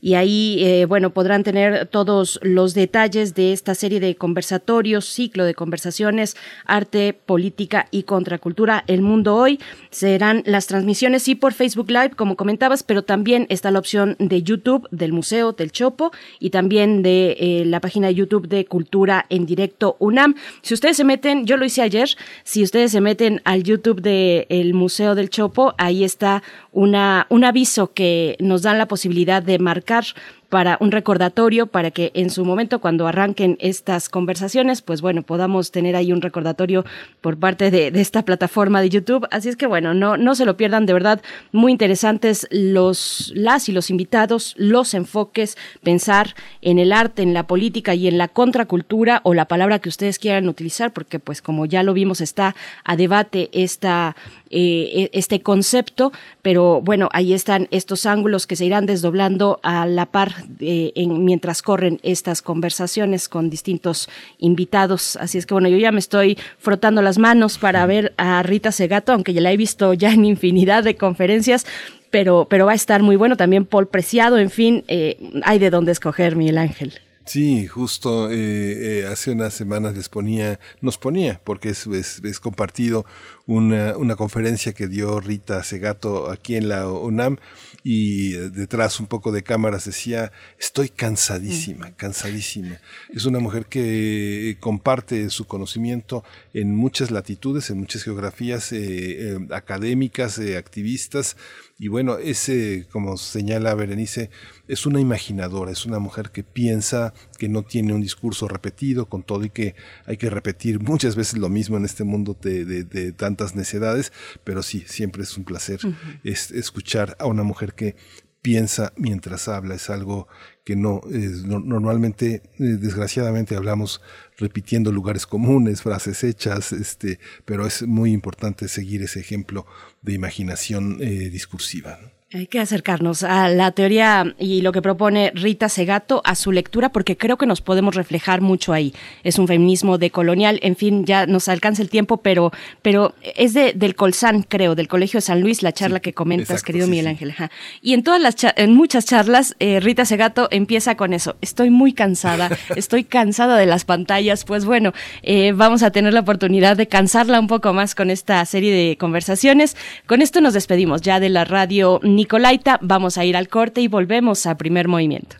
y ahí, eh, bueno, podrán tener todos los detalles de esta serie de conversatorios, ciclo de conversaciones, arte, política y contracultura, el mundo hoy. Serán las transmisiones, sí, por Facebook Live, como comentabas, pero también está la opción de YouTube del Museo del Chopo y también de eh, la página de YouTube de Cultura en Directo UNAM. Si ustedes se meten, yo lo hice ayer. Si ustedes se meten al YouTube del de Museo del Chopo, ahí está una, un aviso que nos dan la posibilidad de marcar para un recordatorio para que en su momento cuando arranquen estas conversaciones, pues bueno, podamos tener ahí un recordatorio por parte de, esta plataforma de YouTube. Así es que bueno, no, no se lo pierdan, de verdad, muy interesantes los, las y los invitados, los enfoques, pensar en el arte, en la política y en la contracultura o la palabra que ustedes quieran utilizar, porque pues como ya lo vimos está a debate esta, eh, este concepto, pero bueno, ahí están estos ángulos que se irán desdoblando a la par eh, en, mientras corren estas conversaciones con distintos invitados. Así es que bueno, yo ya me estoy frotando las manos para ver a Rita Segato, aunque ya la he visto ya en infinidad de conferencias, pero, pero va a estar muy bueno también Paul Preciado, en fin, eh, hay de dónde escoger, Miguel Ángel. Sí, justo eh, eh, hace unas semanas les ponía, nos ponía, porque es, es, es compartido una, una, conferencia que dio Rita Segato aquí en la UNAM y detrás un poco de cámaras decía, estoy cansadísima, cansadísima. Es una mujer que comparte su conocimiento en muchas latitudes, en muchas geografías eh, académicas, activistas, y bueno, ese, como señala Berenice, es una imaginadora, es una mujer que piensa, que no tiene un discurso repetido, con todo y que hay que repetir muchas veces lo mismo en este mundo de, de, tantas necedades, pero sí, siempre es un placer es, escuchar a una mujer que piensa mientras habla, es algo que no, normalmente, eh, desgraciadamente, hablamos repitiendo lugares comunes, frases hechas, este, pero es muy importante seguir ese ejemplo de imaginación eh, discursiva. Hay que acercarnos a la teoría y lo que propone Rita Segato, a su lectura, porque creo que nos podemos reflejar mucho ahí. Es un feminismo decolonial, en fin, ya nos alcanza el tiempo, pero, pero es de, del Colsan, creo, del Colegio de San Luis, la charla que comentas, querido Miguel Ángel. Y en todas las en muchas charlas, eh, Rita Segato empieza con eso. Estoy muy cansada, estoy cansada de las pantallas. Pues bueno, eh, vamos a tener la oportunidad de cansarla un poco más con esta serie de conversaciones. Con esto nos despedimos ya de la radio Nicolaita, vamos a ir al corte y volvemos a primer movimiento.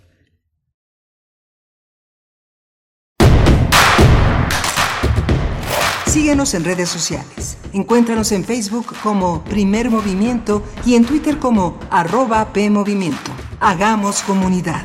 Síguenos en redes sociales. Encuéntranos en Facebook como Primer Movimiento y en Twitter como arroba PMovimiento. Hagamos comunidad.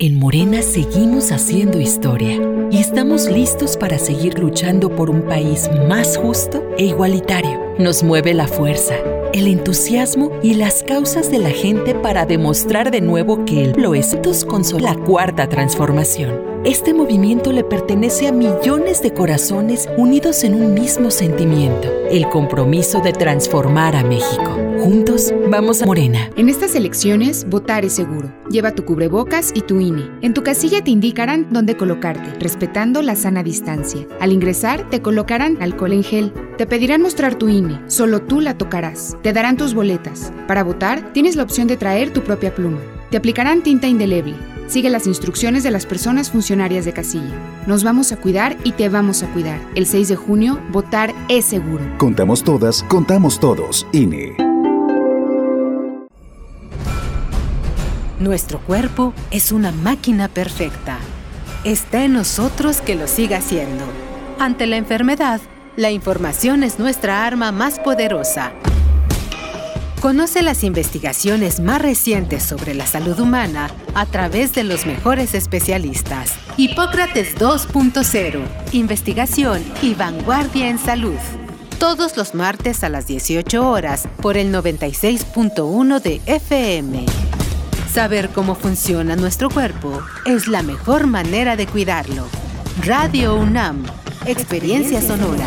En Morena seguimos haciendo historia y estamos listos para seguir luchando por un país más justo e igualitario. Nos mueve la fuerza, el entusiasmo y las causas de la gente para demostrar de nuevo que el lo es con la cuarta transformación. Este movimiento le pertenece a millones de corazones unidos en un mismo sentimiento, el compromiso de transformar a México. Juntos vamos a Morena. En estas elecciones, votar es seguro. Lleva tu cubrebocas y tu INE. En tu casilla te indicarán dónde colocarte, respetando la sana distancia. Al ingresar, te colocarán alcohol en gel. Te pedirán mostrar tu INE, solo tú la tocarás. Te darán tus boletas. Para votar, tienes la opción de traer tu propia pluma. Te aplicarán tinta indeleble. Sigue las instrucciones de las personas funcionarias de casilla. Nos vamos a cuidar y te vamos a cuidar. El 6 de junio, votar es seguro. Contamos todas, contamos todos. INE. Nuestro cuerpo es una máquina perfecta. Está en nosotros que lo siga siendo. Ante la enfermedad, la información es nuestra arma más poderosa. Conoce las investigaciones más recientes sobre la salud humana a través de los mejores especialistas. Hipócrates 2.0. Investigación y vanguardia en salud. Todos los martes a las 18 horas por el 96.1 de FM. Saber cómo funciona nuestro cuerpo es la mejor manera de cuidarlo. Radio UNAM. Experiencia sonora.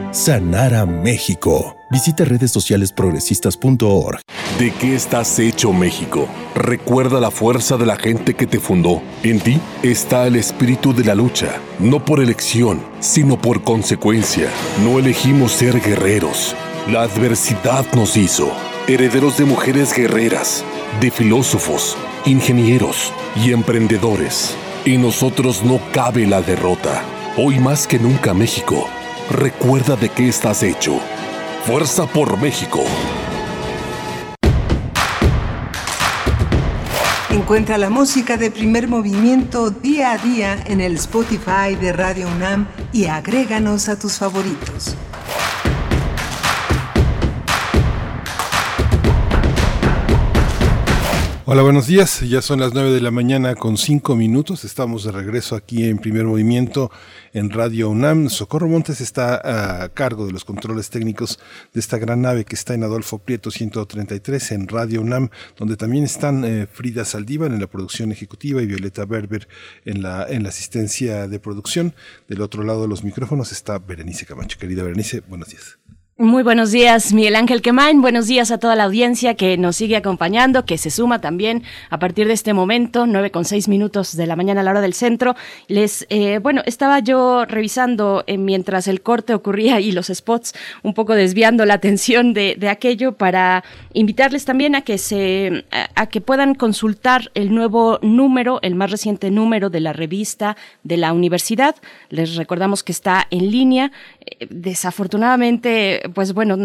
sanar a México. Visita redes sociales progresistas.org. ¿De qué estás hecho México? Recuerda la fuerza de la gente que te fundó. En ti está el espíritu de la lucha, no por elección, sino por consecuencia. No elegimos ser guerreros. La adversidad nos hizo herederos de mujeres guerreras, de filósofos, ingenieros y emprendedores. En nosotros no cabe la derrota. Hoy más que nunca México, recuerda de qué estás hecho. Fuerza por México. Encuentra la música de primer movimiento día a día en el Spotify de Radio UNAM y agréganos a tus favoritos. Hola, buenos días. Ya son las 9 de la mañana con 5 minutos. Estamos de regreso aquí en primer movimiento en Radio UNAM. Socorro Montes está a cargo de los controles técnicos de esta gran nave que está en Adolfo Prieto 133 en Radio UNAM, donde también están eh, Frida Saldívar en la producción ejecutiva y Violeta Berber en la, en la asistencia de producción. Del otro lado de los micrófonos está Berenice Camacho. Querida Berenice, buenos días. Muy buenos días, Miguel Ángel Quemain. Buenos días a toda la audiencia que nos sigue acompañando, que se suma también a partir de este momento, nueve con seis minutos de la mañana a la hora del centro. Les, eh, bueno, estaba yo revisando eh, mientras el corte ocurría y los spots, un poco desviando la atención de, de aquello para invitarles también a que se, a que puedan consultar el nuevo número, el más reciente número de la revista de la universidad. Les recordamos que está en línea. Eh, desafortunadamente, pues bueno,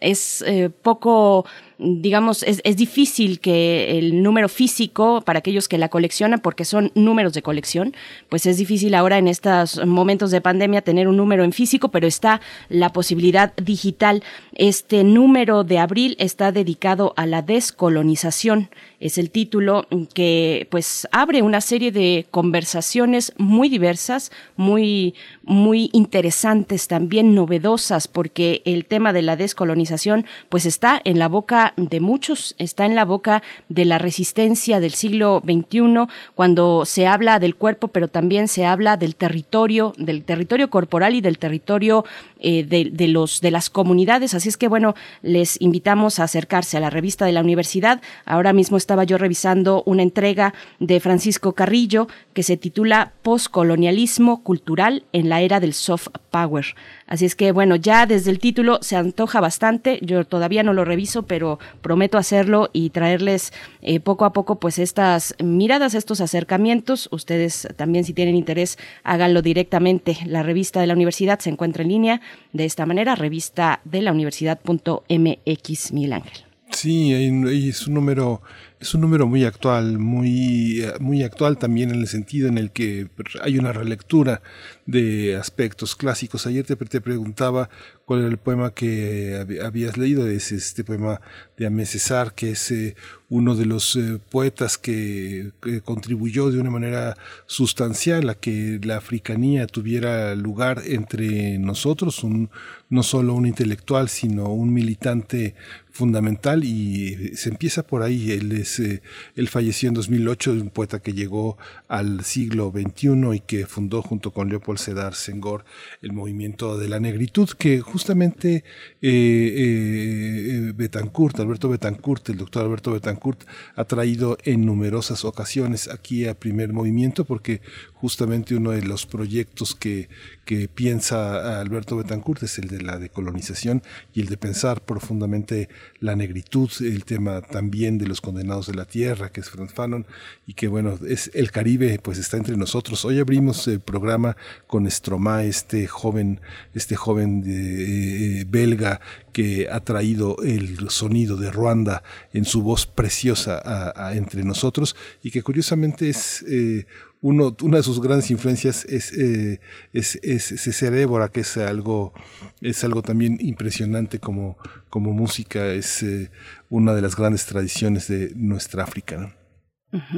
es eh, poco digamos, es, es, difícil que el número físico, para aquellos que la coleccionan, porque son números de colección, pues es difícil ahora en estos momentos de pandemia tener un número en físico, pero está la posibilidad digital. Este número de abril está dedicado a la descolonización. Es el título que pues abre una serie de conversaciones muy diversas, muy, muy interesantes, también novedosas, porque el tema de la descolonización pues está en la boca de muchos, está en la boca de la resistencia del siglo XXI, cuando se habla del cuerpo, pero también se habla del territorio, del territorio corporal y del territorio eh, de, los, de las comunidades. Así es que, bueno, les invitamos a acercarse a la revista de la universidad. Ahora mismo estaba yo revisando una entrega de Francisco Carrillo que se titula Postcolonialismo cultural en la era del soft power. Así es que, bueno, ya desde el título se antoja bastante. Yo todavía no lo reviso, pero prometo hacerlo y traerles eh, poco a poco, pues, estas miradas, estos acercamientos. Ustedes también, si tienen interés, háganlo directamente. La revista de la universidad se encuentra en línea de esta manera, revista de la universidad.mx, Miguel Ángel. Sí, es un número es un número muy actual, muy, muy actual también en el sentido en el que hay una relectura de aspectos clásicos. Ayer te, te preguntaba cuál era el poema que habías leído, es este poema de Amé César, que es eh, uno de los eh, poetas que, que, contribuyó de una manera sustancial a que la africanía tuviera lugar entre nosotros, un, no solo un intelectual, sino un militante fundamental y se empieza por ahí. Él, es, eh, él falleció en 2008, un poeta que llegó al siglo XXI y que fundó junto con Leopold Sedar Senghor el movimiento de la negritud, que justamente eh, eh, Betancourt, Alberto Betancourt, el doctor Alberto Betancourt, ha traído en numerosas ocasiones aquí a primer movimiento, porque justamente uno de los proyectos que, que piensa Alberto Betancourt es el de la decolonización y el de pensar profundamente la negritud, el tema también de los condenados de la tierra, que es Franz Fanon, y que bueno, es el Caribe, pues está entre nosotros. Hoy abrimos el programa con Stromae, este joven, este joven de, eh, belga que ha traído el sonido de Ruanda en su voz preciosa a, a entre nosotros y que curiosamente es eh, una de sus grandes influencias es, eh, es, es, Débora, que es algo, es algo también impresionante como, como música, es eh, una de las grandes tradiciones de nuestra África.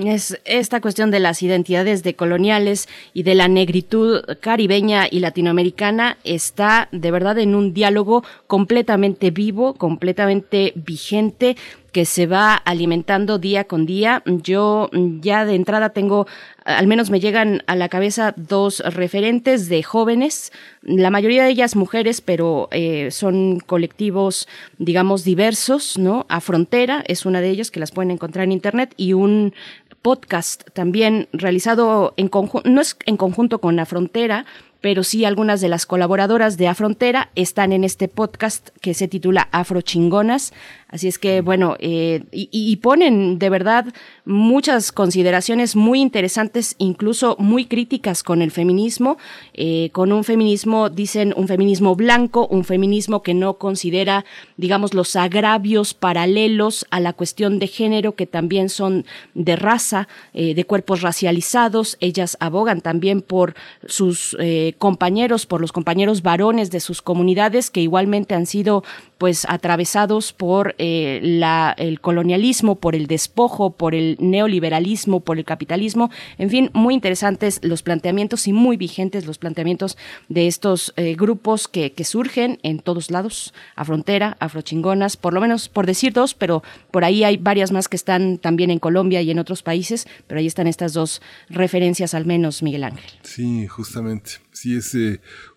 Es esta cuestión de las identidades decoloniales y de la negritud caribeña y latinoamericana está de verdad en un diálogo completamente vivo, completamente vigente que se va alimentando día con día. Yo ya de entrada tengo, al menos me llegan a la cabeza dos referentes de jóvenes, la mayoría de ellas mujeres, pero eh, son colectivos, digamos, diversos, ¿no? A Frontera es una de ellas que las pueden encontrar en internet y un podcast también realizado en conjunto, no es en conjunto con la frontera, pero sí algunas de las colaboradoras de Afrontera están en este podcast que se titula Afrochingonas. Así es que, bueno, eh, y, ponen de verdad muchas consideraciones muy interesantes, incluso muy críticas con el feminismo, eh, con un feminismo, dicen, un feminismo blanco, un feminismo que no considera, digamos, los agravios paralelos a la cuestión de género, que también son de raza, eh, de cuerpos racializados. Ellas abogan también por sus compañeros, por los compañeros varones de sus comunidades, que igualmente han sido pues atravesados por eh, la, el colonialismo, por el despojo, por el neoliberalismo, por el capitalismo. En fin, muy interesantes los planteamientos y muy vigentes los planteamientos de estos eh, grupos que, que, surgen en todos lados, a frontera, afrochingonas, por lo menos por decir dos, pero por ahí hay varias más que están también en Colombia y en otros países, pero ahí están estas dos referencias al menos, Miguel Ángel. Sí, justamente. Sí, es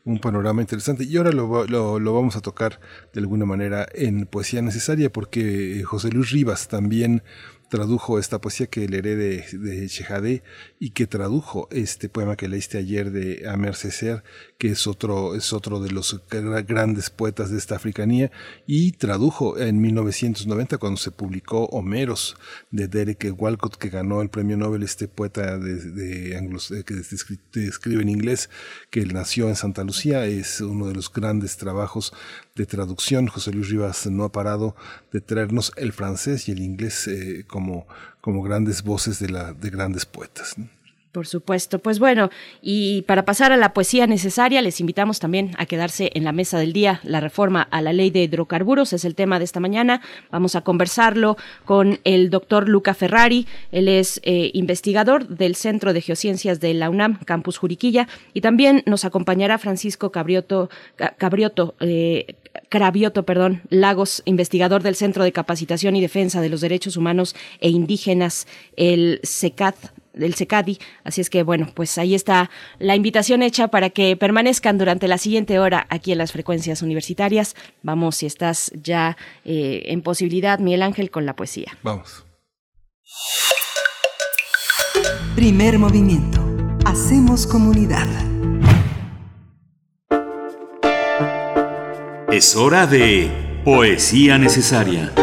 un panorama interesante. Y ahora lo, lo, vamos a tocar de alguna manera en Poesía Necesaria, porque José Luis Rivas también tradujo esta poesía que leeré de, de Shehadeh y que tradujo este poema que leíste ayer de Amer Ceser, que es otro, es otro de los grandes poetas de esta africanía, y tradujo en 1990 cuando se publicó Homeros de Derek Walcott, que ganó el premio Nobel, este poeta de, de anglos, que escribe en inglés, que nació en Santa Lucía, es uno de los grandes trabajos de traducción. José Luis Rivas no ha parado de traernos el francés y el inglés eh, como, como grandes voces de, grandes poetas. Por supuesto. Pues bueno, y para pasar a la poesía necesaria, les invitamos también a quedarse en la mesa del día. La reforma a la ley de hidrocarburos es el tema de esta mañana. Vamos a conversarlo con el doctor Luca Ferrari. Él es eh, investigador del Centro de Geociencias de la UNAM, Campus Juriquilla. Y también nos acompañará Francisco Cabrioto, Cabrioto, eh, Cravioto, perdón, Lagos, investigador del Centro de Capacitación y Defensa de los Derechos Humanos e Indígenas, el CECAD del SECADI. Así es que, bueno, pues ahí está la invitación hecha para que permanezcan durante la siguiente hora aquí en las frecuencias universitarias. Vamos, si estás ya eh, en posibilidad, Miguel Ángel, con la poesía. Vamos. Primer movimiento. Hacemos comunidad. Es hora de poesía necesaria.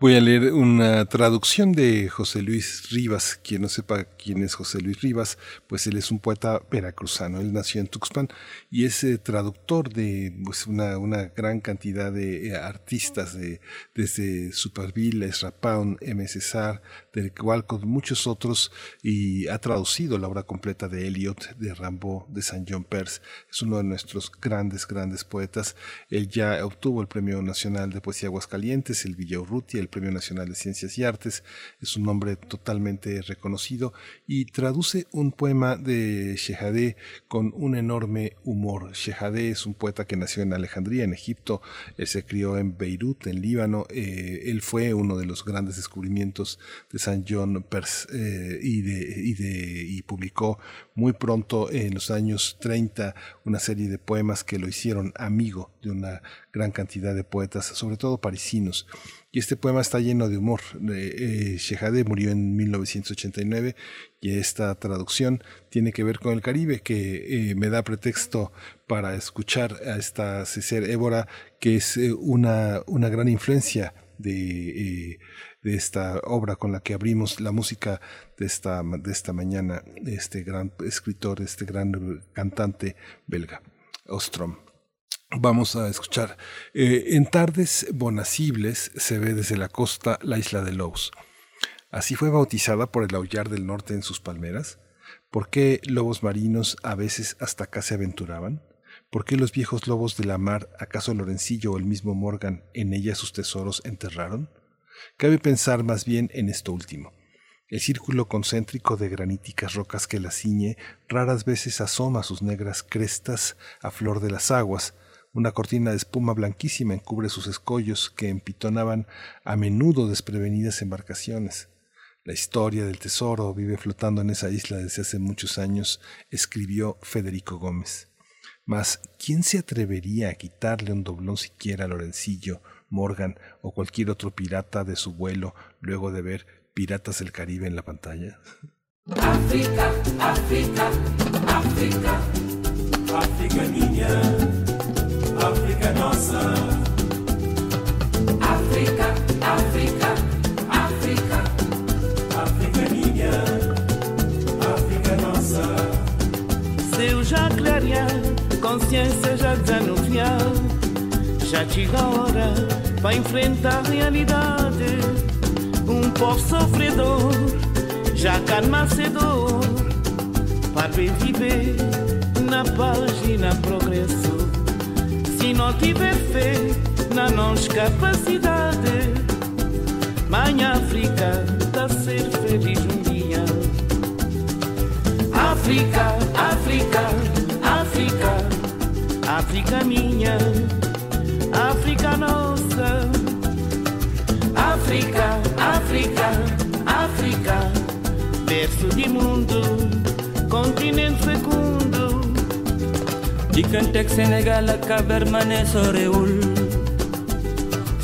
Voy a leer una traducción de José Luis Rivas. Quien no sepa quién es José Luis Rivas, pues él es un poeta veracruzano. Él nació en Tuxpan y es eh, traductor de pues, una, una, gran cantidad de eh, artistas, de, desde Superville, Ezra Pound, M. César, Derek Walcott, muchos otros, y ha traducido la obra completa de Eliot, de Rambo, de Saint John Peirce. Es uno de nuestros grandes, grandes poetas. Él ya obtuvo el Premio Nacional de Poesía Aguascalientes, el Villa Urrutia, el Premio Nacional de Ciencias y Artes. Es un nombre totalmente reconocido y traduce un poema de Shehadeh con un enorme humor. Shehadeh es un poeta que nació en Alejandría, en Egipto. Él se crió en Beirut, en Líbano. Eh, él fue uno de los grandes descubrimientos de San John Peirce eh, y, publicó muy pronto, en los años 30, una serie de poemas que lo hicieron amigo de una gran cantidad de poetas, sobre todo parisinos. Y este poema está lleno de humor. Eh, murió en 1989 y esta traducción tiene que ver con el Caribe, que eh, me da pretexto para escuchar a esta César Évora, que es una, una gran influencia de de esta obra con la que abrimos la música de esta, de esta mañana, este gran escritor, este gran cantante belga, Ostrom. Vamos a escuchar. Eh, en tardes bonacibles se ve desde la costa la isla de Lous. ¿Así fue bautizada por el aullar del norte en sus palmeras? ¿Por qué lobos marinos a veces hasta acá se aventuraban? ¿Por qué los viejos lobos de la mar, acaso Lorencillo o el mismo Morgan, en ella sus tesoros enterraron? Cabe pensar más bien en esto último. El círculo concéntrico de graníticas rocas que la ciñe raras veces asoma sus negras crestas a flor de las aguas, una cortina de espuma blanquísima encubre sus escollos que empitonaban a menudo desprevenidas embarcaciones. La historia del tesoro vive flotando en esa isla desde hace muchos años, escribió Federico Gómez. Mas, ¿quién se atrevería a quitarle un doblón siquiera a Lorencillo, Morgan o cualquier otro pirata de su vuelo luego de ver Piratas del Caribe en la pantalla? África, África, África, África niña, África nossa. África, África, África, África niña, África nossa. Seu já clarear, consciência já desanuviar. Já chega a hora para enfrentar a realidade. Um povo sofredor, já calma a dor. Para viver na paz e na progresso. Se não tiver fé na nossa capacidade, Mãe África está a ser feliz um dia. África, África, África, África minha, África, África, África, berço de mundo, continente fecundo. Dikantek Sénégal ak Cabermané sorewul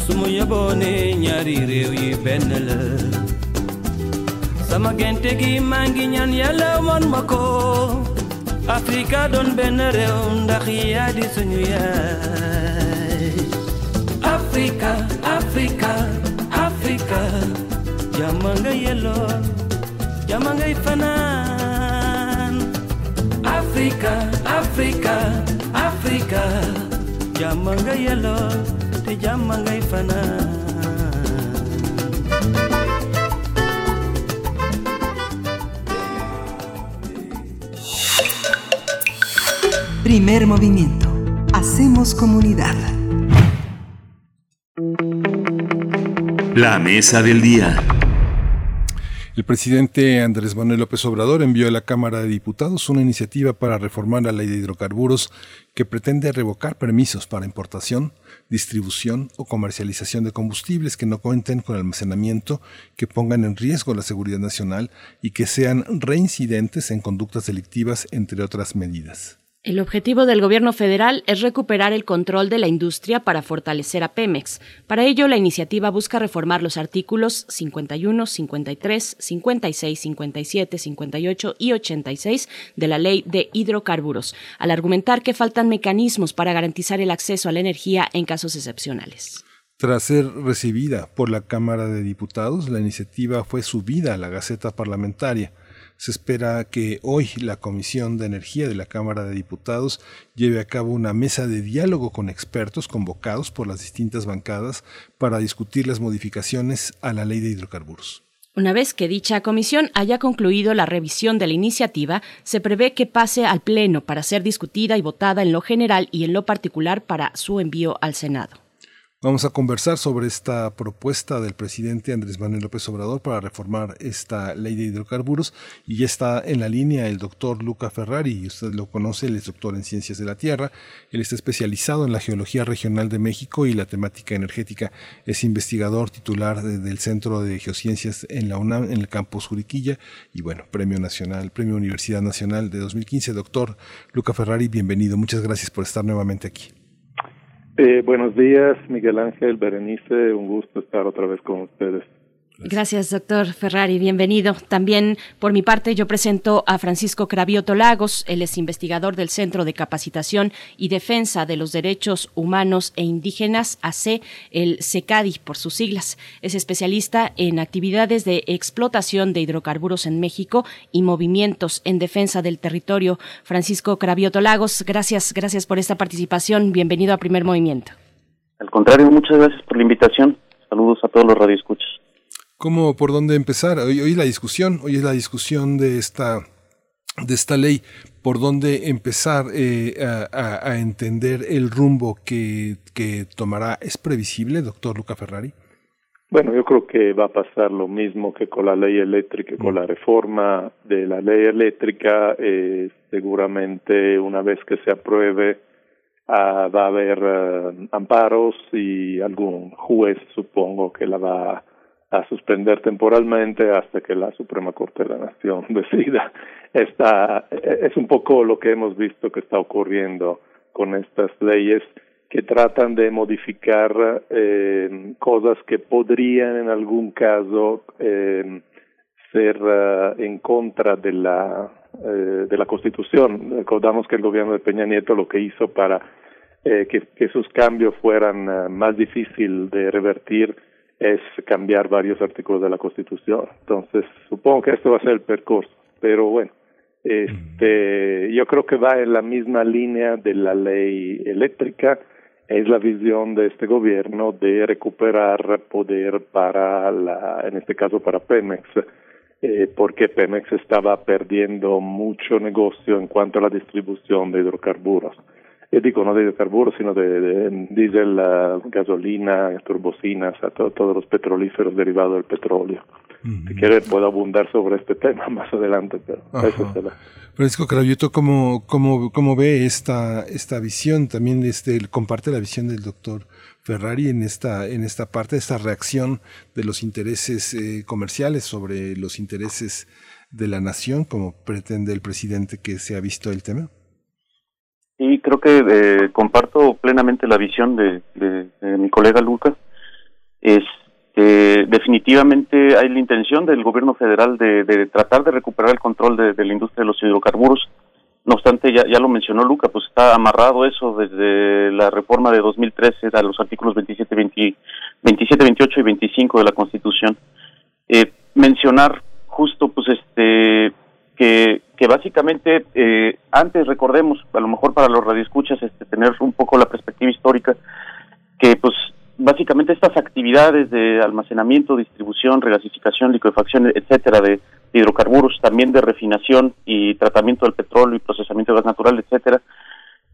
sumu yebone ñaari réew yi benn la sama gente gi maa ngi ñaan yàlla won ma ko Afrika doon benn réew ndax di suñu yaay Afrika Afrika jàmm nga yelloo jàmm ngay fanaan Afrika Afrika Afrika jàmm nga yelloo te jàmm ngay fanaan Primer movimiento. Hacemos comunidad. La mesa del día. El presidente Andrés Manuel López Obrador envió a la Cámara de Diputados una iniciativa para reformar la ley de hidrocarburos que pretende revocar permisos para importación, distribución o comercialización de combustibles que no cuenten con almacenamiento, que pongan en riesgo la seguridad nacional y que sean reincidentes en conductas delictivas, entre otras medidas. El objetivo del gobierno federal es recuperar el control de la industria para fortalecer a Pemex. Para ello, la iniciativa busca reformar los artículos 51, 53, 56, 57, 58 y 86 de la Ley de Hidrocarburos, al argumentar que faltan mecanismos para garantizar el acceso a la energía en casos excepcionales. Tras ser recibida por la Cámara de Diputados, la iniciativa fue subida a la Gaceta Parlamentaria. Se espera que hoy la Comisión de Energía de la Cámara de Diputados lleve a cabo una mesa de diálogo con expertos convocados por las distintas bancadas para discutir las modificaciones a la ley de hidrocarburos. Una vez que dicha comisión haya concluido la revisión de la iniciativa, se prevé que pase al Pleno para ser discutida y votada en lo general y en lo particular para su envío al Senado. Vamos a conversar sobre esta propuesta del presidente Andrés Manuel López Obrador para reformar esta ley de hidrocarburos y ya está en la línea el doctor Luca Ferrari, y usted lo conoce, él es doctor en ciencias de la Tierra, él está especializado en la geología regional de México y la temática energética, es investigador titular de, del Centro de Geociencias en la UNAM, en el campus Juriquilla y bueno, Premio Nacional, Premio Universidad Nacional de 2015. Doctor Luca Ferrari, bienvenido, muchas gracias por estar nuevamente aquí. Eh, buenos días, Miguel Ángel, Berenice, un gusto estar otra vez con ustedes. Gracias, doctor Ferrari. Bienvenido. También, por mi parte, yo presento a Francisco Cravioto Lagos. Él es investigador del Centro de Capacitación y Defensa de los Derechos Humanos e Indígenas, AC, el SECADI, por sus siglas. Es especialista en actividades de explotación de hidrocarburos en México y movimientos en defensa del territorio. Francisco Cravioto Lagos, gracias, gracias por esta participación. Bienvenido a Primer Movimiento. Al contrario, muchas gracias por la invitación. Saludos a todos los radioescuchas. ¿Cómo, por dónde empezar? Hoy, hoy la discusión, hoy es la discusión de esta, de esta ley, por dónde empezar eh, a, a, entender el rumbo que, que tomará. ¿Es previsible, doctor Luca Ferrari? Bueno, yo creo que va a pasar lo mismo que con la ley eléctrica, con la reforma de la ley eléctrica. Eh, seguramente una vez que se apruebe ah, va a haber uh, amparos y algún juez, supongo, que la va a suspender temporalmente hasta que la Suprema Corte de la Nación decida. Esta, es un poco lo que hemos visto que está ocurriendo con estas leyes que tratan de modificar eh, cosas que podrían en algún caso eh, ser uh, en contra de la eh, de la Constitución. Recordamos que el gobierno de Peña Nieto lo que hizo para eh, que, que sus cambios fueran uh, más difícil de revertir es cambiar varios artículos de la Constitución. Entonces, supongo que esto va a ser el percurso, pero bueno, este, yo creo que va en la misma línea de la ley eléctrica es la visión de este gobierno de recuperar poder para la, en este caso para Pemex, eh, porque Pemex estaba perdiendo mucho negocio en cuanto a la distribución de hidrocarburos. Y digo no de hidrocarburos, sino de, de diésel, gasolina, turbocinas, a todos los petrolíferos derivados del petróleo. Si quiere puedo abundar sobre este tema más adelante, pero eso será. Francisco Cravioto, ¿cómo, cómo, cómo ve esta, esta visión? También este, comparte la visión del doctor Ferrari en esta, en esta parte, esta reacción de los intereses eh, comerciales sobre los intereses de la nación, como pretende el presidente que se ha visto el tema. Sí, creo que eh, comparto plenamente la visión de, mi colega Lucas. Es, eh, definitivamente hay la intención del gobierno federal de, tratar de recuperar el control de, la industria de los hidrocarburos. No obstante, ya, ya lo mencionó Luca, pues está amarrado eso desde la reforma de 2013 a los artículos 27, 20, 27 28 y 25 de la Constitución. Eh, mencionar justo, pues, este, que, que básicamente, eh, antes recordemos, a lo mejor para los radioescuchas, este, tener un poco la perspectiva histórica, que pues básicamente estas actividades de almacenamiento, distribución, regasificación, liquefacción, etcétera, de, hidrocarburos, también de refinación y tratamiento del petróleo y procesamiento de gas natural, etcétera.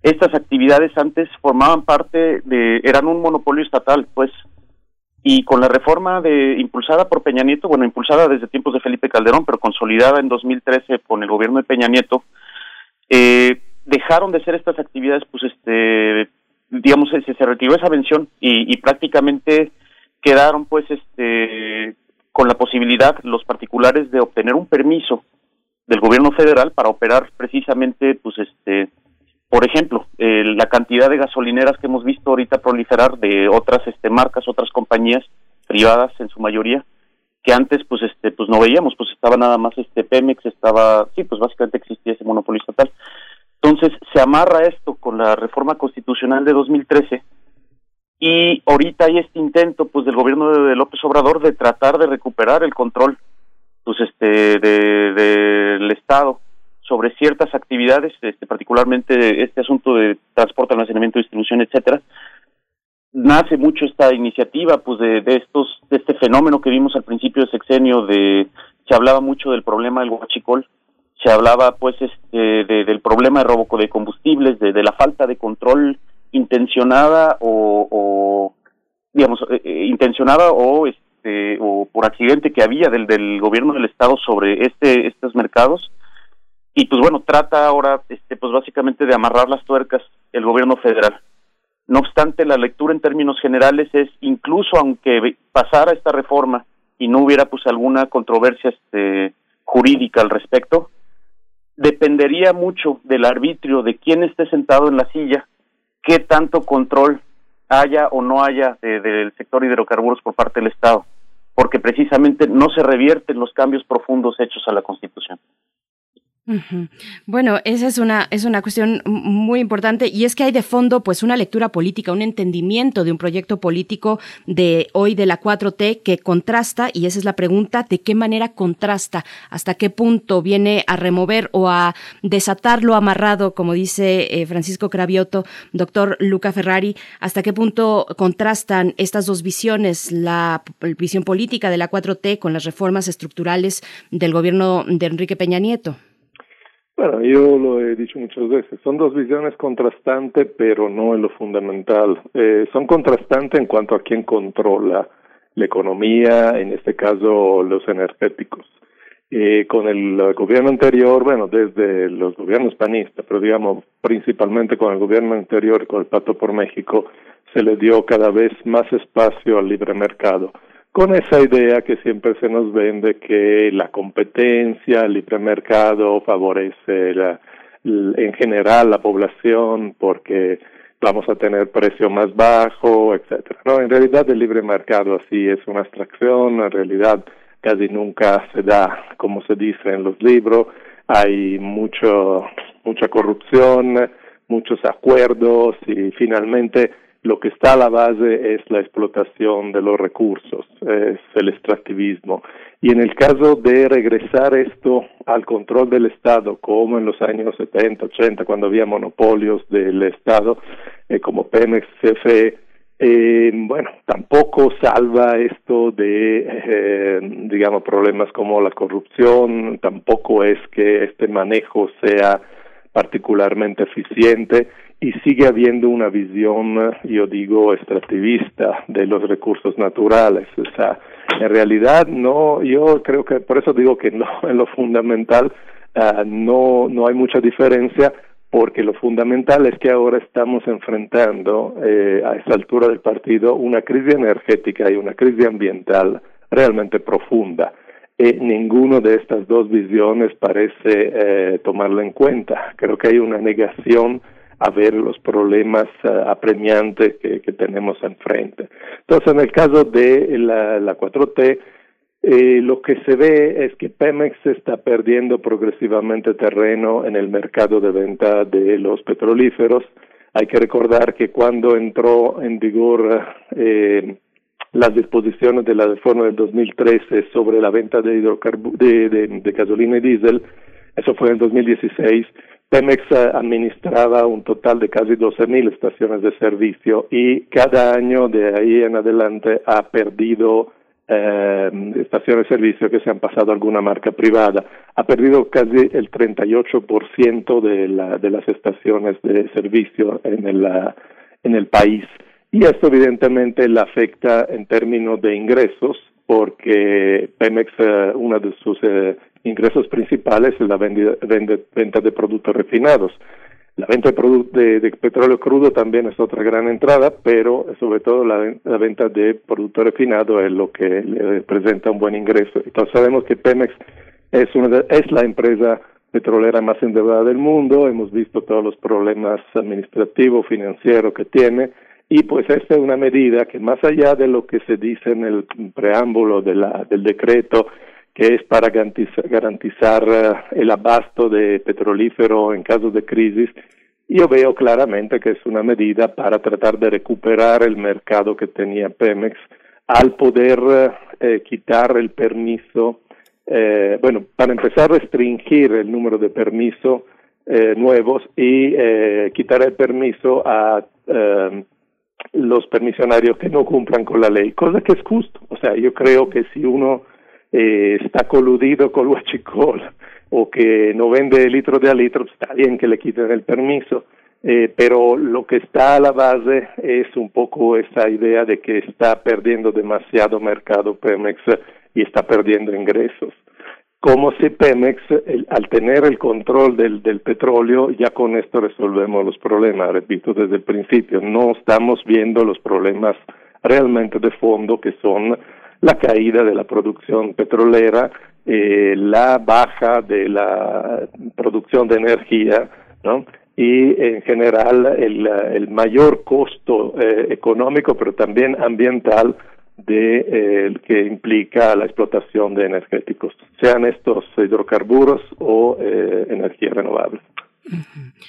Estas actividades antes formaban parte de, eran un monopolio estatal, pues, y con la reforma de impulsada por Peña Nieto, bueno, impulsada desde tiempos de Felipe Calderón, pero consolidada en 2013 con el gobierno de Peña Nieto, eh, dejaron de ser estas actividades, pues, este, digamos, se, se retiró esa mención y, y prácticamente quedaron, pues, este, con la posibilidad los particulares de obtener un permiso del gobierno federal para operar precisamente, pues, este, por ejemplo, eh, la cantidad de gasolineras que hemos visto ahorita proliferar de otras este, marcas, otras compañías privadas en su mayoría, que antes pues este pues no veíamos, pues estaba nada más este Pemex, estaba sí, pues básicamente existía ese monopolio estatal. Entonces se amarra esto con la reforma constitucional de 2013 y ahorita hay este intento pues del gobierno de López Obrador de tratar de recuperar el control pues este del de, estado sobre ciertas actividades, este, particularmente este asunto de transporte, almacenamiento, distribución, etcétera, nace mucho esta iniciativa, pues de, de, estos, de este fenómeno que vimos al principio del sexenio, de se hablaba mucho del problema del huachicol, se hablaba pues este de, del problema de robo de combustibles, de, la falta de control intencionada o, o digamos eh, eh, intencionada o este o por accidente que había del, del gobierno del estado sobre este estos mercados y pues bueno trata ahora este pues básicamente de amarrar las tuercas el gobierno federal no obstante la lectura en términos generales es incluso aunque pasara esta reforma y no hubiera pues alguna controversia este jurídica al respecto dependería mucho del arbitrio de quién esté sentado en la silla, qué tanto control haya o no haya de, del sector hidrocarburos por parte del Estado, porque precisamente no se revierten los cambios profundos hechos a la Constitución. Bueno, esa es una, es una cuestión muy importante y es que hay de fondo pues una lectura política, un entendimiento de un proyecto político de hoy de la 4T que contrasta, y esa es la pregunta, ¿de qué manera contrasta? ¿Hasta qué punto viene a remover o a desatar lo amarrado, como dice eh, Francisco Cravioto, doctor Luca Ferrari? ¿Hasta qué punto contrastan estas dos visiones, la visión política de la 4T con las reformas estructurales del gobierno de Enrique Peña Nieto? Bueno, yo lo he dicho muchas veces, son dos visiones contrastantes, pero no en lo fundamental. Eh, son contrastantes en cuanto a quién controla la economía, en este caso los energéticos. Eh, con el gobierno anterior, bueno, desde los gobiernos panistas, pero digamos principalmente con el gobierno anterior, con el Pacto por México, se le dio cada vez más espacio al libre mercado con esa idea que siempre se nos vende que la competencia, el libre mercado favorece la, en general la población porque vamos a tener precio más bajo, etcétera. No, en realidad el libre mercado así es una abstracción, en realidad casi nunca se da como se dice en los libros, hay mucho mucha corrupción, muchos acuerdos y finalmente lo que está a la base es la explotación de los recursos, es el extractivismo. Y en el caso de regresar esto al control del Estado, como en los años 70, 80, cuando había monopolios del Estado, eh, como Pemex, CFE, eh, bueno, tampoco salva esto de, eh, digamos, problemas como la corrupción, tampoco es que este manejo sea particularmente eficiente y sigue habiendo una visión, yo digo, extractivista de los recursos naturales. O sea, en realidad no, yo creo que por eso digo que no, en lo fundamental uh, no, no hay mucha diferencia porque lo fundamental es que ahora estamos enfrentando eh, a esta altura del partido una crisis energética y una crisis ambiental realmente profunda. Eh, ninguno de estas dos visiones parece eh, tomarla en cuenta. Creo que hay una negación a ver los problemas uh, apremiantes que, que, tenemos enfrente. Entonces, en el caso de la, la 4T, eh, lo que se ve es que Pemex está perdiendo progresivamente terreno en el mercado de venta de los petrolíferos. Hay que recordar que cuando entró en vigor eh, las disposiciones de la reforma del 2013 sobre la venta de, de, de, de gasolina y diésel, eso fue en 2016, Pemex administraba un total de casi 12.000 estaciones de servicio y cada año de ahí en adelante ha perdido eh, estaciones de servicio que se han pasado a alguna marca privada. Ha perdido casi el 38% de, la, de las estaciones de servicio en el, en el país. Y esto evidentemente le afecta en términos de ingresos porque Pemex, eh, una de sus eh, ingresos principales es la venta de productos refinados. La venta de, de, petróleo crudo también es otra gran entrada, pero sobre todo la, venta de producto refinado es lo que le presenta un buen ingreso. Entonces sabemos que Pemex es, una es la empresa petrolera más endeudada del mundo, hemos visto todos los problemas administrativos, financieros que tiene, y pues esta es una medida que más allá de lo que se dice en el preámbulo de la, del decreto, que es para garantizar, eh, el abasto de petrolífero en caso de crisis, yo veo claramente que es una medida para tratar de recuperar el mercado que tenía Pemex al poder eh, quitar el permiso, eh, bueno, para empezar a restringir el número de permisos eh, nuevos y eh, quitar el permiso a eh, los permisionarios que no cumplan con la ley, cosa que es justo. O sea, yo creo que si uno eh, está coludido con Huachicol o que no vende litro de a litro, pues, está bien que le quiten el permiso. Eh, pero lo que está a la base es un poco esa idea de que está perdiendo demasiado mercado Pemex y está perdiendo ingresos. Como si Pemex, al tener el control del, petróleo, ya con esto resolvemos los problemas, repito desde el principio, no estamos viendo los problemas realmente de fondo que son la caída de la producción petrolera, eh, la baja de la producción de energía, ¿no? y en general el, el mayor costo eh, económico, pero también ambiental de eh, que implica la explotación de energéticos, sean estos hidrocarburos o eh, energías renovables.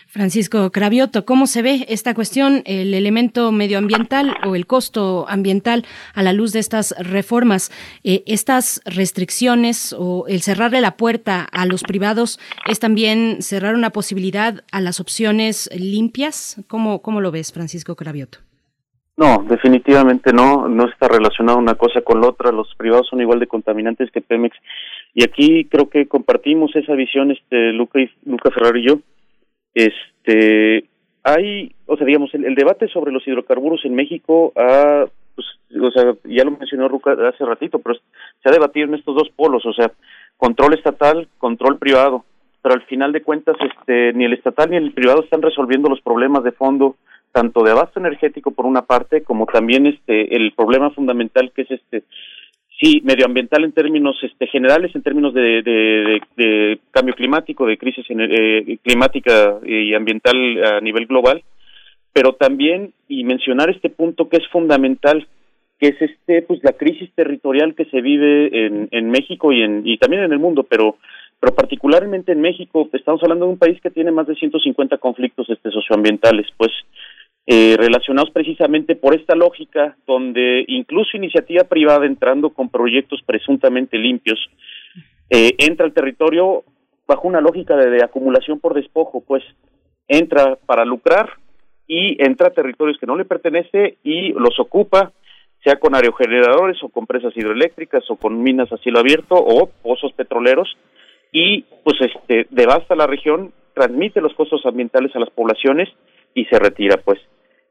Francisco Cravioto, ¿cómo se ve esta cuestión, el elemento medioambiental o el costo ambiental a la luz de estas reformas? Eh, ¿Estas restricciones o el cerrarle la puerta a los privados es también cerrar una posibilidad a las opciones limpias? ¿Cómo, cómo lo ves, Francisco Cravioto? No, definitivamente no, no está relacionado una cosa con la otra, los privados son igual de contaminantes que Pemex y aquí creo que compartimos esa visión este Luca y, Luca Ferrari y yo. Este hay, o sea, digamos el, debate sobre los hidrocarburos en México ha pues, o sea, ya lo mencionó Luca hace ratito, pero se ha debatido en estos dos polos, o sea, control estatal, control privado, pero al final de cuentas este ni el estatal ni el privado están resolviendo los problemas de fondo tanto de abasto energético por una parte como también este el problema fundamental que es este sí medioambiental en términos este generales en términos de, de, cambio climático de crisis eh, climática y ambiental a nivel global. Pero también y mencionar este punto que es fundamental que es este pues la crisis territorial que se vive en, en México y en y también en el mundo pero pero particularmente en México estamos hablando de un país que tiene más de 150 conflictos este socioambientales. Pues eh, relacionados precisamente por esta lógica, donde incluso iniciativa privada entrando con proyectos presuntamente limpios, eh, entra al territorio bajo una lógica de, acumulación por despojo, pues entra para lucrar y entra a territorios que no le pertenece y los ocupa, sea con aerogeneradores o con presas hidroeléctricas o con minas a cielo abierto o pozos petroleros y pues este devasta la región, transmite los costos ambientales a las poblaciones y se retira, pues.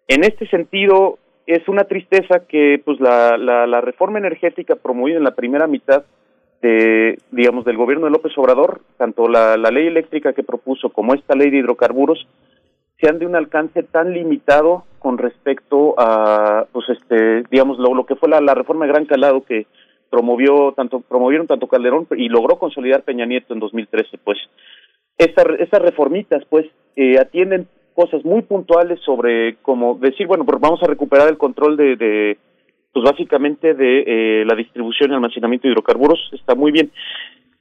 En este sentido, es una tristeza que pues la, la, reforma energética promovida en la primera mitad de, digamos, del gobierno de López Obrador, tanto la, ley eléctrica que propuso como esta ley de hidrocarburos, sean de un alcance tan limitado con respecto a, pues, este, digamos, lo, lo que fue la, la reforma de gran calado que promovió tanto promovieron tanto Calderón y logró consolidar Peña Nieto en 2013, pues. Estas estas reformitas, pues, eh, atienden cosas muy puntuales sobre como decir, bueno, pues vamos a recuperar el control de, de pues básicamente de eh, la distribución y almacenamiento de hidrocarburos, está muy bien,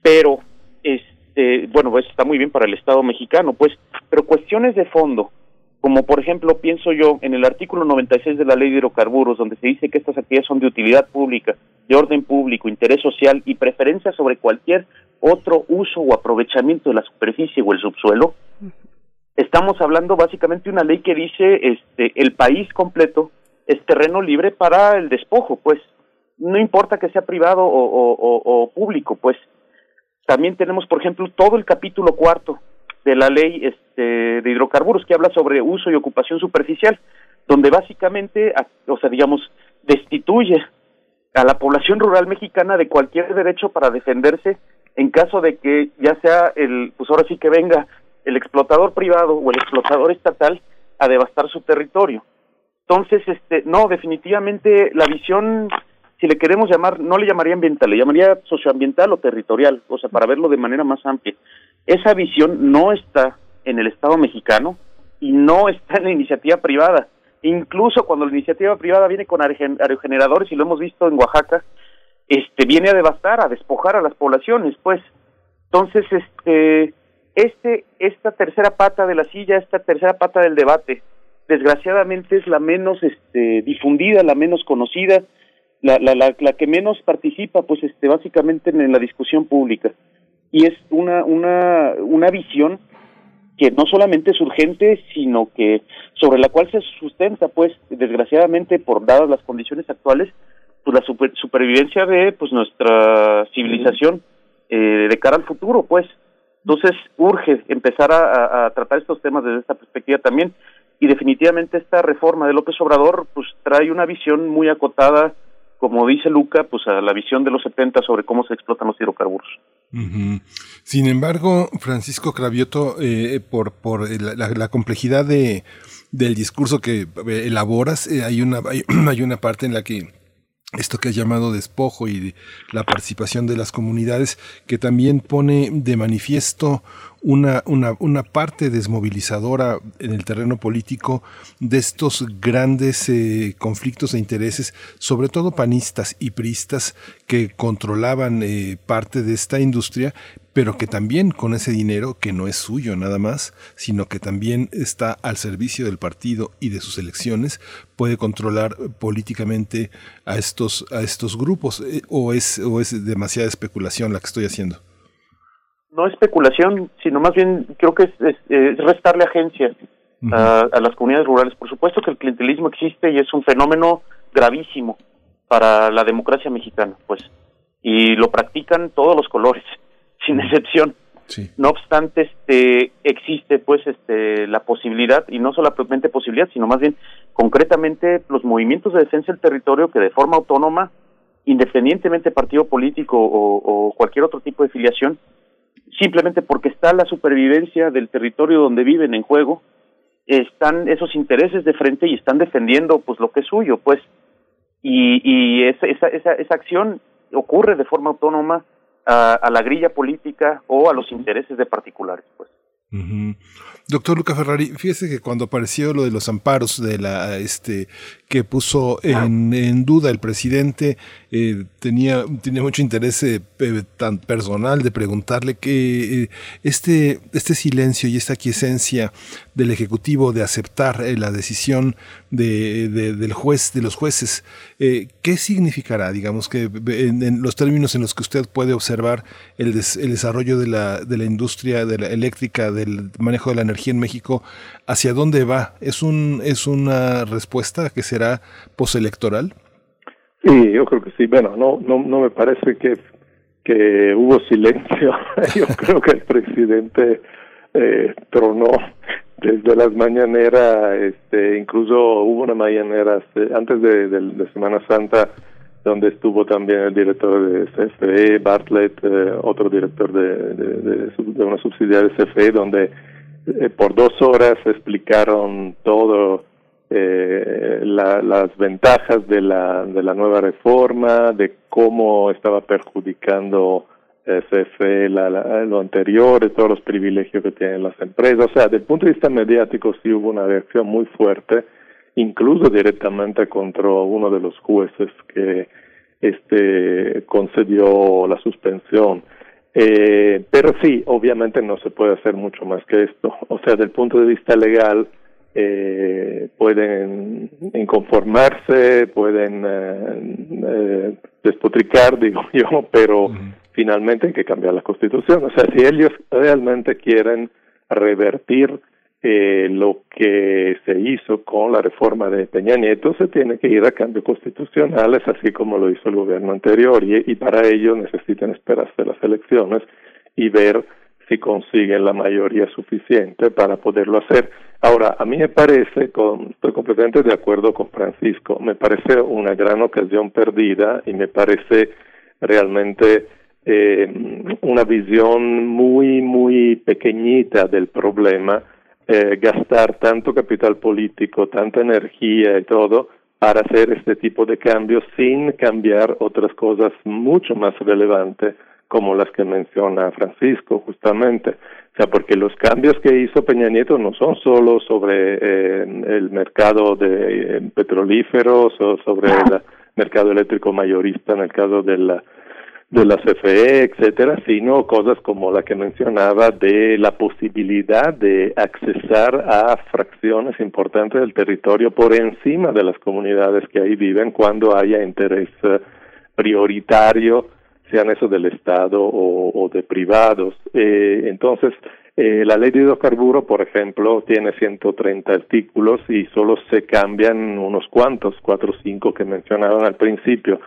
pero este, bueno, pues está muy bien para el Estado mexicano, pues, pero cuestiones de fondo, como por ejemplo, pienso yo, en el artículo 96 de la Ley de Hidrocarburos, donde se dice que estas actividades son de utilidad pública, de orden público, interés social y preferencia sobre cualquier otro uso o aprovechamiento de la superficie o el subsuelo, estamos hablando básicamente de una ley que dice este el país completo es terreno libre para el despojo, pues. No importa que sea privado o, público, pues. También tenemos, por ejemplo, todo el capítulo cuarto de la ley este, de hidrocarburos que habla sobre uso y ocupación superficial, donde básicamente, o sea, digamos, destituye a la población rural mexicana de cualquier derecho para defenderse en caso de que ya sea el, pues ahora sí que venga el explotador privado o el explotador estatal a devastar su territorio. Entonces, este, no, definitivamente la visión, si le queremos llamar, no le llamaría ambiental, le llamaría socioambiental o territorial, o sea, para verlo de manera más amplia. Esa visión no está en el Estado mexicano y no está en la iniciativa privada. Incluso cuando la iniciativa privada viene con aerogeneradores, y lo hemos visto en Oaxaca, este, viene a devastar, a despojar a las poblaciones, pues. Entonces, este, este, esta tercera pata de la silla, esta tercera pata del debate, desgraciadamente es la menos este, difundida, la menos conocida, la, la, la, la que menos participa, pues, este, básicamente en la discusión pública. Y es una, una, una visión que no solamente es urgente, sino que sobre la cual se sustenta, pues, desgraciadamente, por dadas las condiciones actuales, pues la supervivencia de pues nuestra civilización eh, de cara al futuro, pues. Entonces urge empezar a, tratar estos temas desde esta perspectiva también y definitivamente esta reforma de López Obrador pues trae una visión muy acotada, como dice Luca, pues a la visión de los 70 sobre cómo se explotan los hidrocarburos. Sin embargo, Francisco Cravioto, eh, por, por la, complejidad de, del discurso que elaboras, eh, hay, una, hay una parte en la que esto que has llamado despojo y la participación de las comunidades, que también pone de manifiesto una, una, una parte desmovilizadora en el terreno político de estos grandes eh, conflictos de intereses, sobre todo panistas y priistas que controlaban eh, parte de esta industria, pero que también con ese dinero, que no es suyo nada más, sino que también está al servicio del partido y de sus elecciones, puede controlar políticamente a estos, a estos grupos, eh, o es, o es demasiada especulación la que estoy haciendo. No especulación, sino más bien creo que es, restarle agencia a, a las comunidades rurales. Por supuesto que el clientelismo existe y es un fenómeno gravísimo para la democracia mexicana, pues, y lo practican todos los colores sin excepción. No obstante, este existe pues este la posibilidad y no solamente posibilidad, sino más bien concretamente los movimientos de defensa del territorio que de forma autónoma, independientemente partido político o, cualquier otro tipo de filiación, simplemente porque está la supervivencia del territorio donde viven en juego, están esos intereses de frente y están defendiendo pues lo que es suyo, pues. Y, y esa, esa, esa, esa acción ocurre de forma autónoma a, la grilla política o a los intereses de particulares, pues. Doctor Luca Ferrari, fíjese que cuando apareció lo de los amparos de la este que puso en, en duda el presidente, eh, tenía, tenía mucho interés eh, tan personal de preguntarle que eh, este, este silencio y esta quiesencia del Ejecutivo de aceptar la decisión de, del juez, de los jueces, ¿qué significará, digamos, que en, los términos en los que usted puede observar el, desarrollo de la, de la industria eléctrica, del manejo de la energía en México, hacia dónde va? ¿Es, un, es una respuesta que será postelectoral? Sí, yo creo que sí. Bueno, no, no, no me parece que, que hubo silencio. yo creo que el presidente eh, tronó desde las mañaneras, este, incluso hubo una mañanera antes de, de, Semana Santa donde estuvo también el director de CFE, Bartlett, eh, otro director de, de, de, una subsidiaria de CFE, donde eh, por dos horas explicaron todo eh, las ventajas de la, de la nueva reforma, de cómo estaba perjudicando CFE la, lo anterior, de todos los privilegios que tienen las empresas. O sea, desde el punto de vista mediático sí hubo una reacción muy fuerte, incluso directamente contra uno de los jueces que este concedió la suspensión. Eh, pero sí, obviamente no se puede hacer mucho más que esto. O sea, desde el punto de vista legal, eh, pueden inconformarse, pueden eh, eh, despotricar, digo yo, pero finalmente hay que cambiar la constitución. O sea, si ellos realmente quieren revertir eh, lo que se hizo con la reforma de Peña Nieto, se tiene que ir a cambios constitucionales, así como lo hizo el gobierno anterior, y, y para ello necesitan esperarse las elecciones y ver si consiguen la mayoría suficiente para poderlo hacer. Ahora, a mí me parece, estoy completamente de acuerdo con Francisco, me parece una gran ocasión perdida y me parece realmente eh, una visión muy, muy pequeñita del problema, eh, gastar tanto capital político, tanta energía y todo para hacer este tipo de cambios sin cambiar otras cosas mucho más relevantes como las que menciona Francisco, justamente. O sea, porque los cambios que hizo Peña Nieto no son solo sobre eh, el mercado de eh, petrolíferos o sobre el mercado eléctrico mayorista en el caso de la de la CFE, etcétera, sino cosas como la que mencionaba de la posibilidad de accesar a fracciones importantes del territorio por encima de las comunidades que ahí viven cuando haya interés eh, prioritario sean esos del Estado o, de privados. Eh, entonces, eh, la ley de hidrocarburos, por ejemplo, tiene 130 artículos y solo se cambian unos cuantos, cuatro o cinco que mencionaron al principio.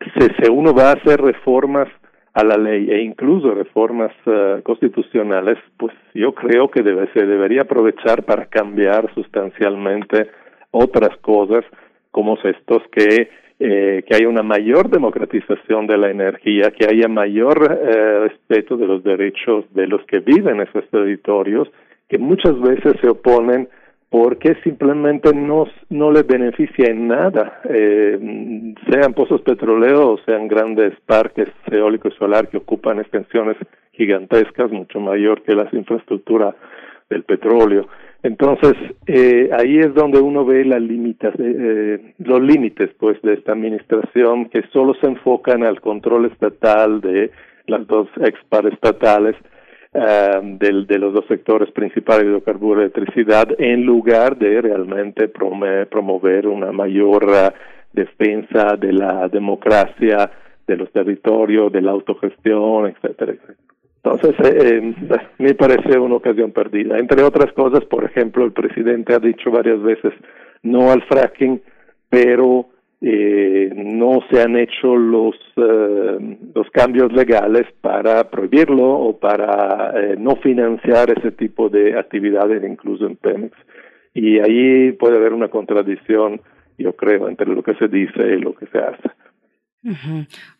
Si, uno va a hacer reformas a la ley e incluso reformas eh, constitucionales, pues yo creo que debe, se debería aprovechar para cambiar sustancialmente otras cosas como estos que eh, que haya una mayor democratización de la energía, que haya mayor eh, respeto de los derechos de los que viven en esos territorios, que muchas veces se oponen porque simplemente no, les beneficia en nada, eh, sean pozos petroleros o sean grandes parques eólicos y solar que ocupan extensiones gigantescas, mucho mayor que las infraestructuras del petróleo. Entonces, eh, ahí es donde uno ve las limitas, eh, los límites pues de esta administración que solo se enfocan al control estatal de las dos estatales eh, del, de los dos sectores principales, hidrocarburos y electricidad, en lugar de realmente promover una mayor uh, defensa de la democracia, de los territorios, de la autogestión, etcétera, etcétera. Entonces, eh, eh, me parece una ocasión perdida. Entre otras cosas, por ejemplo, el presidente ha dicho varias veces no al fracking, pero eh, no se han hecho los, eh, los cambios legales para prohibirlo o para no financiar ese tipo de actividades, incluso en Pemex. Y ahí puede haber una contradicción, yo creo, entre lo que se dice y lo que se hace.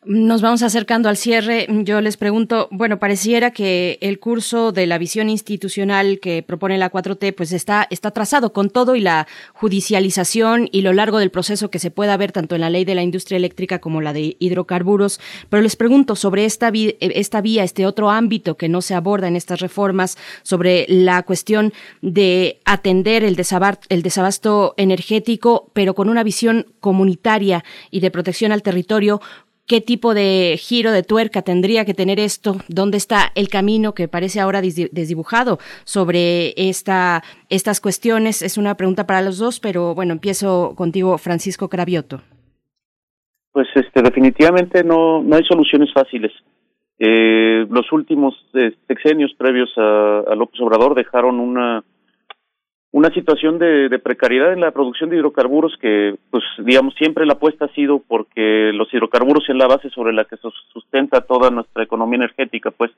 Nos vamos acercando al cierre. Yo les pregunto, bueno, pareciera que el curso de la visión institucional que propone la 4T pues está, está trazado con todo y la judicialización y lo largo del proceso que se pueda ver tanto en la ley de la industria eléctrica como la de hidrocarburos. Pero les pregunto sobre esta, esta vía, este otro ámbito que no se aborda en estas reformas, sobre la cuestión de atender el, el desabasto energético, pero con una visión comunitaria y de protección al territorio qué tipo de giro de tuerca tendría que tener esto, dónde está el camino que parece ahora desdibujado sobre esta, estas cuestiones. Es una pregunta para los dos, pero bueno, empiezo contigo, Francisco Cravioto. Pues este, definitivamente no, no hay soluciones fáciles. Eh, los últimos eh, sexenios previos a López Obrador dejaron una una situación de, precariedad en la producción de hidrocarburos que, pues, digamos, siempre la apuesta ha sido porque los hidrocarburos es la base sobre la que se sustenta toda nuestra economía energética, pues.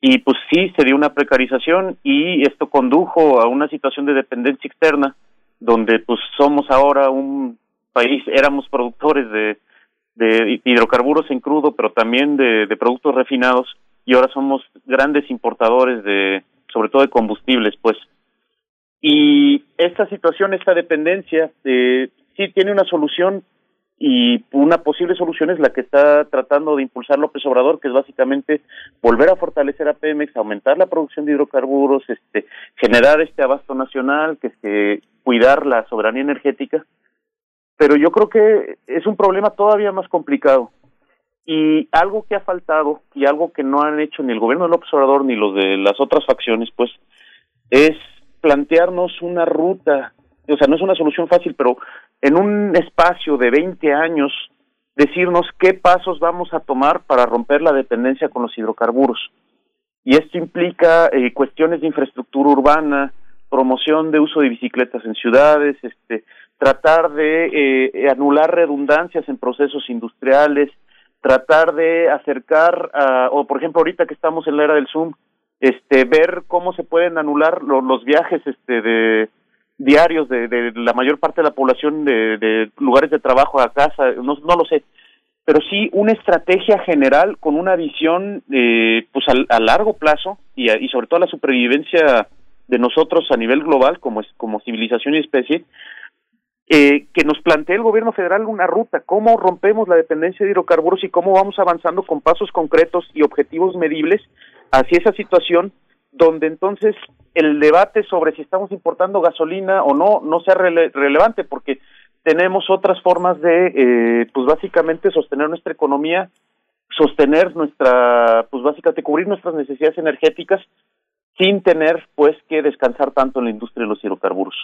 Y pues sí, se dio una precarización y esto condujo a una situación de dependencia externa, donde pues somos ahora un país, éramos productores de, de hidrocarburos en crudo, pero también de, de productos refinados, y ahora somos grandes importadores de, sobre todo de combustibles, pues. Y esta situación, esta dependencia, eh, sí tiene una solución y una posible solución es la que está tratando de impulsar López Obrador, que es básicamente volver a fortalecer a Pemex, aumentar la producción de hidrocarburos, este, generar este abasto nacional, que es cuidar la soberanía energética. Pero yo creo que es un problema todavía más complicado. Y algo que ha faltado y algo que no han hecho ni el gobierno de López Obrador ni los de las otras facciones, pues, es plantearnos una ruta, o sea, no es una solución fácil, pero en un espacio de 20 años, decirnos qué pasos vamos a tomar para romper la dependencia con los hidrocarburos. Y esto implica eh, cuestiones de infraestructura urbana, promoción de uso de bicicletas en ciudades, este, tratar de eh, anular redundancias en procesos industriales, tratar de acercar, o por ejemplo ahorita que estamos en la era del Zoom, este ver cómo se pueden anular los viajes este de diarios de, de, la mayor parte de la población de, de lugares de trabajo a casa no, no lo sé. Pero sí una estrategia general con una visión eh, pues a, a, largo plazo y, y sobre todo la supervivencia de nosotros a nivel global como como civilización y especie eh, que nos plantee el gobierno federal una ruta, cómo rompemos la dependencia de hidrocarburos y cómo vamos avanzando con pasos concretos y objetivos medibles hacia esa situación donde entonces el debate sobre si estamos importando gasolina o no no sea relevante porque tenemos otras formas de eh, pues básicamente sostener nuestra economía sostener nuestra pues básicamente cubrir nuestras necesidades energéticas sin tener pues que descansar tanto en la industria de los hidrocarburos.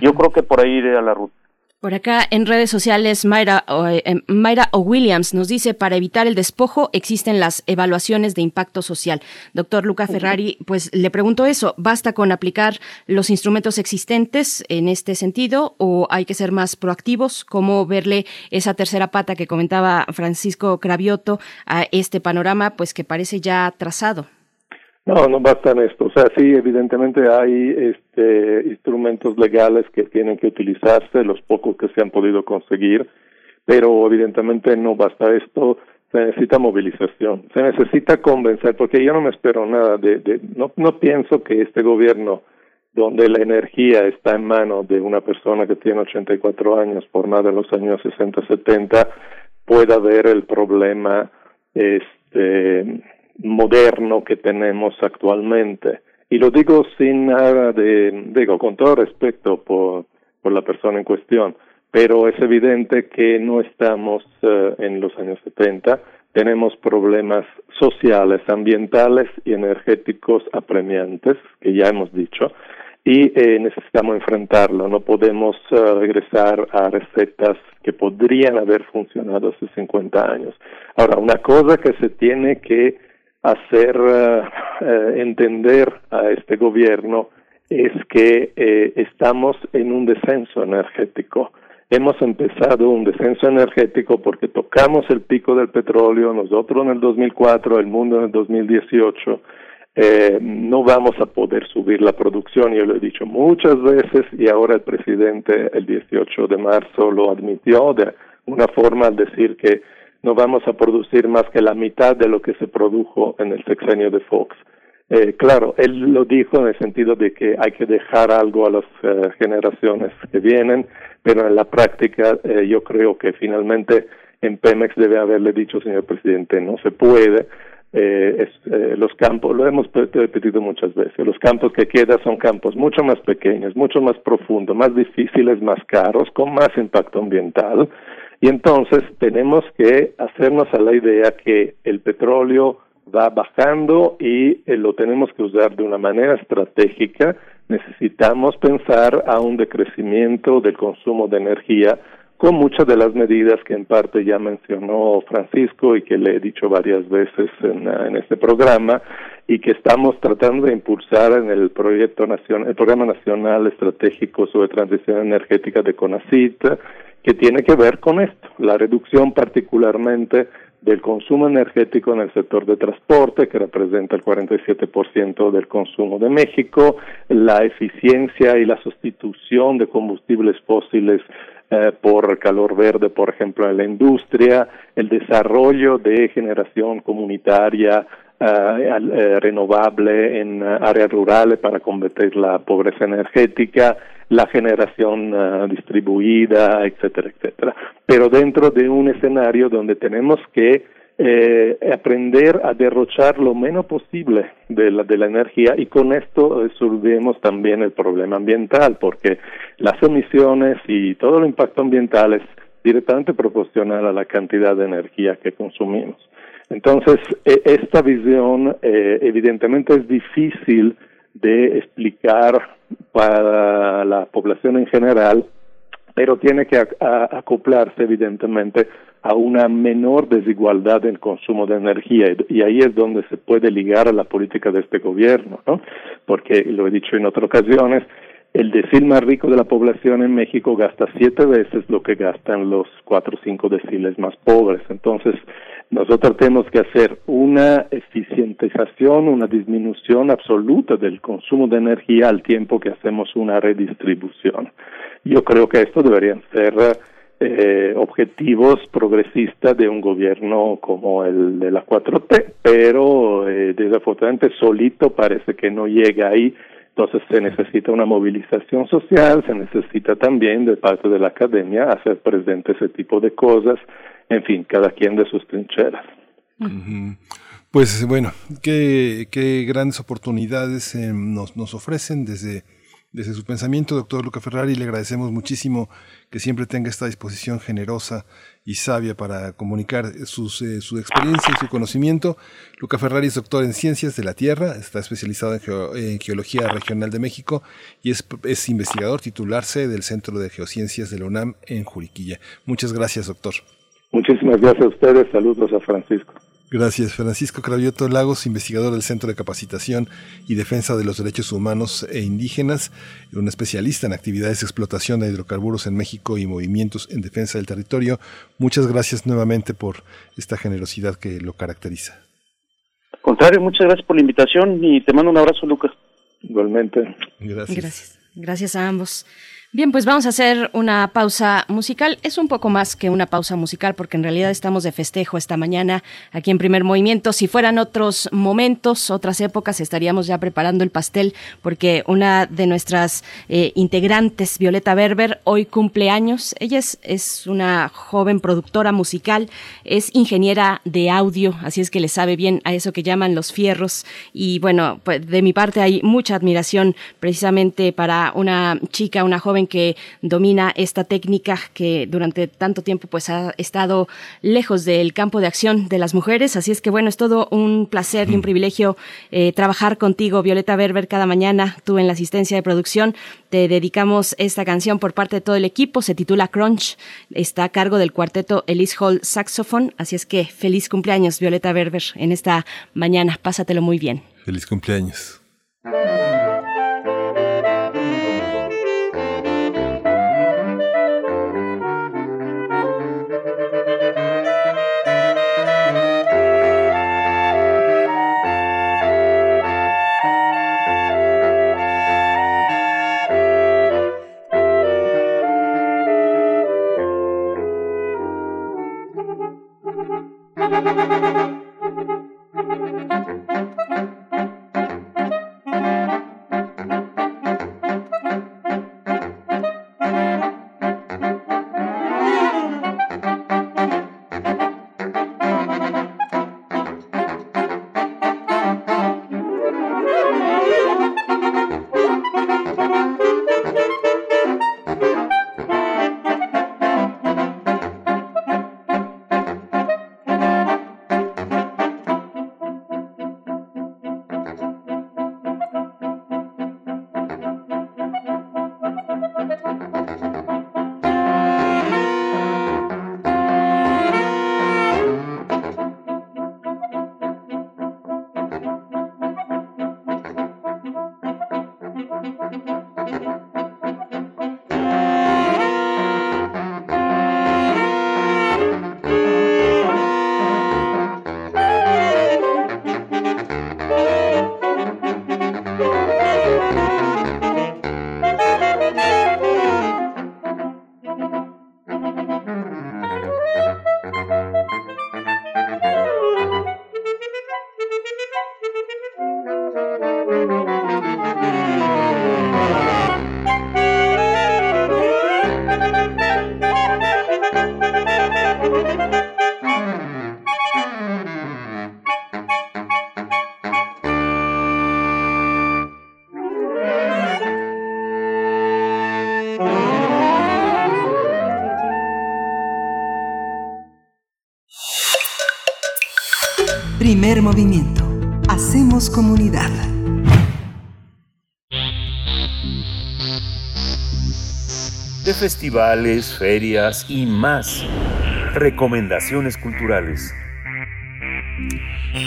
Yo creo que por ahí iré la ruta. Por acá en redes sociales, Mayra, eh, em, Mayra Williams nos dice, para evitar el despojo existen las evaluaciones de impacto social. Doctor Luca Ferrari, pues le pregunto eso, ¿basta con aplicar los instrumentos existentes en este sentido o hay que ser más proactivos? ¿Cómo verle esa tercera pata que comentaba Francisco Cravioto a este panorama, pues que parece ya trazado? No, no basta en esto. O sea, sí, evidentemente hay este, instrumentos legales que tienen que utilizarse, los pocos que se han podido conseguir, pero evidentemente no basta esto. Se necesita movilización, se necesita convencer, porque yo no me espero nada de, de no, no pienso que este gobierno, donde la energía está en manos de una persona que tiene 84 años, por nada en los años 60, 70, pueda ver el problema este moderno que tenemos actualmente. Y lo digo sin nada de, digo, con todo respeto por, por la persona en cuestión, pero es evidente que no estamos eh, en los años 70, tenemos problemas sociales, ambientales y energéticos apremiantes, que ya hemos dicho, y eh, necesitamos enfrentarlo. No podemos eh, regresar a recetas que podrían haber funcionado hace 50 años. Ahora, una cosa que se tiene que hacer eh, entender a este gobierno es que estamos en un descenso energético. Hemos empezado un descenso energético porque tocamos el pico del petróleo, nosotros en el 2004, el mundo en el 2018 eh, no vamos a poder subir la producción, yo lo he dicho muchas veces y ahora el presidente el 18 de marzo lo admitió de una forma al decir que no vamos a producir más que la mitad de lo que se produjo en el sexenio de Fox. Eh, claro, él lo dijo en el sentido de que hay que dejar algo a las eh, generaciones que vienen, pero en la práctica eh, yo creo que finalmente en Pemex debe haberle dicho, señor presidente, no se puede, eh, eh, los campos, lo hemos repetido muchas veces, los campos que quedan son campos mucho más pequeños, mucho más profundos, más difíciles, más caros, con más impacto ambiental. Y entonces tenemos que hacernos a la idea que el petróleo va bajando y eh, lo tenemos que usar de una manera estratégica. Necesitamos pensar a un decrecimiento del consumo de energía con muchas de las medidas que en parte ya mencionó Francisco y que le he dicho varias veces en, en este programa y que estamos tratando de impulsar en el proyecto nacional, el programa nacional estratégico sobre transición energética de CONACIT, que tiene que ver con esto, la reducción particularmente del consumo energético en el sector de transporte, que representa el 47% del consumo de México, la eficiencia y la sustitución de combustibles fósiles eh, por calor verde, por ejemplo, en la industria, el desarrollo de generación comunitaria eh, eh, renovable en áreas rurales para combatir la pobreza energética, la generación distribuida, etcétera, etcétera. Pero dentro de un escenario donde tenemos que eh, aprender a derrochar lo menos posible de la, de la energía y con esto resolvemos también el problema ambiental porque las emisiones y todo el impacto ambiental es directamente proporcional a la cantidad de energía que consumimos. Entonces, e, esta visión eh, evidentemente es difícil de explicar para la población en general, pero tiene que acoplarse evidentemente a una menor desigualdad en consumo de energía y ahí es donde se puede ligar a la política de este gobierno, ¿no? Porque lo he dicho en otras ocasiones, el decil más rico de la población en México gasta siete veces lo que gastan los cuatro o cinco deciles más pobres. Entonces, nosotros tenemos que hacer una eficientización, una disminución absoluta del consumo de energía al tiempo que hacemos una redistribución. Yo creo que esto debería ser eh, objetivos progresistas de un gobierno como el de la 4T, pero eh, desafortunadamente solito parece que no llega ahí. Entonces se necesita una movilización social, se necesita también de parte de la academia hacer presente ese tipo de cosas, en fin, cada quien de sus trincheras. Pues bueno, qué, qué grandes oportunidades eh, nos, nos ofrecen desde desde su pensamiento, doctor Luca Ferrari, le agradecemos muchísimo que siempre tenga esta disposición generosa y sabia para comunicar sus, eh, su experiencia y su conocimiento. Luca Ferrari es doctor en Ciencias de la Tierra, está especializado en, Geología Regional de México y es, es investigador titularse del Centro de Geociencias de la UNAM en Juriquilla. Muchas gracias, doctor. Muchísimas gracias a ustedes. Saludos a Francisco. Gracias. Francisco Cravioto Lagos, investigador del Centro de Capacitación y Defensa de los Derechos Humanos e Indígenas, un especialista en actividades de explotación de hidrocarburos en México y movimientos en defensa del territorio. Muchas gracias nuevamente por esta generosidad que lo caracteriza. Al contrario, muchas gracias por la invitación y te mando un abrazo, Lucas. Igualmente. Gracias. Gracias, gracias a ambos. Bien, pues vamos a hacer una pausa musical. Es un poco más que una pausa musical porque en realidad estamos de festejo esta mañana aquí en Primer Movimiento. Si fueran otros momentos, otras épocas, estaríamos ya preparando el pastel porque una de nuestras eh, integrantes, Violeta Berber, hoy cumple años. Ella es, es una joven productora musical, es ingeniera de audio, así es que le sabe bien a eso que llaman los fierros. Y bueno, pues de mi parte hay mucha admiración precisamente para una chica, una joven que domina esta técnica que durante tanto tiempo pues ha estado lejos del campo de acción de las mujeres. Así es que bueno, es todo un placer y un privilegio eh, trabajar contigo, Violeta Berber, cada mañana, tú en la asistencia de producción. Te dedicamos esta canción por parte de todo el equipo, se titula Crunch, está a cargo del cuarteto Elise Hall Saxophone, así es que feliz cumpleaños Violeta Berber en esta mañana, pásatelo muy bien. Feliz cumpleaños. Movimiento. Hacemos comunidad. De festivales, ferias y más. Recomendaciones culturales.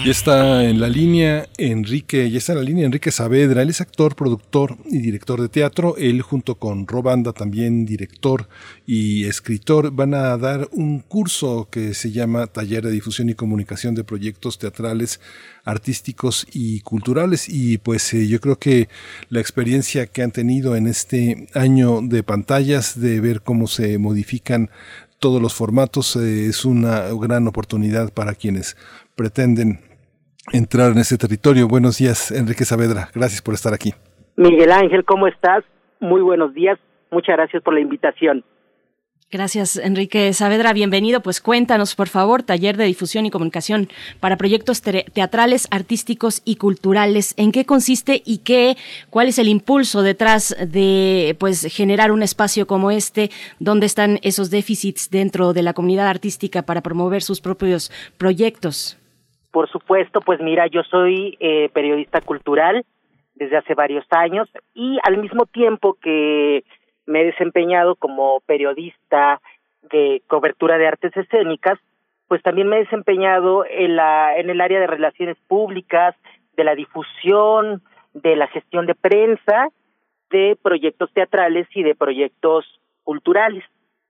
Ya está en la línea Enrique, ya está en la línea Enrique Saavedra, él es actor, productor y director de teatro, él junto con Robanda, también director y escritor, van a dar un curso que se llama Taller de Difusión y Comunicación de Proyectos Teatrales, Artísticos y Culturales. Y pues eh, yo creo que la experiencia que han tenido en este año de pantallas, de ver cómo se modifican todos los formatos, eh, es una gran oportunidad para quienes pretenden entrar en ese territorio. Buenos días, Enrique Saavedra. Gracias por estar aquí. Miguel Ángel, ¿cómo estás? Muy buenos días. Muchas gracias por la invitación. Gracias, Enrique Saavedra. Bienvenido. Pues cuéntanos, por favor, taller de difusión y comunicación para proyectos teatrales, artísticos y culturales. ¿En qué consiste y qué, cuál es el impulso detrás de, pues, generar un espacio como este? ¿Dónde están esos déficits dentro de la comunidad artística para promover sus propios proyectos? Por supuesto, pues mira, yo soy eh, periodista cultural desde hace varios años y al mismo tiempo que me he desempeñado como periodista de cobertura de artes escénicas, pues también me he desempeñado en la en el área de relaciones públicas, de la difusión, de la gestión de prensa, de proyectos teatrales y de proyectos culturales.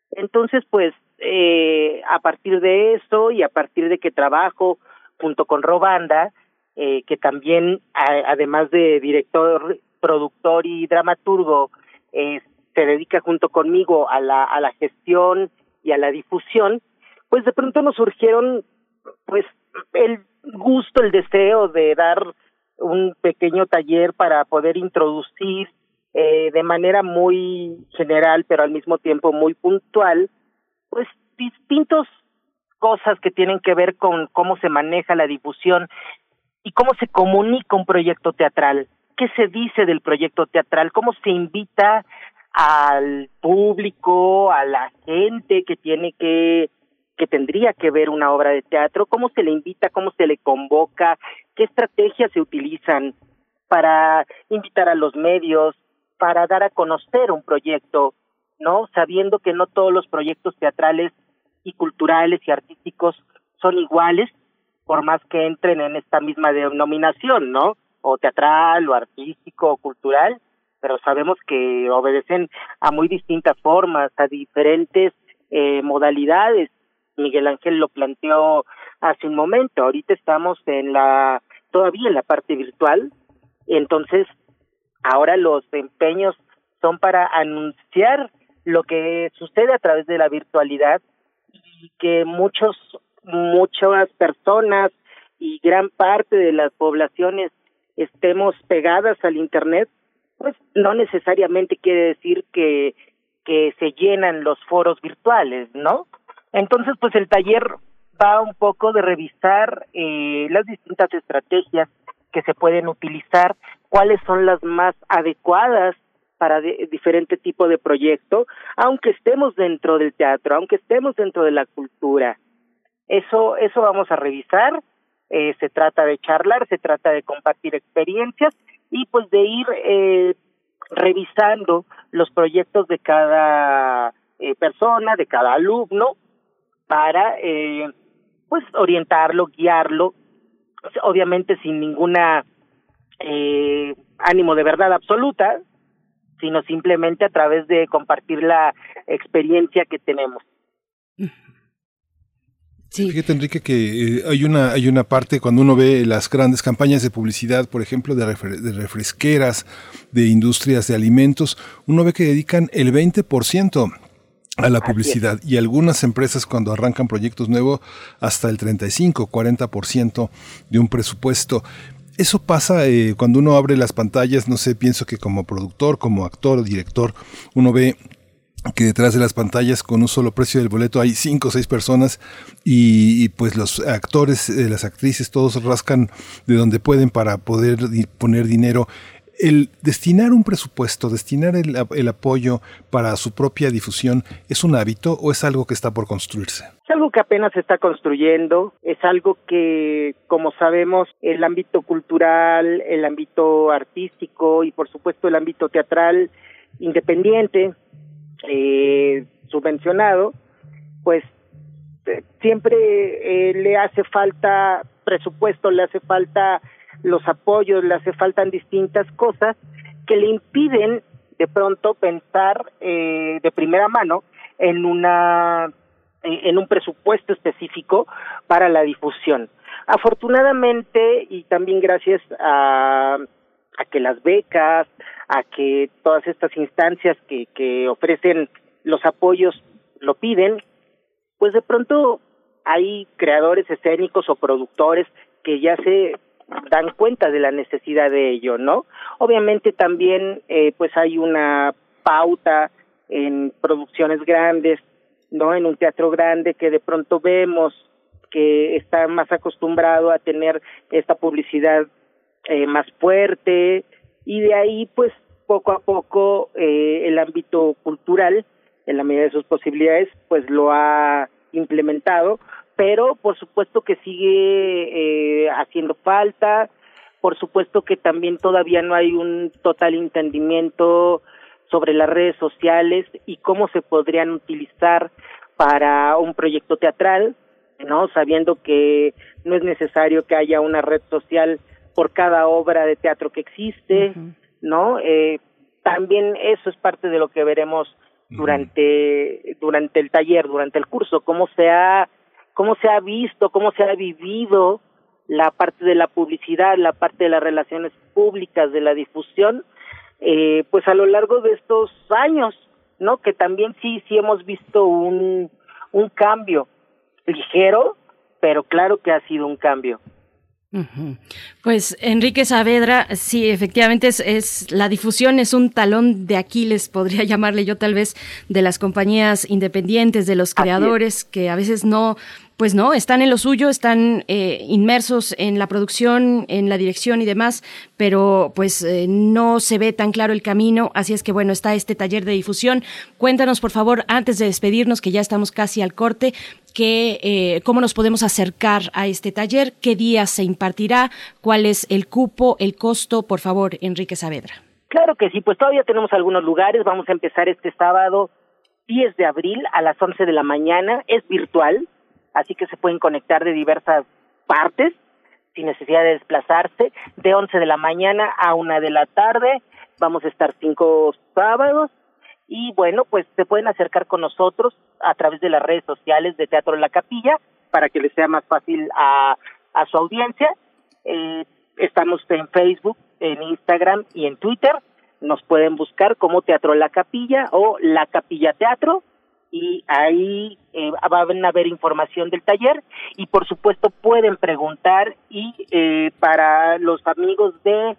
Entonces, pues eh, a partir de eso y a partir de que trabajo junto con Robanda, eh, que también, además de director, productor y dramaturgo, es se dedica junto conmigo a la, a la gestión y a la difusión, pues de pronto nos surgieron pues el gusto, el deseo de dar un pequeño taller para poder introducir eh, de manera muy general, pero al mismo tiempo muy puntual, pues distintos cosas que tienen que ver con cómo se maneja la difusión y cómo se comunica un proyecto teatral, qué se dice del proyecto teatral, cómo se invita al público, a la gente que tiene que que tendría que ver una obra de teatro, cómo se le invita, cómo se le convoca, qué estrategias se utilizan para invitar a los medios, para dar a conocer un proyecto, ¿no? Sabiendo que no todos los proyectos teatrales y culturales y artísticos son iguales, por más que entren en esta misma denominación, ¿no? O teatral, o artístico, o cultural, pero sabemos que obedecen a muy distintas formas, a diferentes eh, modalidades Miguel Ángel lo planteó hace un momento. Ahorita estamos en la todavía en la parte virtual, entonces ahora los empeños son para anunciar lo que sucede a través de la virtualidad y que muchos muchas personas y gran parte de las poblaciones estemos pegadas al internet, pues no necesariamente quiere decir que que se llenan los foros virtuales, ¿no? Entonces, pues el taller va un poco de revisar eh, las distintas estrategias que se pueden utilizar, cuáles son las más adecuadas para diferente tipo de proyecto, aunque estemos dentro del teatro, aunque estemos dentro de la cultura. Eso, eso vamos a revisar. Eh, se trata de charlar, se trata de compartir experiencias y pues de ir eh, revisando los proyectos de cada eh, persona, de cada alumno, para eh, pues orientarlo, guiarlo, obviamente sin ninguna eh, ánimo de verdad absoluta, sino simplemente a través de compartir la experiencia que tenemos. Sí. Fíjate Enrique que eh, hay una hay una parte cuando uno ve las grandes campañas de publicidad, por ejemplo, de, de refresqueras, de industrias de alimentos, uno ve que dedican el 20% a la publicidad y algunas empresas cuando arrancan proyectos nuevos hasta el 35, 40% de un presupuesto. Eso pasa eh, cuando uno abre las pantallas, no sé, pienso que como productor, como actor director, uno ve que detrás de las pantallas con un solo precio del boleto hay cinco o seis personas y, pues los actores, eh, las actrices, todos rascan de donde pueden para poder poner dinero el destinar un presupuesto, destinar el, apoyo para su propia difusión, ¿es un hábito o es algo que está por construirse? Es algo que apenas se está construyendo, es algo que, como sabemos, el ámbito cultural, el ámbito artístico y, por supuesto, el ámbito teatral independiente, eh, subvencionado, pues eh, siempre eh, le hace falta presupuesto, le hace falta los apoyos, le hace faltan distintas cosas que le impiden de pronto pensar eh, de primera mano en una en un presupuesto específico para la difusión. Afortunadamente y también gracias a, a que las becas, a que todas estas instancias que, que ofrecen los apoyos lo piden, pues de pronto hay creadores escénicos o productores que ya se dan cuenta de la necesidad de ello, ¿no? Obviamente también eh, pues hay una pauta en producciones grandes, ¿no? En un teatro grande que de pronto vemos que está más acostumbrado a tener esta publicidad eh, más fuerte y de ahí pues poco a poco eh, el ámbito cultural en la medida de sus posibilidades pues lo ha implementado pero por supuesto que sigue eh, haciendo falta, por supuesto que también todavía no hay un total entendimiento sobre las redes sociales y cómo se podrían utilizar para un proyecto teatral, ¿no? Sabiendo que no es necesario que haya una red social por cada obra de teatro que existe, ¿no? Eh, también eso es parte de lo que veremos durante durante el taller, durante el curso, cómo se ha cómo se ha visto, cómo se ha vivido la parte de la publicidad, la parte de las relaciones públicas, de la difusión, eh, pues a lo largo de estos años, ¿no? Que también sí, sí hemos visto un, un cambio ligero, pero claro que ha sido un cambio. Pues Enrique Saavedra, sí, efectivamente es, es, la difusión es un talón de Aquiles, podría llamarle yo tal vez, de las compañías independientes, de los creadores que a veces no pues no, están en lo suyo, están eh, inmersos en la producción, en la dirección y demás, pero pues eh, no se ve tan claro el camino, así es que bueno, está este taller de difusión. Cuéntanos, por favor, antes de despedirnos, que ya estamos casi al corte, que, eh, cómo nos podemos acercar a este taller, qué días se impartirá, cuál es el cupo, el costo, por favor, Enrique Saavedra. Claro que sí, pues todavía tenemos algunos lugares, vamos a empezar este sábado 10 de abril a las 11 de la mañana, es virtual, así que se pueden conectar de diversas partes sin necesidad de desplazarse, de 11 de la mañana a una de la tarde, vamos a estar cinco sábados y bueno, pues se pueden acercar con nosotros a través de las redes sociales de Teatro La Capilla para que les sea más fácil a, a su audiencia. Eh, estamos en Facebook, en Instagram y en Twitter. Nos pueden buscar como Teatro La Capilla o La Capilla Teatro y ahí eh, van a haber información del taller y por supuesto pueden preguntar y eh, para los amigos de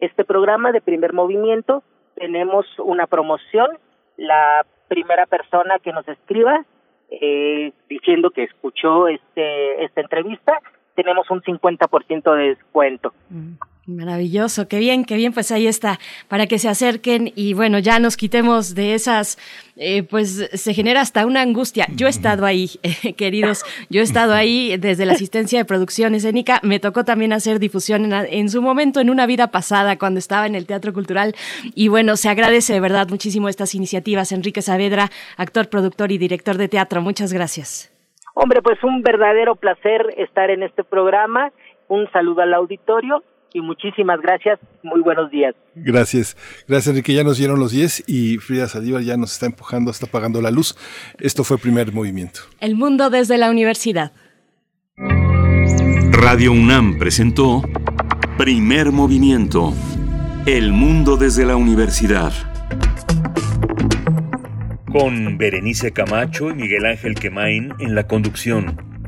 este programa de primer movimiento tenemos una promoción la primera persona que nos escriba eh, diciendo que escuchó este esta entrevista tenemos un 50% de descuento. Mm. Maravilloso, qué bien, qué bien, pues ahí está, para que se acerquen y bueno, ya nos quitemos de esas, eh, pues se genera hasta una angustia. Yo he estado ahí, eh, queridos, yo he estado ahí desde la asistencia de producción escénica, me tocó también hacer difusión en, en, su momento, en una vida pasada, cuando estaba en el Teatro Cultural y bueno, se agradece de verdad muchísimo estas iniciativas. Enrique Saavedra, actor, productor y director de teatro, muchas gracias. Hombre, pues un verdadero placer estar en este programa. Un saludo al auditorio y muchísimas gracias. Muy buenos días. Gracias. Gracias, Enrique. Ya nos dieron los 10 y Frida Saldívar ya nos está empujando, está apagando la luz. Esto fue primer movimiento. El mundo desde la universidad. Radio UNAM presentó Primer movimiento. El mundo desde la universidad. Con Berenice Camacho y Miguel Ángel Quemain en la conducción.